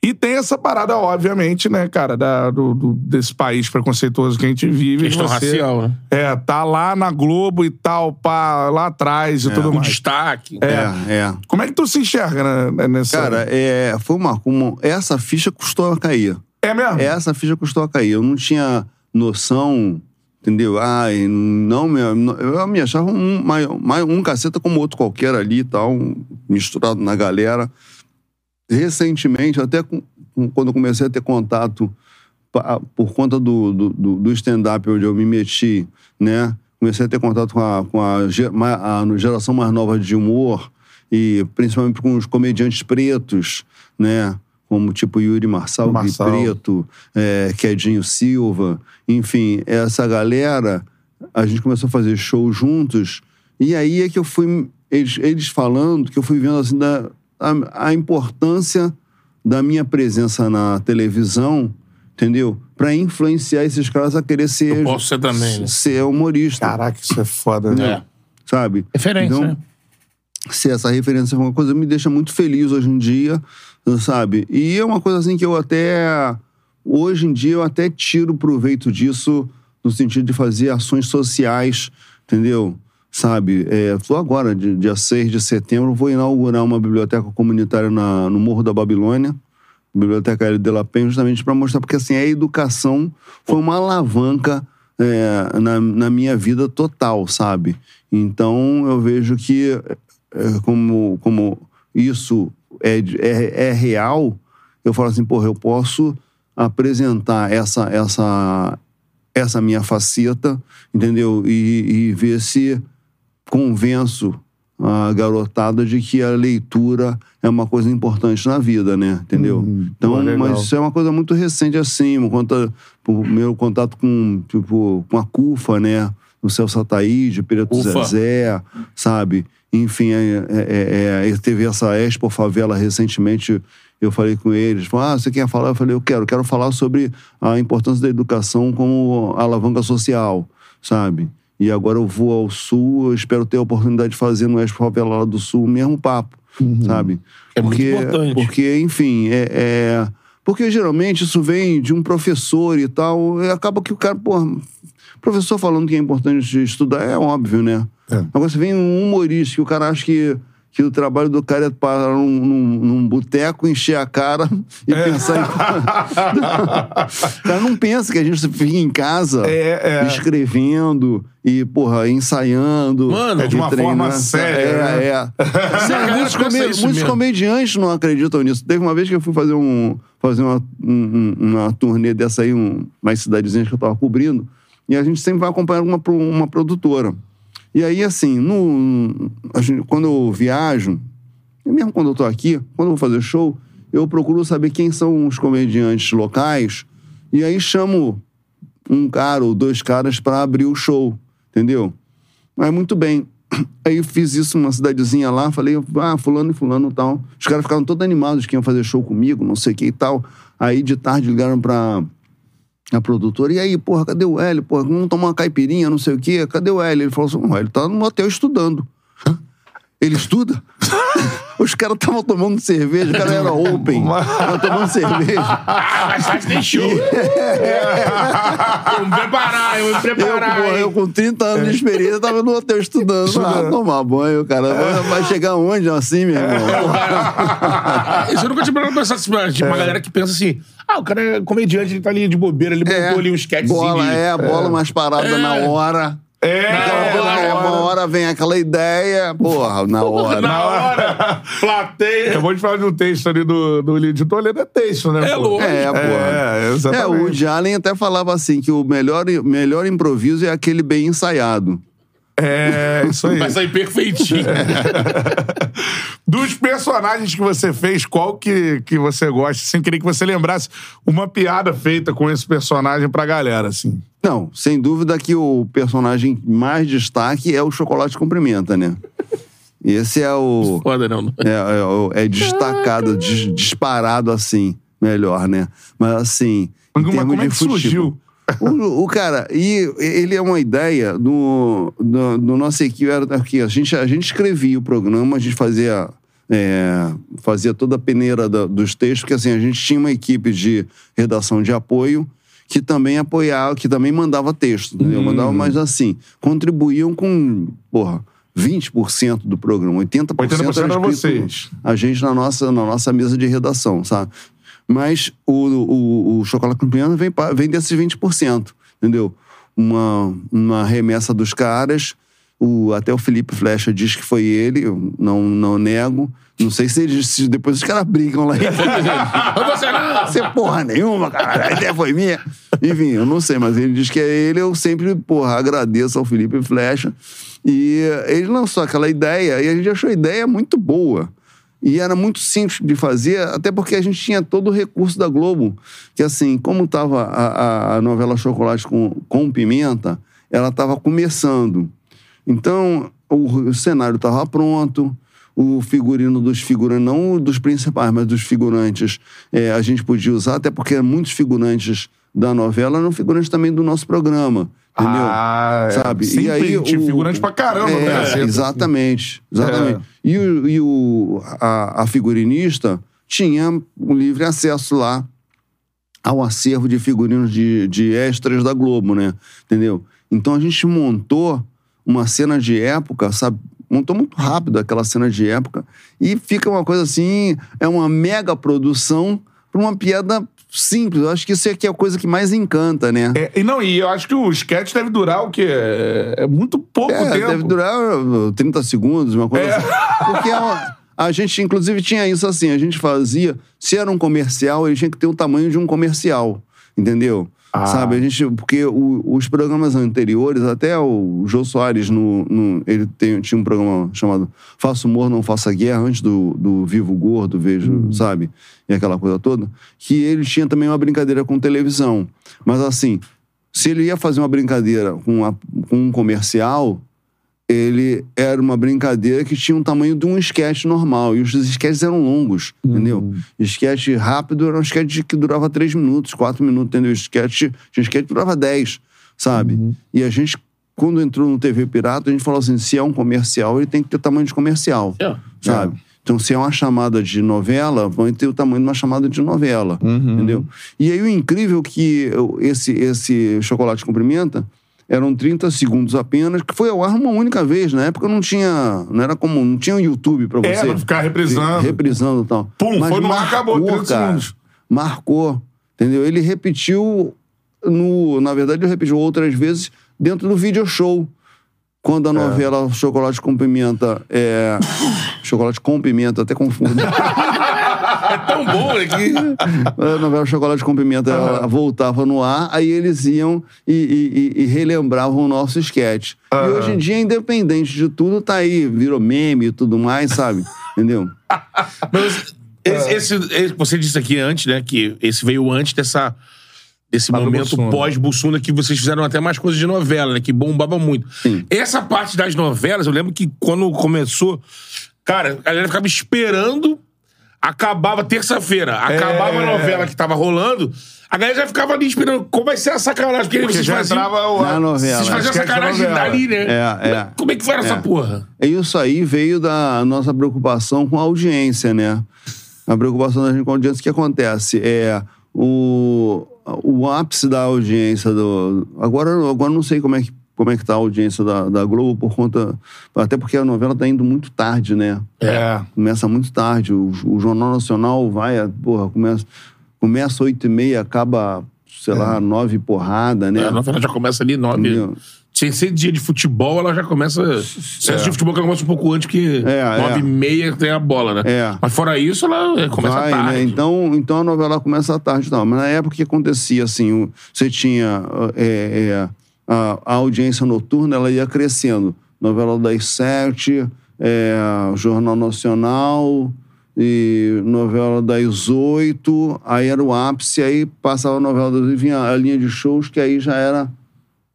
E tem essa parada, obviamente, né, cara, da, do, do- desse país preconceituoso que a gente vive. Questão você, racial, né? É, tá lá na Globo e tal, pá, lá atrás e tudo O mais. destaque. É, é. Como é que tu se enxerga né, nessa... Cara, é, foi uma, uma. Essa ficha custou a cair. é mesmo? Essa ficha custou a cair. Eu não tinha noção, entendeu? Ai, não. Eu me achava um, um caceta como outro qualquer ali e tal, misturado na galera. Recentemente, até quando comecei a ter contato por conta do, do, do- stand-up onde eu me meti, né? Comecei a ter contato com a, com a, a geração mais nova de humor e principalmente com os comediantes pretos, né? Como tipo Yuri Marçal, Gui Marçal. Preto, é, Quedinho Silva, enfim, essa galera, a gente começou a fazer show juntos e aí é que eu fui, eles, eles falando, que eu fui vendo assim da, a, a importância da minha presença na televisão, entendeu? Pra influenciar esses caras a querer ser, Eu posso ser também, né? ser humorista, Caraca, isso é foda, né? É. sabe? Referência, Então, né? se essa referência é uma coisa que me deixa muito feliz hoje em dia, sabe? E é uma coisa assim que eu até hoje em dia eu até tiro proveito disso no sentido de fazer ações sociais, entendeu? Sabe? É, tô agora, dia 6 de setembro, vou inaugurar uma biblioteca comunitária na- no Morro da Babilônia, Biblioteca Hélio de la Penha, justamente para mostrar, porque assim, a educação foi uma alavanca é, na, na minha vida total, sabe? Então eu vejo que é, como, como isso é, é, é real, eu falo assim, porra, eu posso apresentar essa, essa, essa minha faceta, entendeu? E, e ver se convenço a garotada de que a leitura é uma coisa importante na vida, né? Entendeu? então, pô, legal. mas isso é uma coisa muito recente assim, conta, o meu contato com, tipo, com a CUFA, né? O Celso Ataíde, Pireto Ufa. Zezé, sabe? Enfim, é, é, é, é, teve essa Expo Favela recentemente, eu falei com eles, falaram, ah, você quer falar? Eu falei, eu quero, quero falar sobre a importância da educação como alavanca social, sabe? E agora eu vou ao Sul, eu espero ter a oportunidade de fazer no Expo Favela lá do Sul o mesmo papo, sabe? É muito importante. Porque, enfim, é, é- Porque geralmente isso vem de um professor e tal, e acaba que o cara, pô, professor falando que é importante estudar, é óbvio, né? É. Agora você vem um humorista que o cara acha que, que o trabalho do cara é parar num, num, num boteco, encher a cara e pensar em. *laughs* *laughs* o cara não pensa que a gente fica em casa É, é. escrevendo e, porra, ensaiando. Mano, é de uma treinando. forma séria, É, né? é. *laughs* muitos come- muitos comediantes não acreditam nisso. Teve uma vez que eu fui fazer, um, fazer uma, um- um- uma turnê dessa aí, um, mais cidadezinhas que eu tava cobrindo, e a gente sempre vai acompanhar uma, uma produtora. E aí, assim, no, gente- quando eu viajo, mesmo quando eu tô aqui, quando eu vou fazer show, eu procuro saber quem são os comediantes locais, e aí chamo um cara ou dois caras pra abrir o show, entendeu? Mas muito bem. *clears throat* Aí eu fiz isso numa cidadezinha lá, falei, ah, fulano e fulano tal. Os caras ficaram todos animados que iam fazer show comigo, não sei o que e tal. Aí de tarde ligaram pra a produtora, e aí, porra, cadê o Hélio? Porra, vamos tomar uma caipirinha, não sei o quê. Cadê o Hélio? Ele falou assim, o Hélio tá no hotel estudando. Ele estuda? *laughs* Os caras estavam tomando cerveja, o cara era open. Tava tomando cerveja. Ah, tarde tem show. *laughs* Vamos preparar, vamos Eu, preparar. porra, hein? eu com 30 anos de experiência, tava no hotel estudando. Ah, tomar banho, cara. Vai- chegar onde assim, meu irmão? *laughs* Isso eu nunca tinha parado pra pensar assim, tipo, uma galera que pensa assim: ah, o cara é comediante, ele tá ali de bobeira, ele montou ali um sketchzinho. bola, de- é, bola mais parada na hora. É, Então, na é, uma hora vem aquela ideia, porra, na hora. Na hora, plateia. Eu vou te falar de um texto ali do, do Lídio Toledo, é texto, né? É louco. É, porra. É, É, exatamente. o Woody Allen até falava assim, que o melhor, melhor improviso é aquele bem ensaiado. É, isso aí. Vai sair perfeitinho. *laughs* Dos personagens que você fez, qual que, que você gosta? Sem querer que você lembrasse uma piada feita com esse personagem pra galera, assim. Não, sem dúvida que o personagem mais destaque é o Chocolate com Pimenta, né? Esse é o... Foda, não. É, é, é destacado, dis- disparado assim, melhor, né? Mas assim, em Mas termos como é de que futebol. surgiu? O, o cara, e ele é uma ideia do, do, do nossa equipe. Era aqui, a, gente, a gente escrevia o programa, a gente fazia, é, fazia toda a peneira da- dos textos, porque assim, a gente tinha uma equipe de redação de apoio que também apoiava, que também mandava texto, entendeu? Mandava, mas assim, contribuíam com, porra, 20% do programa, 80%, 80% era era vocês. a gente na nossa, na nossa mesa de redação, sabe? Mas o, o, o chocolate pimenta vem, vem desses 20%, entendeu? Uma, uma remessa dos caras, o, até o Felipe Flecha diz que foi ele, eu não, não nego. Não sei se, eles, se depois os caras brigam lá. *laughs* Você não. Você porra nenhuma, cara. A ideia foi minha. Enfim, eu não sei, mas ele diz que é ele. Eu sempre, porra, agradeço ao Felipe Flecha. E ele lançou aquela ideia e a gente achou a ideia muito boa. E era muito simples de fazer, até porque a gente tinha todo o recurso da Globo. Que assim, como estava a, a- a novela Chocolate com, com Pimenta, ela estava começando. Então, o, o cenário estava pronto, o figurino dos figurantes, não dos principais, mas dos figurantes, é, a gente podia usar, até porque muitos figurantes da novela eram figurantes também do nosso programa. Entendeu? Ah, é. Sabe? Sempre e aí tinha o- figurante pra caramba, é, né? Exatamente, exatamente. É. E, o, e o, a, a figurinista tinha um livre acesso lá ao acervo de figurinos de, de extras da Globo, né? Entendeu? Então a gente montou uma cena de época, sabe? Montou muito rápido aquela cena de época e fica uma coisa assim, é uma mega produção pra uma piada simples. Eu acho que isso aqui é a coisa que mais encanta, né? É, e não, e eu acho que o sketch deve durar o quê? É, é muito pouco É, tempo. deve durar uh, 30 segundos, uma coisa É. assim. Porque é a gente, inclusive, tinha isso assim, a gente fazia, se era um comercial, ele tinha que ter o tamanho de um comercial, entendeu? Ah. Sabe, a gente, porque o- os programas anteriores, até o Jô Soares, no, no- ele tem- tinha um programa chamado Faça Humor, Não Faça Guerra, antes do, do Vivo Gordo, vejo, Hum. sabe? E aquela coisa toda, que ele tinha também uma brincadeira com televisão. Mas assim, se ele ia fazer uma brincadeira com, a- com um comercial, ele era uma brincadeira que tinha um tamanho de um esquete normal. E os esquetes eram longos, entendeu? Esquete rápido era um esquete que durava três minutos, quatro minutos, entendeu? Esquete, tinha esquete que durava dez, sabe? E a gente, quando entrou no TV Pirata, a gente falou assim, se é um comercial, ele tem que ter tamanho de comercial, É. sabe? Então, se é uma chamada de novela, vai ter o tamanho de uma chamada de novela, entendeu? E aí, o incrível é que eu- esse, esse chocolate com pimenta eram 30 segundos apenas, que foi ao ar uma única vez. Na época não tinha, não era como, não tinha um YouTube pra É, você. pra ficar reprisando. Reprisando e tal. Pum, foi no ar, acabou, 30 cara. segundos. Marcou, entendeu? Ele repetiu, no, na verdade, ele repetiu outras vezes dentro do video show. Quando a novela Chocolate com Pimenta é. *laughs* Chocolate com Pimenta, até confundo. *laughs* É tão bom que... *laughs* a novela Chocolate com Pimenta ela voltava no ar, aí eles iam e, e- e- e relembravam o nosso sketch. E hoje em dia, independente de tudo, tá aí, virou meme e tudo mais, sabe? *laughs* Entendeu? Mas esse, esse- esse- você disse aqui antes, né? Que esse veio antes dessa, desse momento Bussunda. pós-Bussunda que vocês fizeram até mais coisas de novela, né? Que bombava muito. Essa parte das novelas, eu lembro que quando começou, cara, a galera ficava esperando acabava terça-feira, acabava a novela que tava rolando, a galera já ficava ali esperando como vai ser a sacanagem. Porque, Porque vocês já faziam, entrava o... Na novela. vocês faziam a sacanagem dali, né? É, é. Como é que foi essa É. porra? Isso aí veio da nossa preocupação com a audiência, né? A preocupação da gente com a audiência, o que acontece? É o, o ápice da audiência do. Agora, agora não sei como é que, como é que tá a audiência da, da Globo, por conta. Até porque a novela tá indo muito tarde, né? É. Começa muito tarde. O, o Jornal Nacional vai, porra, começa, começa 8 e meia, acaba, sei lá, nove porrada, né? A novela já começa ali nove. Entendeu? Sem ser dia de futebol, ela já começa. Se é de futebol, ela começa um pouco antes, que É, nove é. e meia tem a bola, né? É. Mas fora isso, ela é, começa Vai, tarde. né? Então, então a novela começa à tarde e tal. Mas na época que acontecia assim, você tinha é, é, a, a audiência noturna, ela ia crescendo. Novela das sete, é, Jornal Nacional e novela das oito, aí era o ápice, aí passava a novela das oito, vinha a linha de shows, que aí já era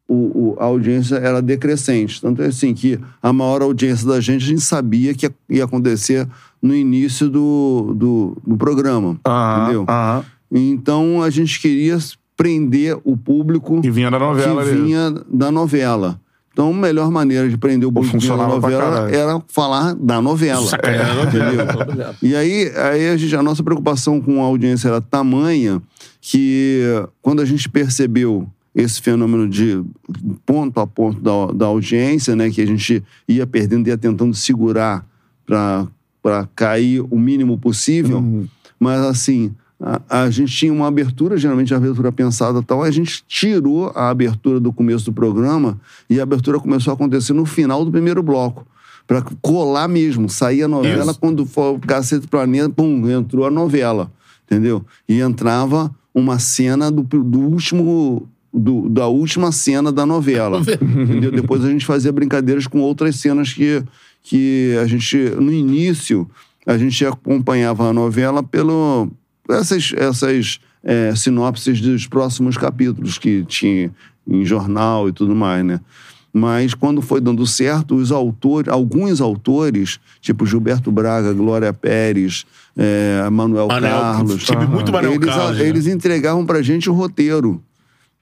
o, o- a audiência era decrescente. Tanto é assim que a maior audiência da gente, a gente sabia que ia, acontecer no início do, do, do programa. Aham, entendeu? aham. Então a gente queria prender o público Que vinha da novela que vinha da novela. Então, a melhor maneira de prender o público da novela era falar da novela. É, *laughs* entendeu? E aí, aí a, gente, a nossa preocupação com a audiência era tamanha que quando a gente percebeu esse fenômeno de ponto a ponto da, da audiência, né, que a gente ia perdendo, ia tentando segurar para cair o mínimo possível, mas assim, a, a gente tinha uma abertura, geralmente a abertura pensada e tal, a gente tirou a abertura do começo do programa e a abertura começou a acontecer no final do primeiro bloco. Pra colar mesmo, sair a novela, Isso. quando for o Cacete Planeta, pum, entrou a novela, entendeu? E entrava uma cena do, do último. do- da última cena da novela. *laughs* entendeu? Depois a gente fazia brincadeiras com outras cenas que, que a gente, no início, a gente acompanhava a novela pelo. Essas, essas é, sinopses dos próximos capítulos que tinha em jornal e tudo mais, né? Mas quando foi dando certo, os autores, alguns autores, tipo Gilberto Braga, Glória Pérez, é, Manuel Manuel, Carlos, time muito Manuel eles, Carlos, né? eles entregavam pra gente o roteiro.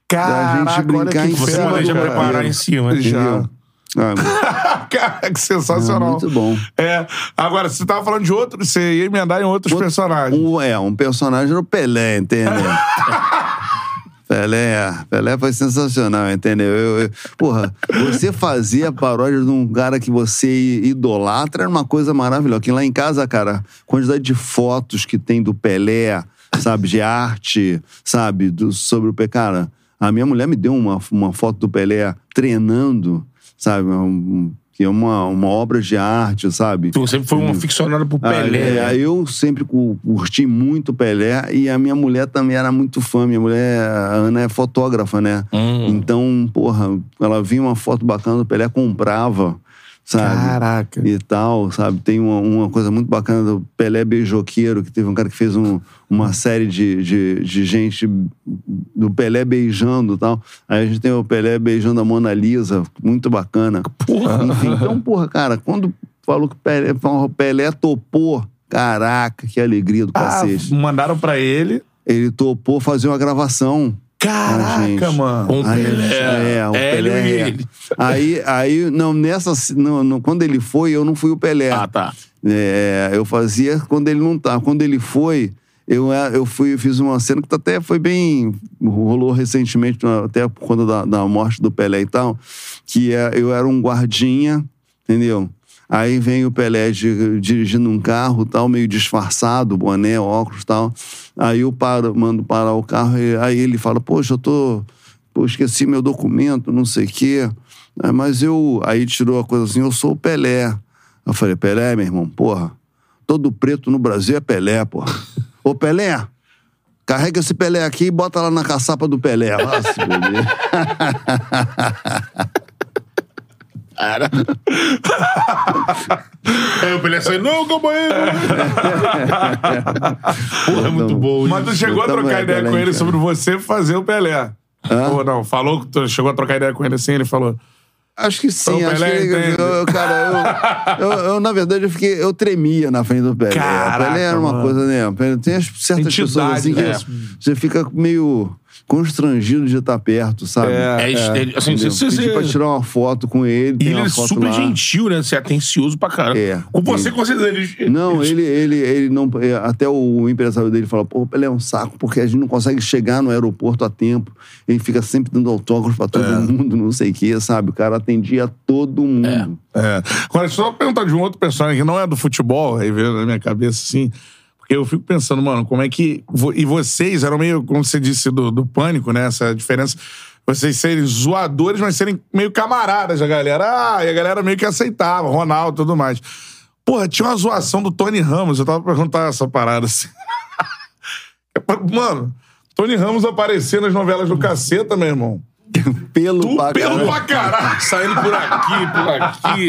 Caraca, gente brincar olha que em Você cima fera, planeja do cara. preparar em cima. Já. Ah, Cara, que sensacional. muito bom. É. Agora, você tava falando de outro, você ia emendar em outros personagens. Um, é, um personagem era o Pelé, entendeu? *laughs* Pelé, Pelé foi sensacional, entendeu? Eu, eu- porra, você fazer a paródia de um cara que você idolatra era uma coisa maravilhosa. Que lá em casa, cara, quantidade de fotos que tem do Pelé, sabe, de arte, sabe, do, sobre o Pelé. Cara, a minha mulher me deu uma, uma foto do Pelé treinando, sabe, um- que é uma, uma obra de arte, sabe? Tu sempre foi um aficionado por Ah, Pelé. é, eu sempre cu- curti muito Pelé e a minha mulher também era muito fã. Minha mulher, a Ana, é fotógrafa, né? Hum. Então, porra, ela via uma foto bacana do Pelé, comprava, sabe? Caraca. E tal, sabe? Tem uma, uma coisa muito bacana do Pelé Beijoqueiro, que teve um cara que fez um- uma série de, de, de gente do Pelé beijando e tal. Aí a gente tem o Pelé beijando a Mona Lisa, muito bacana. Porra. Enfim, então, porra, cara, quando falou que o Pelé, o Pelé topou, caraca, que alegria do Ah, cacete. mandaram pra ele. Ele topou fazer uma gravação. Caraca, mano. Com o Pelé. É, o Hélio Pelé. e é. ele. Aí, aí, não, nessa. no- no- quando ele foi, eu não fui o Pelé. Ah, tá. É, eu fazia quando ele não tava. Quando ele foi, eu, eu fui, fiz uma cena que até foi bem. rolou recentemente, até por conta da, da morte do Pelé e tal, que é, eu era um guardinha, entendeu? Aí vem o Pelé di- dirigindo um carro, tal, meio disfarçado, boné, óculos e tal. Aí eu paro, mando parar o carro, e aí ele fala: Poxa, eu tô. Pô, esqueci meu documento, não sei o quê. Mas eu. Aí tirou a coisa assim: eu sou o Pelé. Eu falei: Pelé, meu irmão, porra. Todo preto no Brasil é Pelé, porra. Ô, Pelé, carrega esse Pelé aqui e bota lá na caçapa do Pelé. Se *laughs* fuder. Cara. Aí o Pelé saiu, não, calma aí. Porra, é muito bom. Mas tu chegou a trocar é, ideia Pelé, com ele cara. sobre você fazer o Pelé. Ou não, falou que tu chegou a trocar ideia com ele assim, ele falou. Acho que sim, O acho Pelé que entende. eu, cara, eu, eu, eu, na verdade eu fiquei, eu tremia na frente do Pelé. Caraca, o Pelé era uma mano. coisa, né? Tem as- certas pessoas assim que Entidade, você fica meio constrangido de estar perto, sabe? É, é, assim, Entendeu? você- você- Pedi pra tirar uma foto com ele, E ele uma é foto super lá. gentil, né? Você é atencioso pra caramba. É. Com você, Ele- com certeza, ele... Não, ele, ele, ele não. é, Até o empresário dele fala: pô, Pelé é um saco, porque a gente não consegue chegar no aeroporto a tempo. Ele fica sempre dando autógrafo pra É. todo mundo, não sei o quê, sabe? O cara atendia todo mundo. É. Agora, só perguntar de um outro personagem que não é do futebol, aí veio na minha cabeça assim. Porque eu fico pensando, mano, como é que. E vocês eram meio, como você disse, do, do pânico, né? Essa diferença. Vocês serem zoadores, mas serem meio camaradas da galera. Ah, e a galera meio que aceitava, Ronaldo e tudo mais. Porra, tinha uma zoação do Tony Ramos. Eu tava perguntando essa parada assim. *laughs* Mano, Tony Ramos aparecer nas novelas do caceta, meu irmão. *laughs* Pelo Tu pra pelo caralho. pra caralho. Saindo por aqui, por aqui.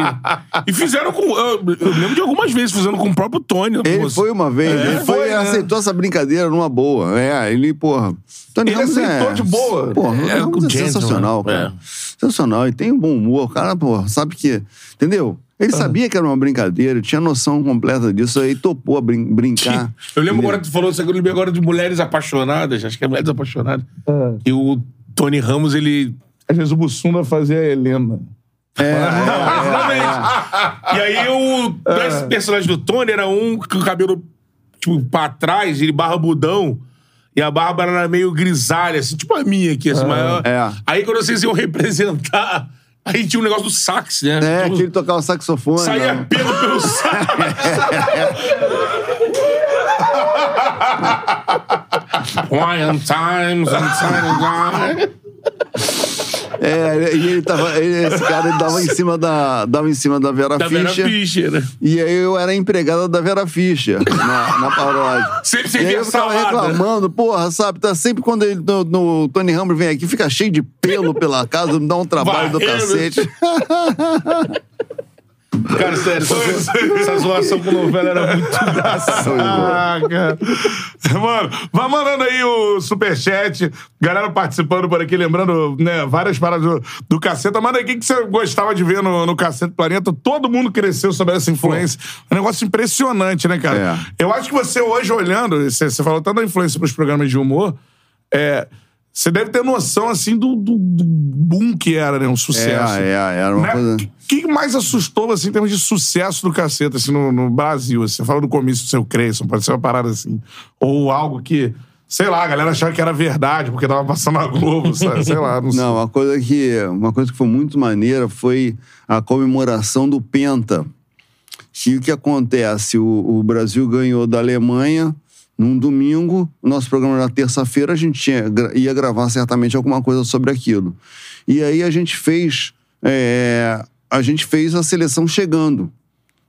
E fizeram com. Eu, eu lembro de algumas vezes fazendo com o próprio Tony. Ele Você- foi uma vez, É, ele foi, foi, né? aceitou essa brincadeira numa boa. É, ele, porra. Tony Ele Ramos aceitou é, de boa. Porra, É, é, o é sensacional, cara. Sensacional. E tem um bom humor. O cara, porra, sabe que. Entendeu? Ele Ah. sabia que era uma brincadeira, tinha noção completa disso, aí topou a brin- brincar. Eu lembro agora que tu falou isso, eu lembrei agora de Mulheres Apaixonadas, acho que é Mulheres Apaixonadas. E o Tony Ramos, ele. Às vezes o Bussunda fazia a Helena. É, Exatamente. E aí o esse personagem do Tony era um com o cabelo tipo, pra trás, ele barbudão. E a Bárbara era meio grisalha, assim, tipo a minha aqui, assim. mas- é. Aí quando vocês iam representar, aí tinha um negócio do sax, né? é, Tipo, que ele tocava saxofone. Saía né? pelo pelo sax. *laughs* *laughs* On times, on times, É, e ele tava. ele- esse cara ele dava em cima da. Dava em cima da Vera Da Vera Fischer. Fischer, né? E aí eu era empregada da Vera Fischer na, na paródia. Sempre E aí servia eu ficava salada. reclamando, porra, sabe? Tá sempre quando ele, no, no Tony Ramos vem aqui, fica cheio de pelo pela casa, me dá um trabalho do Varrendo. cacete. *laughs* Cara, sério, essa, essa zoação com novela era muito *laughs* engraçada. Ah, cara. Mano, vai mandando aí o superchat. Galera participando por aqui, lembrando, né, várias paradas do, do Caceta. Manda aí o que, que você gostava de ver no, no Caceta Planeta. Todo mundo cresceu sobre essa influência. É um negócio impressionante, né, cara? É. Eu acho que você hoje olhando, você, você falou tanto da influência pros programas de humor, é, você deve ter noção, assim, do, do, do boom que era, né? Um É, sucesso. é, era uma Né? coisa. O que mais assustou, assim, em termos de sucesso do caceta, assim, no, no Brasil? assim? Você fala do comício do seu Creyson, pode ser uma parada assim. Ou algo que, sei lá, a galera achava que era verdade, porque tava passando na Globo, sabe? *laughs* sei lá, não, sei. Não, uma coisa que uma coisa que foi muito maneira foi a comemoração do Penta. E o que acontece? O, o Brasil ganhou da Alemanha num domingo, nosso programa na terça-feira, a gente tinha- ia gravar certamente alguma coisa sobre aquilo. E aí a gente fez é, a gente fez a seleção chegando,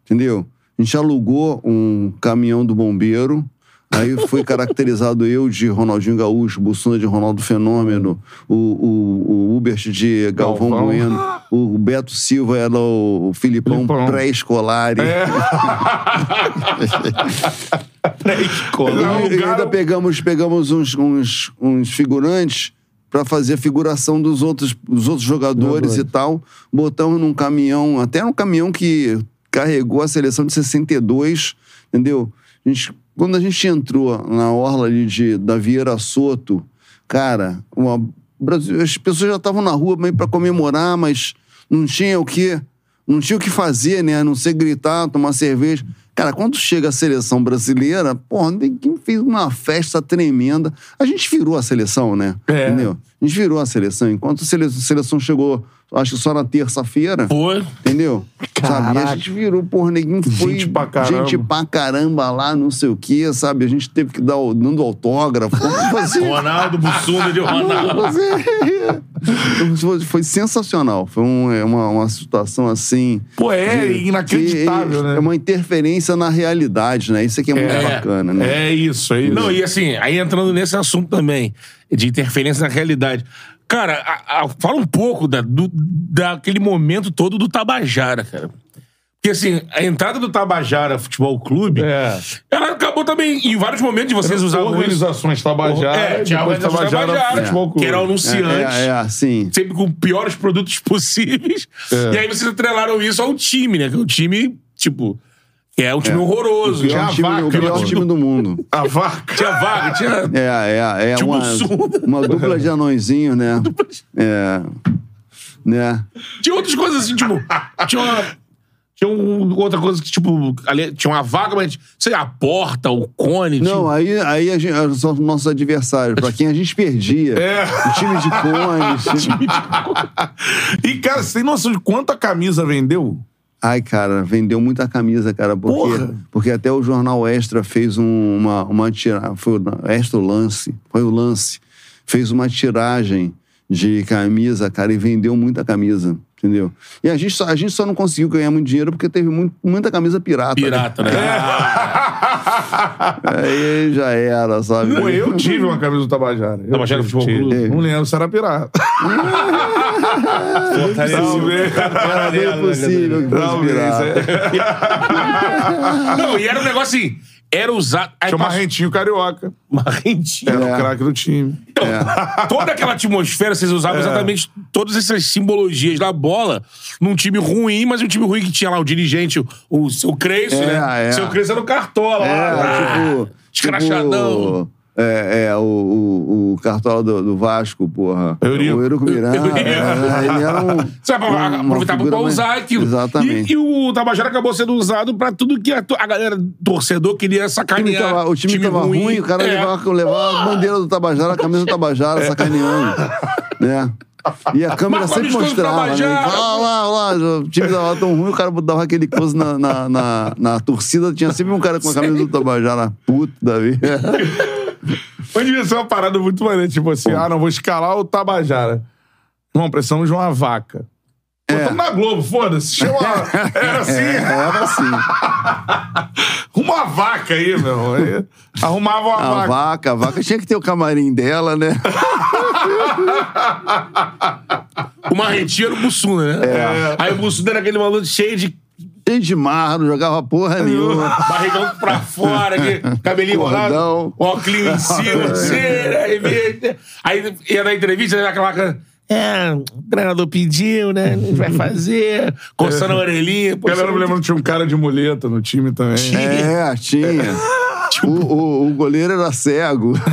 entendeu? A gente alugou um caminhão do bombeiro, Aí foi caracterizado eu de Ronaldinho Gaúcho, Bussunda de Ronaldo Fenômeno, o, o, o Hubert de Galvão, Galvão. Bueno, o Beto Silva era o, Filipão, Filipão. pré-escolar. É. *laughs* Pré-escola. E ainda pegamos, pegamos uns, uns, uns figurantes para fazer a figuração dos outros, dos outros jogadores e tal. Botamos num caminhão, até num caminhão que carregou a seleção de 62, entendeu? A gente, quando a gente entrou na orla ali de, da Vieira Soto, cara, uma, Brasil- as pessoas já estavam na rua meio para comemorar, mas não tinha o que não tinha o que fazer, né? A não ser gritar, tomar cerveja. Cara, quando chega a seleção brasileira, porra, ninguém fez uma festa tremenda. A gente virou a seleção, né? É. Entendeu? A gente virou a seleção. Enquanto a sele- seleção chegou, acho que só na terça-feira, Foi. entendeu? Sabe? E Caraca. a gente virou, porra, ninguém foi. Gente pra caramba. gente pra caramba lá, não sei o quê, sabe? A gente teve que dar o, dando autógrafo. Fazer? Ronaldo, Bussunda de Ronaldo. Foi, foi sensacional. Foi um- é uma, uma situação assim. Pô, é de- inacreditável, que né? É uma interferência na realidade, né? Isso aqui é muito É. bacana, né? É isso, é isso. Não, e assim, aí entrando nesse assunto também, de interferência na realidade. Cara, a- a- fala um pouco da, do, daquele momento todo do Tabajara, cara. Porque assim, a entrada do Tabajara Futebol Clube, É. ela acabou também, em vários momentos, vocês usavam isso. organizações Tabajara. É, tinha a depois organização Tabajara, Futebol Clube. que era o anunciante. É, é, é, sim. sempre com piores produtos *laughs* possíveis. É. E aí vocês atrelaram isso ao time, né? Que é o time, tipo, é um time horroroso. O pior, a time, vaca, o pior né? time do mundo. A vaca. Tinha vaga, tinha. É, é, é Tinha um uma, uma dupla de anõezinho, né? *laughs* É. Né? Tinha outras coisas assim, tipo. Tinha uma. Tinha um- outra coisa que, tipo, ali, tinha uma vaga, mas, sei lá, a porta, o cone. Não, tinha... aí, aí a gente, são os nossos adversários, pra quem a gente perdia. É. O time de *laughs* cones. time- E, cara, você tem noção de quanto a camisa vendeu? Ai, cara, vendeu muita camisa, cara, porque, Porra. porque até o Jornal Extra fez um- uma, uma tiragem. Foi o Extra Lance, foi o Lance. Fez uma tiragem de camisa, cara, e vendeu muita camisa, entendeu? E a gente só, a gente só não conseguiu ganhar muito dinheiro porque teve muito- muita camisa pirata. Pirata, né? *laughs* Aí já era, sabe? Pô, eu tive uma camisa do Tabajara. Eu Tabajara tive, Futebol. Clube? Não lembro se era pirata. Talvez. Era bem possível que fosse Talvez, pirata. é. Não, e era um negócio assim. Era usado. Aí Tinha o passou- Marrentinho Carioca. Marrentinho. Era É. o craque do time. *laughs* Toda aquela atmosfera, vocês É. usavam exatamente todas essas simbologias da bola num time ruim, mas um time ruim que tinha lá o dirigente, o, o seu Cresço, É, né? é. Seu Cresço era o Cartola lá. É, ah, tipo. Escrachadão. tipo, é, é, o, o, o cartola do, do Vasco, porra. Eurico. O Eurico Miranda. *laughs* Eurico. é, ele era um. Sabe, pra uma aproveitar pra mais- usar aquilo. Exatamente. E, e o Tabajara acabou sendo usado pra tudo que a, a galera torcedor queria O time sacanear. tava, o time tava ruim, o cara É. levava, levava a bandeira do Tabajara, a camisa do Tabajara, sacaneando. Né? E a câmera sempre mostrava, né? Olha lá, olha lá, o time tava tão ruim, o cara dava aquele close na, na, na, na torcida, tinha sempre um cara com a camisa do Tabajara, puto da vida. Mas devia ser uma parada muito maneira. Tipo assim, ah, não, vou escalar o Tabajara. Irmão, precisamos de uma vaca. É. tamo na Globo, foda-se. Chama... *laughs* Era assim. É, era assim. Arruma *laughs* uma vaca aí, meu. Aí, arrumava uma A vaca. vaca, a vaca tinha que ter o camarim dela, né? *laughs* O Marrentinho era o Bussuna, né? É. Aí o Bussuna era aquele maluco cheio de Cheio de mar, não jogava porra nenhuma. *laughs* barrigão pra fora, cabelinho enrolado, óculos em cima, *laughs* aí, vê- aí ia na entrevista, era aquela coisa, é, o treinador pediu, né, a gente vai fazer, coçando a orelhinha. Pô, galera me é lembra que tinha um cara de muleta no time também. É, tinha. O, o, o goleiro era cego. *laughs*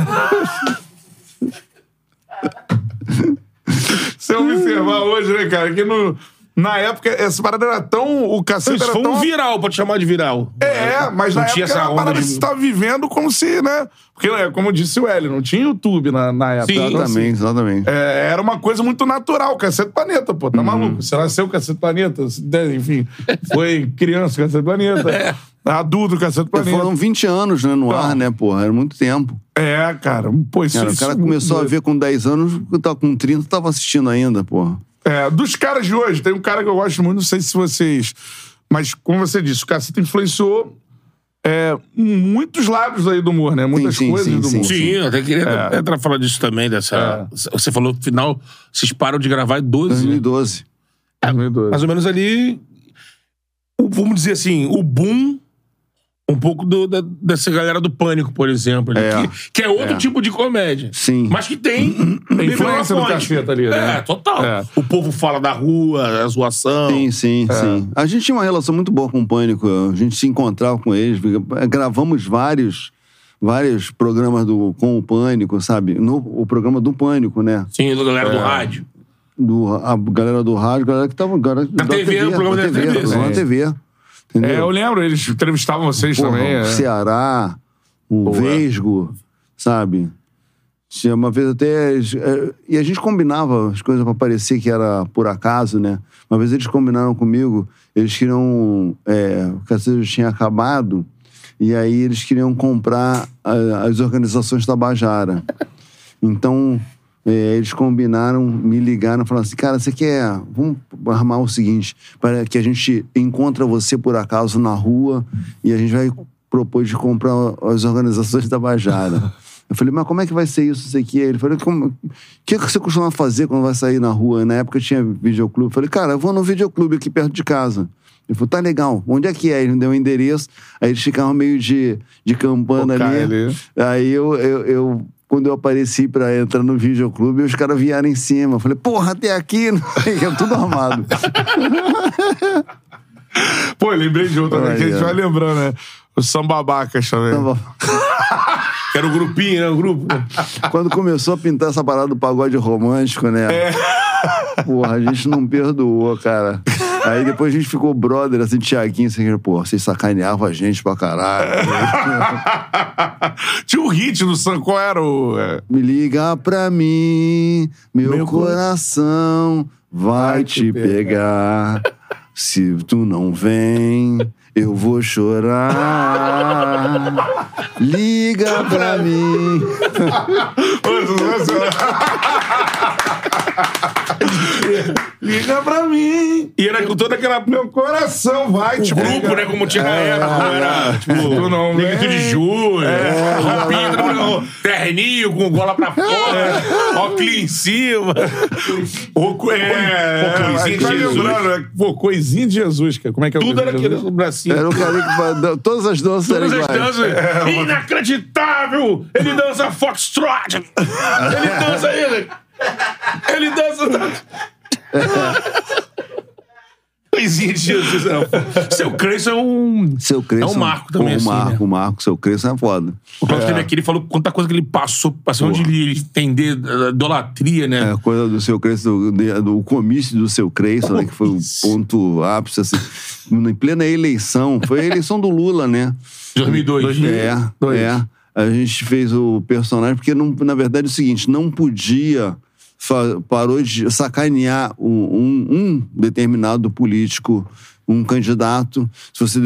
Se eu observar hoje, né, cara, que no, na época essa parada era tão. O cacete Isso era foi tão. um viral, pode chamar de viral. É, mas Não na tinha época era essa uma parada onda que de- você tava vivendo como se, né? Porque, né, como disse o Hélio, não tinha YouTube na, na época. Sim. Então, assim, Exatamente, exatamente. é, era uma coisa muito natural, Cacete Planeta, pô, tá maluco? Você nasceu Cacete Planeta, enfim, foi criança Cacete Planeta, *laughs* adulto Cacete Planeta. Foram 20 anos né, no Então. ar, né, porra? Era muito tempo. É, cara, pô, isso Cara, o isso cara é muito começou a ver com 10 anos, tá com 30, tava assistindo ainda, porra. É, dos caras de hoje, tem um cara que eu gosto muito, não sei se vocês. Mas, como você disse, o Cacete influenciou é, muitos lados aí do humor, né? Muitas sim, coisas sim, do sim, humor. Sim, eu até queria É. entrar falar disso também, dessa... Você falou que no final, vocês param de gravar em 12, né? 2012. 2012. mais ou menos ali, o- vamos dizer assim, o boom um pouco do- da- dessa galera do Pânico, por exemplo. ali, É. Que, que é outro tipo de comédia. Sim. Mas que tem... Tem influência do caceta ali, né? É, total. É. O povo fala da rua, a zoação. Sim, sim, É. sim. A gente tinha uma relação muito boa com o Pânico. A gente se encontrava com eles. Gravamos vários, vários programas do, com o Pânico, sabe? No, o programa do Pânico, né? Sim, a galera É. do rádio. Do, a galera do rádio, a galera que tava. Galera, da TV, o programa da TV, da TV. Entendeu? É, eu lembro, eles entrevistavam vocês Porra, também. o é. Ceará, o Boa. Vesgo, sabe? Tinha uma vez até. eh, E a gente combinava as coisas pra parecer que era por acaso, né? Uma vez eles combinaram comigo, eles queriam. É, o cacete tinha acabado, e aí eles queriam comprar as organizações Tabajara. Então. Eh, eles combinaram, me ligaram, falaram assim, cara, você quer... Vamos armar o seguinte, para que a gente encontra você por acaso na rua e a gente vai propor de comprar as organizações da Bajara. *laughs* Eu falei, mas como é que vai ser isso, isso aqui? Ele falou, o que, que você costuma fazer quando vai sair na rua? Na época tinha videoclube. Eu falei, cara, eu vou no videoclube aqui perto de casa. Ele falou, tá legal, onde é que é? Ele me deu o endereço, aí eles ficavam meio de, de campana ali. ali. Aí eu, eu, eu- quando eu apareci pra entrar no videoclube, os caras vieram em cima. Eu falei, porra, até aqui, o que, *laughs* tudo armado. *laughs* Pô, lembrei de outra, né? Que a gente vai lembrando, né? Os sambabacas também. Tava- Era o grupinho, né? O grupo. Quando começou a pintar essa parada do pagode romântico, né? Porra, a gente não perdoou, cara. Aí depois a gente ficou brother, assim, Tiaguinho, assim, pô, vocês sacaneavam a gente pra caralho. *laughs* Tinha um hit do Sam, qual era o... é, Me liga pra mim, meu, Meu coração vai te pegar. Se tu não vem, eu vou chorar. Liga pra mim. *laughs* Liga pra mim. E era com toda aquela. Meu coração vai O grupo, pegar. né? Como tinha na época. Era, tipo, Tu não Negrito vem. de Júlio, roupinha, mundo, terninho com gola pra fora, óculos em cima. *laughs* O, é, Pô, coisinha de Jesus. né? Pô, coisinha de Jesus, cara. Como é que é o Tudo era aquele bracinho. Era o cara que todas as danças Todas eram as iguais. danças. Inacreditável! Ele dança foxtrot! Ele dança ele! Ele dança. Coisinha de Jesus. Não. Seu Creyson é um. Seu Cresson. É um marco também, O assim, Marco, né? o Marco, seu Cresson é foda. O Cláudio teve aqui, ele falou quanta coisa que ele passou, passou onde ele entender a idolatria, né? É, a coisa do seu Cresson, do, do comício do seu Cresson, né, que foi o ponto ápice, assim, em plena eleição. Foi a eleição do Lula, né? 2002. É, Dois. é. A gente fez o personagem, porque não, na verdade é o seguinte, não podia, parou de sacanear um, um- um determinado político, um candidato. Se você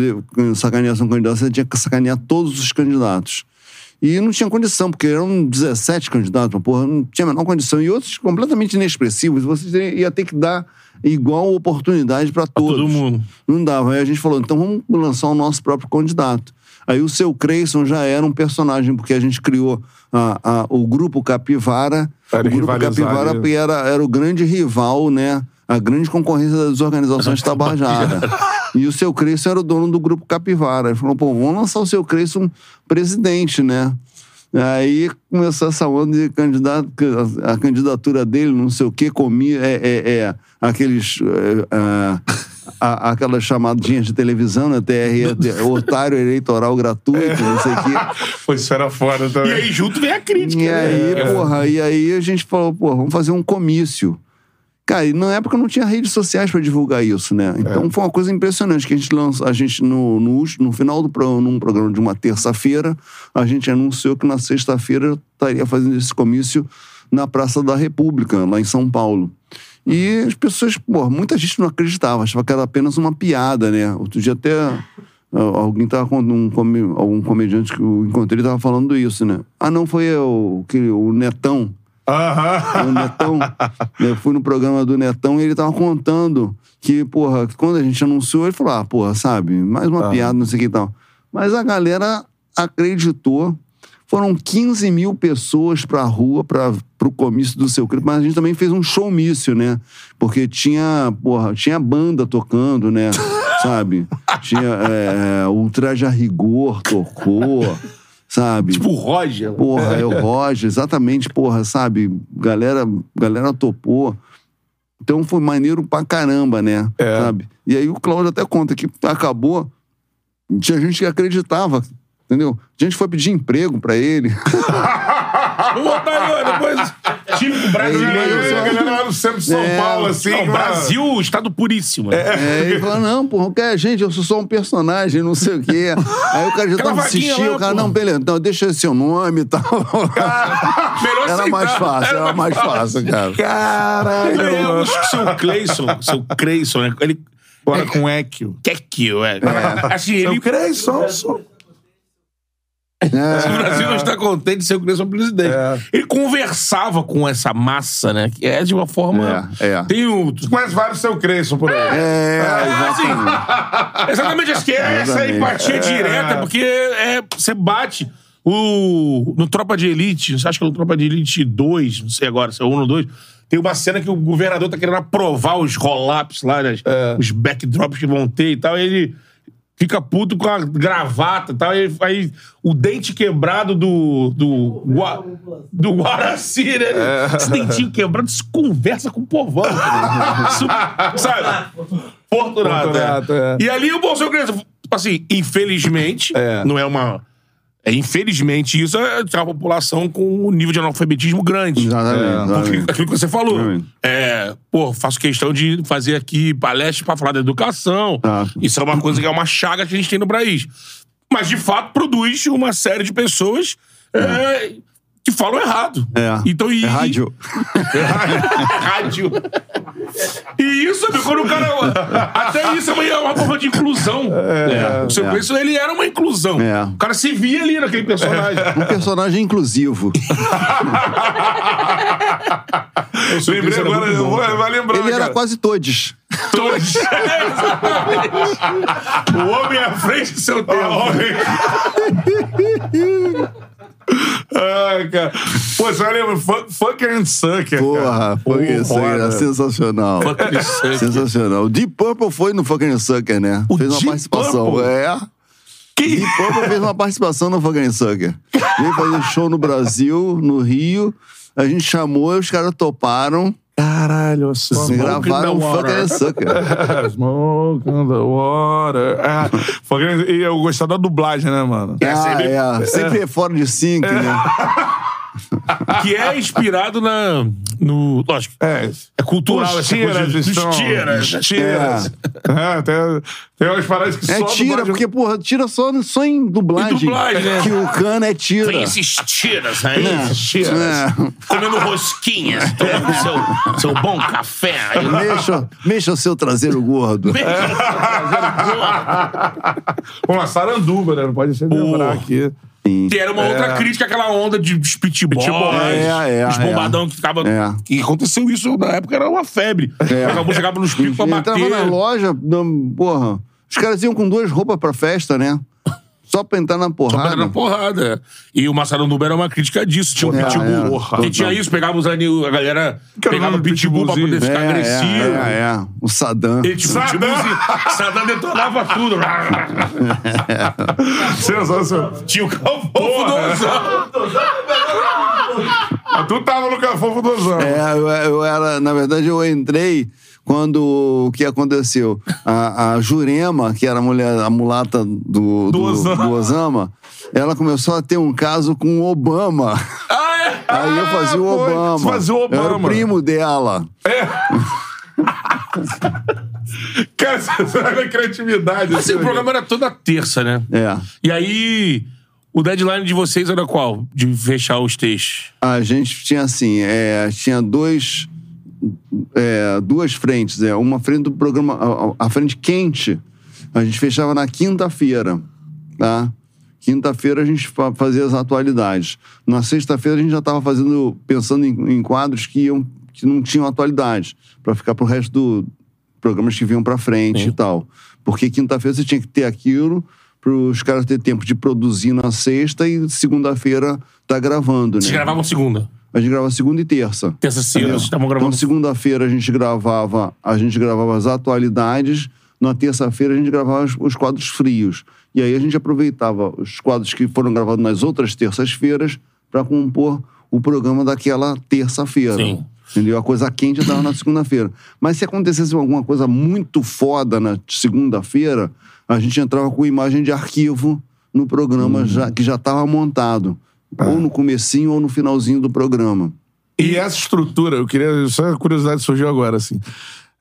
sacaneasse um candidato, você tinha que sacanear todos os candidatos. E não tinha condição, porque eram 17 candidatos, uma porra, não tinha a menor condição. E outros completamente inexpressivos, você ia ter que dar igual oportunidade para todos. todo mundo. Não dava. Aí a gente falou, então vamos lançar o nosso próprio candidato. Aí o seu Creyson já era um personagem, porque a gente criou a- a- o grupo Capivara. Para o grupo Capivara era, era o grande rival, né? A grande concorrência das organizações *laughs* Tabajara. e o seu Creyson era o dono do grupo Capivara. Ele falou, pô, vamos lançar o seu Creyson presidente, né? Aí começou essa onda de candidato, a candidatura dele, não sei o quê, comia, é, é, é, aqueles. é, é, a- aquelas chamadinhas de televisão, né? TR, otário eleitoral gratuito, não sei o quê. *laughs* Pô, isso era foda E também. aí, junto vem a crítica. E né? aí, É. porra, e aí a gente falou, pô, vamos fazer um comício. Cara, e na época não tinha redes sociais pra divulgar isso, né? Então foi uma coisa impressionante que a gente lançou, a gente no, no, no final do programa, num programa de uma terça-feira, a gente anunciou que na sexta-feira estaria fazendo esse comício na Praça da República, lá em São Paulo. E as pessoas, pô, muita gente não acreditava, achava que era apenas uma piada, né? Outro dia até alguém tava com um, algum comediante que eu encontrei tava falando isso, né? Ah, não, foi o, que, o Netão. Aham. O Netão. eu fui no programa do Netão e ele tava contando que, porra, quando a gente anunciou, ele falou, ah, porra, sabe, mais uma piada, não sei o que e tal. Mas a galera acreditou. Foram 15 mil pessoas pra rua para pro comício do seu clipe, mas a gente também fez um showmício, né? Porque tinha, porra, tinha banda tocando, né? *laughs* sabe? Tinha é, o Traje a Rigor tocou, sabe? Tipo o Roger. Porra, é o *laughs* Roger, exatamente, porra, sabe? Galera, galera topou. Então foi maneiro pra caramba, né? É. Sabe? E aí o Cláudio até conta que acabou, tinha gente que acreditava, entendeu? A gente foi pedir emprego pra ele. *laughs* Vamos botar ó, depois. Típico brasileiro. Mas eu A galera lá no centro de São É, Paulo, assim. Não, Brasil, estado puríssimo. né? É, ele falou, não, porra, que gente, eu sou só um personagem, não sei o quê. Aí o cara já Aquela tava assistindo, o cara, não, beleza, então deixa seu nome e tal. *laughs* Melhor Era mais fácil, era mais fácil, cara. Caralho. É, eu acho que seu Cleison, seu Creyson, né? Ele. Bora com Equio. Kekio, é. Assim, ele. Eu creio, só. Só. O Brasil não está contente de ser o Cleison presidente. É. Ele conversava com essa massa, né? Que é de uma forma. É, é. Tem o. Conhece vários seu Creyson por aí. É, assim, exatamente. Exatamente, acho que é essa empatia direta, porque é, você bate o, no Tropa de Elite, você acha que é no Tropa de Elite 2, não sei agora, se é 1 ou 2, Tem uma cena que o governador tá querendo aprovar os roll-ups lá, né, os backdrops que vão ter e tal, e ele fica puto com a gravata e tal, aí o dente quebrado do. do, Gua- do Guaraci, né? Esse dentinho quebrado, isso conversa com o povão. Isso, sabe? Fortunato. Fortunato, é. é. E ali o Bolsonaro, tipo assim, infelizmente, É. não é uma. É, infelizmente, isso é uma população com um nível de analfabetismo grande. Exatamente. É, exatamente. aquilo que você falou. É, pô, faço questão de fazer aqui palestra pra falar da educação. Tá. Isso é uma coisa que é uma chaga que a gente tem no país. Mas, de fato, produz uma série de pessoas é, que falam errado. É. Então, e, É rádio. *laughs* rádio. E isso, amigo, quando o cara. Até isso é uma, é uma forma de inclusão. É. O seu É. preço, ele era uma inclusão. É. O cara se via ali naquele personagem. Um personagem inclusivo. *laughs* O Lembrei era agora, eu vou, vai lembrando. Ele era cara. quase todos. Todos. *laughs* o homem à frente do seu tempo. Ai, cara. Pô, você vai lembrar? Fu- Fucker and Sucker. Porra, isso aí, era foda. sensacional. Fucking sucker. Sensacional. O Deep Purple foi no Fucking Sucker, né? O fez uma Deep participação. Purple? É. Deep Purple fez uma participação no Fucking Sucker. Veio fazer show no Brasil, no Rio. A gente chamou e os caras toparam. Caralho, Smoke gravaram in the o Fucking Sucker. *laughs* Smoke in the water. É, Fucker- e eu gostava da dublagem, né, mano? É, Ah, sempre- é. Sempre é fora de sync, né? *laughs* *laughs* Que é inspirado na. No, lógico. É. É cultural Os essa coisa tiras de- dos estão- tiras. Tiras. É, tem, tem umas paradas que É só tira, dublagem- porque, porra, tira só, só em dublagem. Em dublagem, né? Que o cano é tira. Tem esses tiras aí. É. Comendo rosquinhas, *laughs* tomando seu, seu bom café. Aí, Mexa, mexa o seu traseiro gordo. Uma saranduba, né? Não pode ser lembrar aqui. Que era uma outra crítica àquela onda de os pitboys, É, é, os é. bombadão que ficava. É. E aconteceu isso na época, era uma febre. Acabou chegava nos picos pra bater. Entrava na loja, porra. Os caras iam com duas roupas pra festa, né? Só pra entrar na Só porrada. pra dar na porrada. E o Massaranduba era uma crítica disso. Tinha o É, pitbull. é. Que tinha isso, pegava os anil, a galera Que pegava um pitbull pra poder ficar é, agressivo. É, é, é. O Saddam. Ele um Saddam. Saddam detonava tudo. *laughs* Sensacional. tinha o Calfofo do Ah, Tu tava no Cafofo do Ozão. É, eu, eu era, na verdade, eu entrei quando o que aconteceu? A, a Jurema, que era a mulher, a mulata do, do, Osama. do Osama, ela começou a ter um caso com o Obama. Ah, é? Aí eu fazia o Ah, foi. Obama. Você fazia o Eu era o Obama. primo dela. *laughs* Cara, essa é a criatividade. Assim, o assim, programa era toda terça, né? É. E aí, o deadline de vocês era qual? De fechar os textos? A gente tinha assim, é, tinha dois, é, duas frentes. É, uma frente do programa, a, a frente quente, a gente fechava na quinta-feira, tá? Quinta-feira a gente fa- fazia as atualidades. Na sexta-feira a gente já estava fazendo, pensando em, em quadros que, iam, que não tinham atualidade, para ficar pro resto do programas que vinham para frente e tal. Porque quinta-feira você tinha que ter aquilo para os caras ter tempo de produzir na sexta e segunda-feira tá gravando, né? Vocês gravavam segunda. A gente gravava segunda e terça. Terça-feira, estavam Então, gravando. segunda-feira a gente gravava, a gente gravava as atualidades. Na terça-feira a gente gravava os, os quadros frios. E aí a gente aproveitava os quadros que foram gravados nas outras terças-feiras para compor o programa daquela terça-feira. Sim. Entendeu? A coisa quente estava na segunda-feira. Mas se acontecesse alguma coisa muito foda na segunda-feira, a gente entrava com imagem de arquivo no programa já, que já estava montado. Ou no comecinho ou no finalzinho do programa. E essa estrutura, eu queria. Só a curiosidade surgiu agora, assim.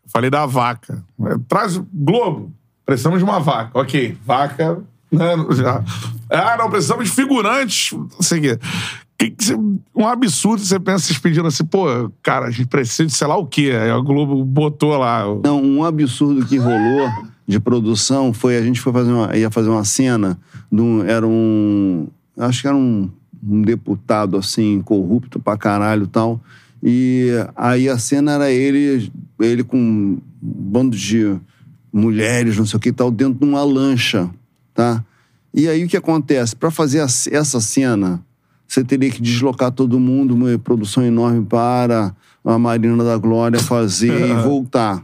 Falei da vaca. É, Traz. Globo, precisamos de uma vaca. Ok, vaca. Né, já. Ah, não, precisamos de figurantes. Não sei o quê. Que que um absurdo você pensa vocês pedindo assim, pô, cara, a gente precisa de sei lá o quê. Aí a Globo botou lá. Não, um absurdo que rolou de produção foi a gente foi fazer uma, ia fazer uma cena de um, era um acho que era um, um deputado assim corrupto pra caralho e tal e aí a cena era ele ele com um bando de mulheres não sei o que e tal dentro de uma lancha tá e aí o que acontece Pra fazer essa cena você teria que deslocar todo mundo, uma produção enorme para a Marina da Glória fazer e *laughs* voltar.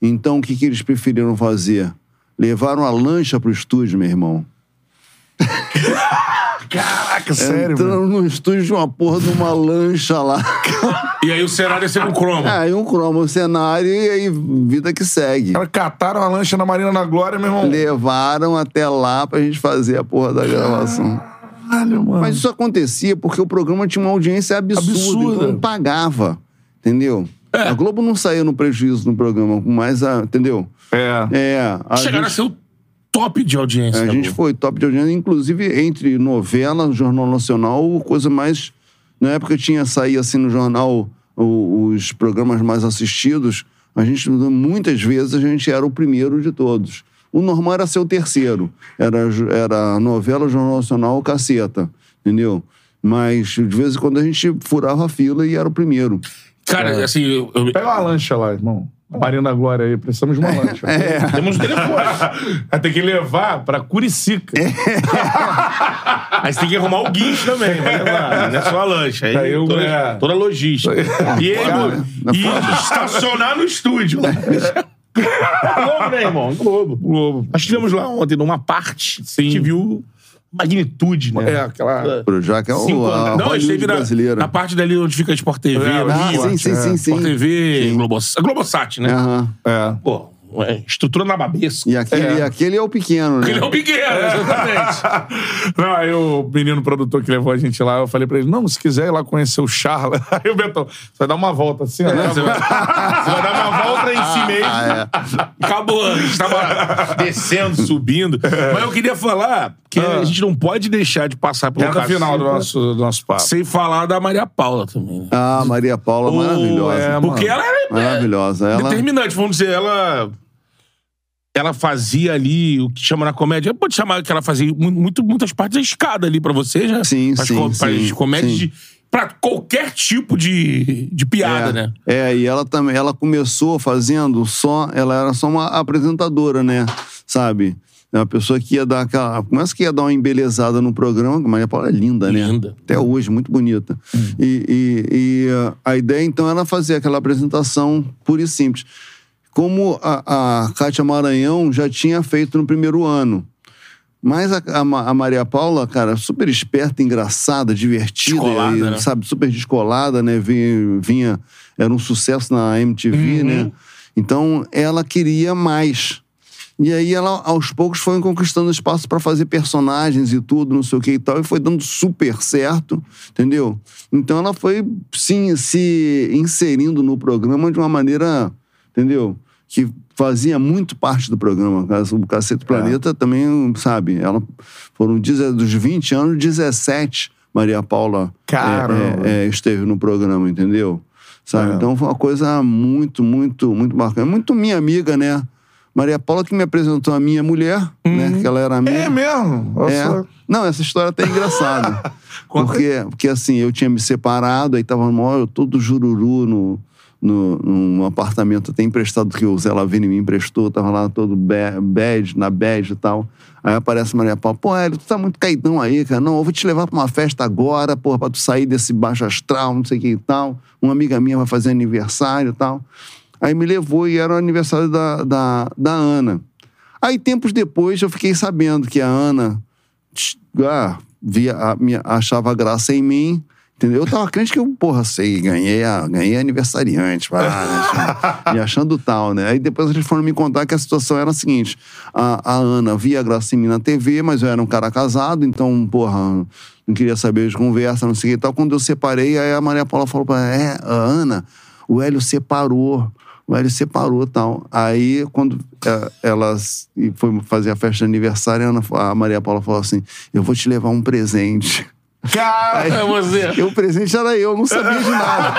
Então, o que, que eles preferiram fazer? Levaram a lancha pro estúdio, meu irmão. *laughs* Caraca, sério, mano. Entrando no estúdio de uma porra de uma lancha lá. E aí o cenário ia ser um cromo. aí um cromo, um cenário e aí vida que segue. Cara, cataram a lancha na Marina da Glória, meu irmão. Levaram até lá pra gente fazer a porra da gravação. Caralho, mano. Mas isso acontecia porque o programa tinha uma audiência absurda, Absurda. então não pagava. Entendeu? A Globo não saía no prejuízo no programa, mas a. Entendeu? É. É. A Chegaram a gente, ser o top de audiência. a gente Globo. foi top de audiência, inclusive entre novela, Jornal Nacional, coisa mais. Na época tinha sair assim no jornal o- os programas mais assistidos. A gente, muitas vezes, a gente era o primeiro de todos. O normal era ser o terceiro. Era, era novela, Jornal Nacional, caceta. Entendeu? Mas de vez em quando a gente furava a fila e era o primeiro. Cara, assim, eu, eu- Pega uma lancha lá, irmão. Marina Glória aí, precisamos de uma *laughs* lancha. temos um *laughs* telefone. Vai ter que levar pra Curicica. *laughs* Aí você tem que arrumar o guincho também, vai levar. Não é só a lancha. Aí Aí eu- toda, é. toda a logística. E ele Cara, e estacionar no estúdio. Globo, né, irmão? Globo. Globo. Nós estivemos lá ontem numa parte Sim. a gente viu magnitude, né? É, aquela. Já que é o, Cinco a. Não, a esteve na, brasileira. na parte dali onde fica a Sport TV. É, Ah, ó. sim, sim, é. sim, sim. Sport TV, Globos, Globosat, né? Aham. É. Pô, é, estrutura na babesca. E aquele É. e aquele é o pequeno, né? Ele é o pequeno, exatamente. *laughs* Não, aí o menino produtor que levou a gente lá, eu falei pra ele: não, se quiser ir lá conhecer o Charla. *laughs* Aí o Betão, você vai dar uma volta assim, ó. Você vai, você vai dar uma volta em si mesmo. Ah, é. Acabou. A gente tava descendo, subindo. Mas eu queria falar que a gente não pode deixar de passar pelo Reta cacete final do nosso, do nosso papo. sem falar da Maria Paula também. né? Ah, Maria Paula, maravilhosa. é, mano. Porque ela era Maravilhosa. Ela... determinante, vamos dizer, ela. Ela fazia ali o que chama na comédia. Pode chamar que ela fazia mu- muito, muitas partes da escada ali pra você, já. Sim, sim, co- faz sim, comédias sim. de. Pra qualquer tipo de, de piada, é, né? É, e ela também, ela começou fazendo só, ela era só uma apresentadora, né? Sabe? É uma pessoa que ia dar aquela. Começa que ia dar uma embelezada no programa, Maria Paula é linda, né? Linda. Até hoje, muito bonita. E, e- e, uh, a ideia, então, era fazer aquela apresentação pura e simples. Como a, a Kátia Maranhão já tinha feito no primeiro ano. Mas a, a a Maria Paula, cara, super esperta, engraçada, divertida, Descolada, e, né? sabe, super descolada, né? Vinha, vinha- era um sucesso na MTV, né? Então ela queria mais. E aí ela, aos poucos, foi conquistando espaço para fazer personagens e tudo, não sei o que e tal, e foi dando super certo, entendeu? Então ela foi sim, se inserindo no programa de uma maneira, entendeu? Que fazia muito parte do programa. O Cacete Planeta também, sabe? Ela foram dos 20 anos, 17 Maria Paula é, é, é, esteve no programa, entendeu? Sabe? É. Então foi uma coisa muito, muito, muito bacana. Muito minha amiga, né? Maria Paula que me apresentou a minha mulher, né? Que ela era amiga. É mesmo? É. Não, essa história até é engraçada. *laughs* Porque, porque assim, eu tinha me separado, aí tava maior, todo jururu no, no, num apartamento até emprestado que o Zé Lavini me emprestou, tava lá todo ba- bad, na bad e tal. Aí aparece Maria Paula, pô, Hélio, tu tá muito caidão aí, cara. Não, eu vou te levar pra uma festa agora, porra, pra tu sair desse baixo astral, não sei o que e tal. Uma amiga minha vai fazer aniversário e tal. Aí me levou e era o aniversário da, da, da Ana. Aí, tempos depois, eu fiquei sabendo que a Ana ah, via, a- minha- achava graça em mim. Entendeu? Eu tava crente que eu, porra, sei, ganhei, a, ganhei aniversariante, pá, né, *laughs* me achando tal, né? Aí depois eles foram me contar que a situação era a seguinte: a, a Ana via em mim na TV, mas eu era um cara casado, então, porra, não queria saber de conversa, não sei o que e tal. Quando eu separei, aí a Maria Paula falou pra é, a Ana, o Hélio separou. O Hélio separou e tal. Aí, quando é, ela foi fazer a festa de aniversário, a Ana- a Maria Paula falou assim: Eu vou te levar um presente. Cara, É você. E o presente era eu, não sabia de nada.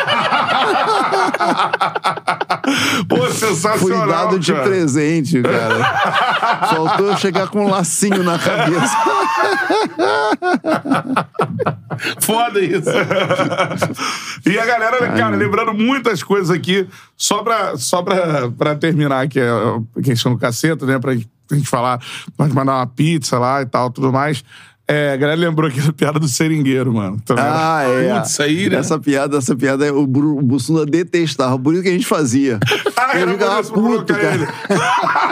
pô, sensacional. Fui dado de cara. presente, cara. Faltou eu chegar com um lacinho na cabeça. Foda isso. E a galera, cara, lembrando muitas coisas aqui, só pra, só pra, pra terminar aqui a questão do caceta, né? Pra gente falar, pode mandar uma pizza lá e tal, tudo mais. É, a galera lembrou aqui da piada do seringueiro, mano. Também. Ah, é. Putz, aí, né? Essa piada, essa piada, o, Bru- o Bussunda detestava. Por isso que a gente fazia. *laughs* Ah, era ficava puto, cara. *laughs*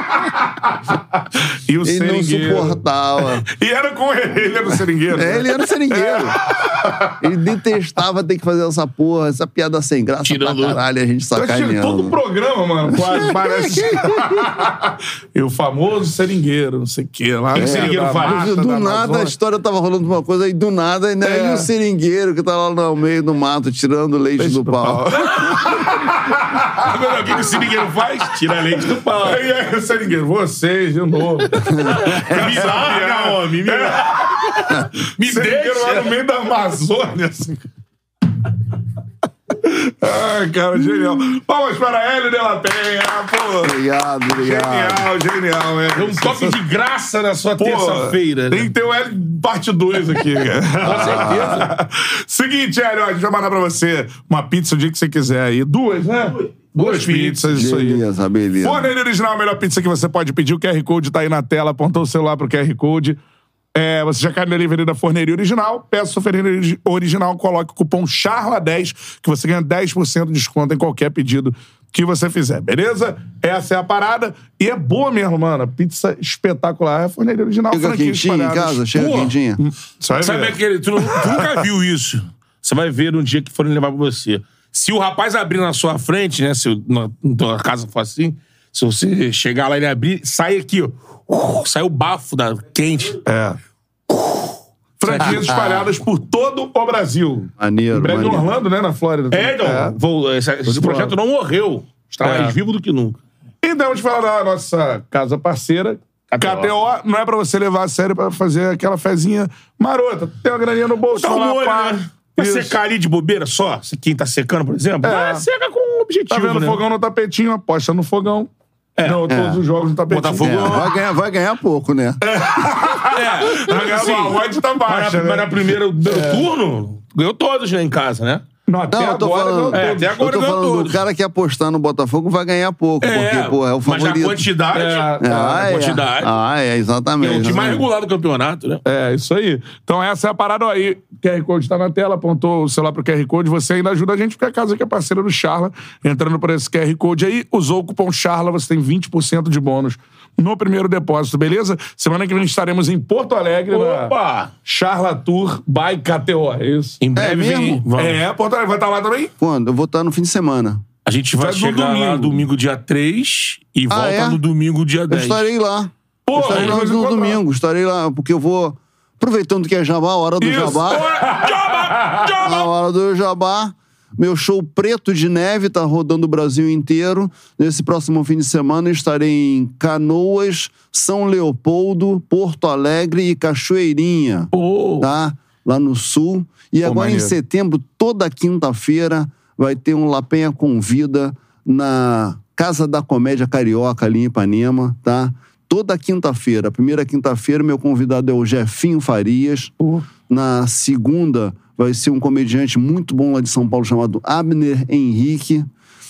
e o Ele não seringueiro. suportava. *laughs* E era com ele, ele era o seringueiro. É, ele era seringueiro. Ele detestava ter que fazer essa porra, essa piada sem graça Tirando- pra caralho, a gente sacaneando. todo o programa, mano, quase, *laughs* parece. e o famoso seringueiro, não sei o quê. Lá no seringueiro da faz? mata, do da nada a história tava rolando uma coisa e do nada, né? É. E o seringueiro que tá lá no meio do mato tirando leite, Leite do, do pau. *laughs* Agora, o que o seringueiro faz? Tira leite do pau. Aí, aí, seringueiro, vocês de novo. *laughs* Me larga, homem. Me, me seringueiro lá deixa. no meio da Amazônia, assim. Ai, cara, genial. Palmas para Hélio de la Penha, pô. Obrigado, obrigado. Genial, genial, é. Deu um toque de graça na sua terça-feira. Tem Né? que ter o Hélio parte 2 aqui. *laughs* Com certeza. Seguinte, Hélio, a gente vai mandar pra você uma pizza o dia que você quiser aí. Duas, né? Duas, pizzas, isso aí. Beleza, beleza. Forneira Original, a melhor pizza que você pode pedir. O QR Code tá aí na tela. Apontou o celular pro QR Code. É, você já cai no delivery da Forneria Original. Peça sua Forneria Origi- Original, coloque o cupom CHARLA10 que você ganha 10% de desconto em qualquer pedido que você fizer, beleza? Essa é a parada. E é boa mesmo, mano. Pizza espetacular. É a Forneria Original. Chega quentinha em casa? Chega Pô. quentinha? Você vai Sabe ver. aquele. Tu, não- tu nunca viu isso. Você vai ver no dia que forem levar pra você. Se o rapaz abrir na sua frente, né? Se o- na, na tua casa for assim, se você chegar lá e ele abrir, sai aqui, ó. Uh, sai o bafo da quente. É. Franquias espalhadas por todo o Brasil. Maneiro, Em breve maneiro. Orlando, né? Na Flórida. É, então. Vou, esse esse projeto não morreu. Está É. mais vivo do que nunca. E vamos falar da nossa casa parceira. KTO. Não é pra você levar a sério pra fazer aquela fezinha marota. Tem uma graninha no bolso, vai um lá, molho, pá. né? Vai Isso. secar ali de bobeira só? Quem tá secando, por exemplo? É. Vai, seca com um objetivo, Tá vendo o né? fogão no tapetinho, aposta no fogão. Não, todos os jogos no tapetinho. Botafogo- É, vai, ganhar, vai ganhar pouco, né? É, Vai ganhar assim, uma odd tá mas baixa, na, né? mas na primeira, no primeiro turno, ganhou todos né, em casa, né? Não, até Não, eu tô agora... falando, não, É, até agora eu tô falando todos. do cara que apostar no Botafogo vai ganhar pouco, porque, pô, é o mas na favorito. quantidade, É, Ah, na é. quantidade. Ah, é, é exatamente. o time mais regular do campeonato, né? É, isso aí. Então essa é a parada aí. QR Code tá na tela, apontou o celular pro QR Code. Você ainda ajuda a gente, porque a casa aqui é parceira do Charla. Entrando por esse QR Code aí, usou o cupom Charla, você tem 20% de bônus no primeiro depósito, beleza? Semana que vem estaremos em Porto Alegre, na Opa! Charla Tour by KTO, é isso? Em breve mesmo? vem- vamos. É, Porto Alegre vai estar lá também? Quando? Eu vou estar no fim de semana. A gente vai Vai no chegar lá domingo. domingo dia 3 e volta é? no domingo dia Eu 10. estarei lá. Pô, eu estarei lá no encontrar. domingo. Estarei lá, porque eu vou. Aproveitando que é jabá, a hora do Isso. jabá. Joba! Joba! A hora do jabá. Meu show Preto de Neve tá rodando o Brasil inteiro. Nesse próximo fim de semana estarei em Canoas, São Leopoldo, Porto Alegre e Cachoeirinha. Pô, tá? Lá no sul. E agora em maneiro. setembro, toda quinta-feira, vai ter um Lapenha Convida na Casa da Comédia Carioca, ali em Ipanema, tá? Toda quinta-feira. A primeira quinta-feira, meu convidado é o Jefinho Farias. Na segunda, vai ser um comediante muito bom lá de São Paulo chamado Abner Henrique.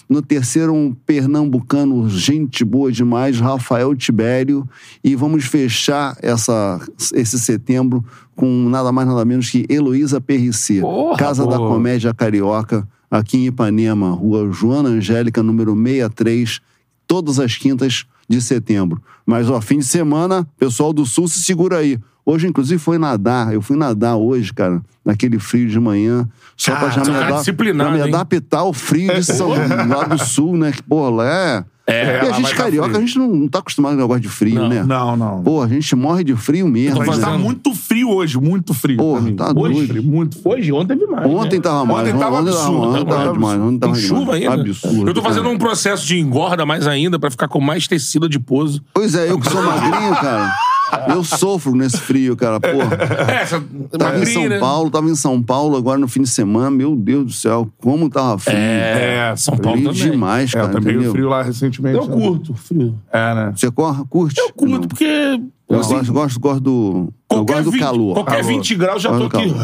No terceiro, um pernambucano, gente boa demais, Rafael Tibério. E vamos fechar essa, esse setembro com nada mais nada menos que Heloísa Perrici. Porra, Casa da. Comédia Carioca, aqui em Ipanema, rua Joana Angélica, número 63, todas as quintas de setembro. Mas, ó, fim de semana, pessoal do Sul se segura aí. Hoje, inclusive, foi nadar. Eu fui nadar hoje, cara, naquele frio de manhã. Só pra Cara, já me, cara adap- me adaptar ao frio de São, *laughs* lá do Sul, né? Que, porra, lá é... É, Porque lá a gente tá carioca, a gente não, não tá acostumado com negócio de frio, Não, né? Não, não. Pô, a gente morre de frio mesmo. Mas né? tá muito frio hoje, muito frio. Mim. tá Hoje, doido. frio, muito frio. hoje, ontem teve mais. Ontem né? tava mais. Ontem tava absurdo, Ontem tava tava demais. Ontem tava Tem chuva demais. ainda. Absurdo. Eu tô fazendo cara. um processo de engorda mais ainda pra ficar com mais tecido adiposo. Pois é, eu que sou magrinho, cara. *laughs* *laughs* Eu sofro nesse frio, cara. Porra. É, essa Tava em São né? Paulo, tava em São Paulo agora no fim de semana. Meu Deus do céu, como tava frio. É, São Paulo frio também. demais, É, cara. eu também entendeu? o frio lá recentemente. Eu né? curto frio. É, né? Você corre, curte? Eu curto, porque... Eu assim, gosto, gosto, gosto do. Eu gosto do 20 calor. Qualquer Calor. 20 graus já tô Gosto aqui.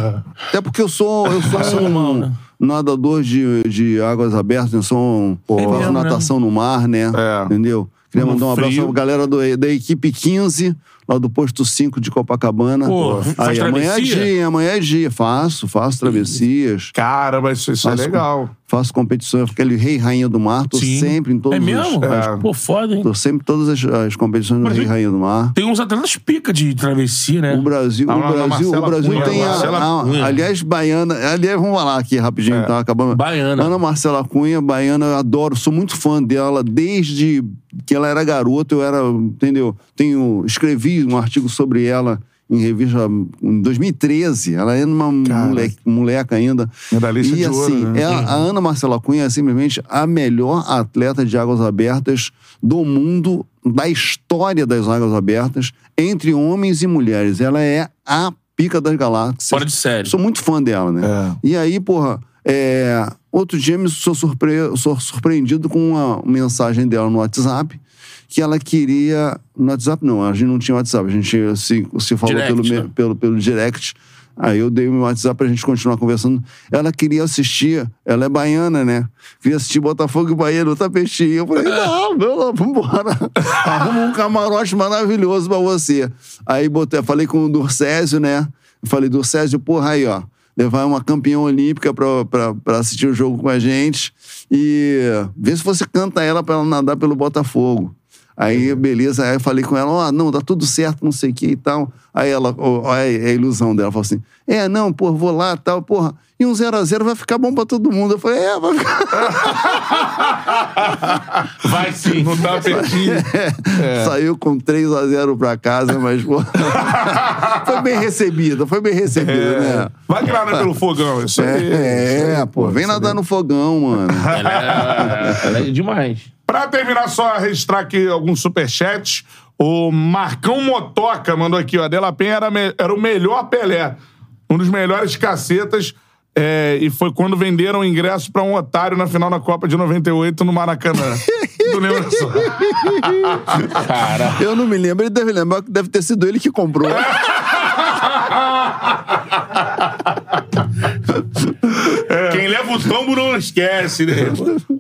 Até porque eu sou, eu sou um né? nadador de, de águas abertas, eu sou um, faço mesmo, né? natação no mar, né? É. Entendeu? Queria mandar um abraço pra galera do- da equipe 15, lá do posto 5 de Copacabana. Pô, faz Aí amanhã é dia, amanhã é dia. Faço, faço travessias. Cara, mas isso, isso é legal. Faço competições, aquele rei rainha do mar, tô Sim. sempre em todos É mesmo? os. É. Pô, foda, hein? Tô sempre em todas as, as competições do rei rainha do mar. Tem uns atletas pica de travessia, né? O Brasil, Ah, o não, não, Brasil, o Brasil Cunha, tem a, aliás, baiana, aliás, vamos falar aqui rapidinho, tá acabando. Baiana. Ana Marcela Cunha, baiana, eu adoro, sou muito fã dela desde que ela era garota, eu era, entendeu? Tenho escrevi um artigo sobre ela em revista em 2013. Ela é uma moleque, moleca ainda. Medalhista e de ouro, assim, né? é a, a Ana Marcela Cunha é simplesmente a melhor atleta de águas abertas do mundo, da história das águas abertas, entre homens e mulheres. Ela é a pica das galáxias. Fora de série. Sou muito fã dela, né? É. E aí, porra, é, outro dia me sou, surpre... sou surpreendido com uma mensagem dela no WhatsApp que ela queria. No WhatsApp, não, a gente não tinha WhatsApp, a gente se, se falou Direct, pelo, né? pelo, pelo direct. Aí eu dei o meu WhatsApp pra gente continuar conversando. Ela queria assistir, ela é baiana, né? Queria assistir Botafogo e Bahia no tapetinho. Eu falei, não, não, vambora. *laughs* Arruma um camarote maravilhoso pra você. Aí botei, falei com o Durcésio, né? Falei, Durcésio, porra, aí, ó. Levar uma campeã olímpica pra, pra, pra assistir o jogo com a gente. E vê se você canta ela pra ela nadar pelo Botafogo. Aí, beleza, aí eu falei com ela, ó, não, tá tudo certo, não sei o que e tal. Aí ela, ó, é é a ilusão dela, falou assim, é, não, pô, vou lá tal, porra, e um 0 a 0 vai ficar bom pra todo mundo. Eu falei, é, vai ficar. *laughs* Vai sim. No tapetinho. *laughs* Saiu com 3 a 0 pra casa, mas, pô, *laughs* foi bem recebida, foi bem recebida, né? Vai que nada pelo fogão, isso aí. É, é, pô, vem nadar no fogão, mano. Ela é, ela é demais. Pra terminar, só registrar aqui alguns superchats. O Marcão Motoca mandou aqui, ó. Dela Penha era, era o melhor Pelé. Um dos melhores cacetas. é, e foi quando venderam o ingresso pra um otário na final da Copa de 98 no Maracanã. *laughs* tu lembra só? Cara. Eu não me lembro, ele deve lembrar que deve ter sido ele que comprou. *laughs* Quem leva o tombo não esquece, né?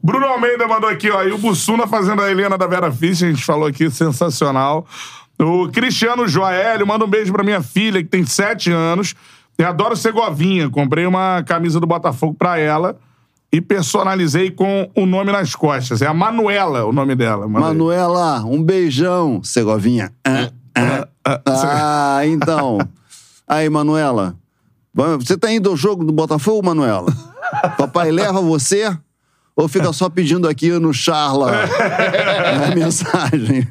Bruno Almeida mandou aqui, ó. E o Bussuna fazendo a Helena da Vera Fischer, a gente falou aqui, sensacional. O Cristiano Joelho manda um beijo pra minha filha, que tem sete anos. E adoro Segovinha. Comprei uma camisa do Botafogo pra ela e personalizei com o nome nas costas. É a Manuela o nome dela. Manda aí. Manuela, um beijão. Segovinha. Ah, ah, ah, então. Aí, Manuela. Você tá indo ao jogo do Botafogo, Manuela? *laughs* Papai leva você? Ou fica só pedindo aqui no Charla *laughs* a mensagem?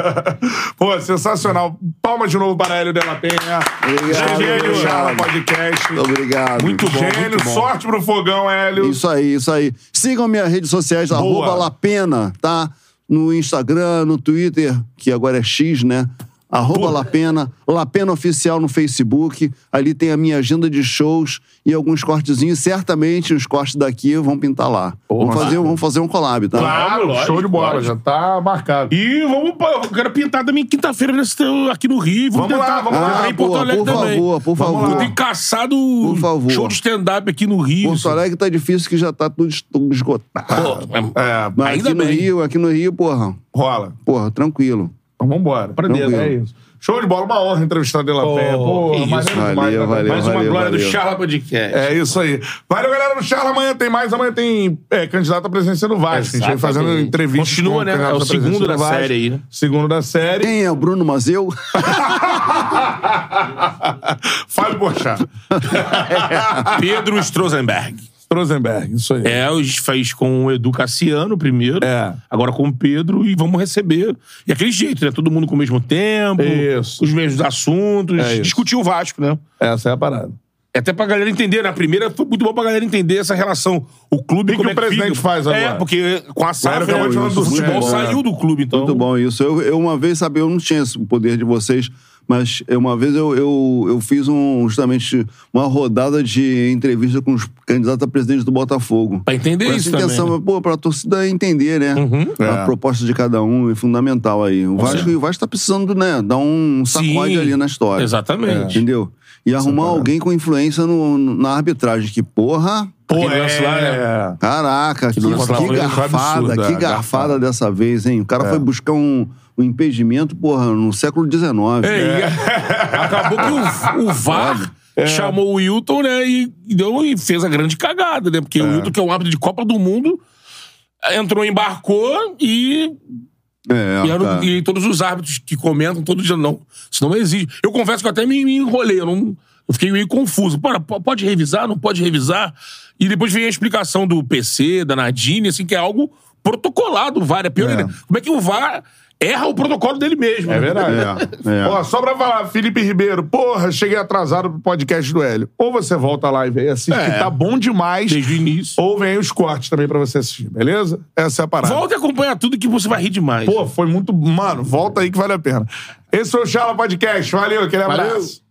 *laughs* Pô, sensacional. Palmas de novo para Hélio Della Penha. Obrigado, Gênio. Charla Podcast. Obrigado. Muito bom, Gênio, muito bom. sorte pro fogão, Hélio. Isso aí, isso aí. Sigam minhas redes sociais, arroba Lapena, tá? No Instagram, no Twitter, que agora é X, né? Arroba Lapena, Lapena Oficial no Facebook. Ali tem a minha agenda de shows e alguns cortezinhos. Certamente os cortes daqui vão pintar lá. vamos, fazer, vamos fazer um collab, tá? Claro, lógico, show de bola, lógico. já tá marcado. E vamos, eu quero pintar também quinta-feira aqui no Rio. Vamos lá, tentar, vamos lá. tentar Ah, em Porto Alegre por também. favor, por Vamos favor. lá. Eu tenho caçado Por favor. show de stand-up aqui no Rio. Porto Alegre tá difícil que já tá tudo es- tudo esgotado. Pô, É, Mas ainda aqui no bem. Rio, aqui no Rio, porra, rola. porra, tranquilo. Então vambora. Pra dentro. É isso. Show de bola, uma honra entrevistar a Della Pô, Penha. Pô, isso. demais, Valeu, né? valeu. Mais uma glória do valeu. Charla Podcast. É isso aí. Valeu, galera do Charla. Amanhã tem mais. Amanhã tem é, candidato à presidência do Vasco. A gente vai fazendo entrevista. Continua, né? É o segundo do da Vasco. série aí, né? Segundo da série. Quem é o Bruno Mazeu? *laughs* Fábio Porchat. *laughs* Pedro Strozenberg. Rosenberg, isso aí. É, a gente fez com o Edu Cassiano primeiro. É. Agora com o Pedro e vamos receber. E aquele jeito, né? Todo mundo com o mesmo tempo. Isso. Os mesmos assuntos. É discutir o Vasco, né? Essa é a parada. É Até pra galera entender. Na primeira foi muito bom pra galera entender essa relação. O clube O que como que é o presidente fica. faz agora? É, porque com a SAF, o do futebol saiu é. do clube. Então, Muito bom isso. Eu, eu uma vez, sabe, eu não tinha esse poder de vocês, mas eu- uma vez eu, eu, eu fiz um, justamente uma rodada de entrevista com os candidatos a presidente do Botafogo. Pra entender Com isso essa intenção, também. né? pô, pra torcida entender, né? A É. proposta de cada um é fundamental aí. O Vasco, o Vasco tá precisando, né, dar um sacode Sim, ali na história. Exatamente. Entendeu? E arrumar alguém com influência no- na arbitragem, que porra... Pô, lance lá, né? Caraca, que, que foi garfada, que é, garfada dessa vez, hein? O cara É. foi buscar um, o impedimento, porra, no século XIX. É, e *laughs* acabou que o, o VAR chamou o Wilton, né? E, deu, e fez a grande cagada, né? Porque o Wilton, que é um árbitro de Copa do Mundo, entrou, embarcou e É, E, não- tá. e todos os árbitros que comentam todo dia, não. Isso não exige. Eu confesso que eu até me, me enrolei. Eu, não, eu fiquei meio confuso. Pô, p- pode revisar? Não pode revisar? E depois vem a explicação do PC, da Nadine, assim, que é algo protocolado, o VAR. É pior É. ainda. Como é que o VAR erra o protocolo dele mesmo? É verdade. É, é. Ó, só pra falar, Felipe Ribeiro, porra, cheguei atrasado pro podcast do Hélio. Ou você volta a live aí, assiste, É. que tá bom demais. Desde o início. Ou vem aí os cortes também pra você assistir, beleza? Essa é a parada. Volta e acompanha tudo que você vai rir demais. Pô, foi muito. Mano, volta aí que vale a pena. Esse foi o Chala Podcast. Valeu, aquele abraço.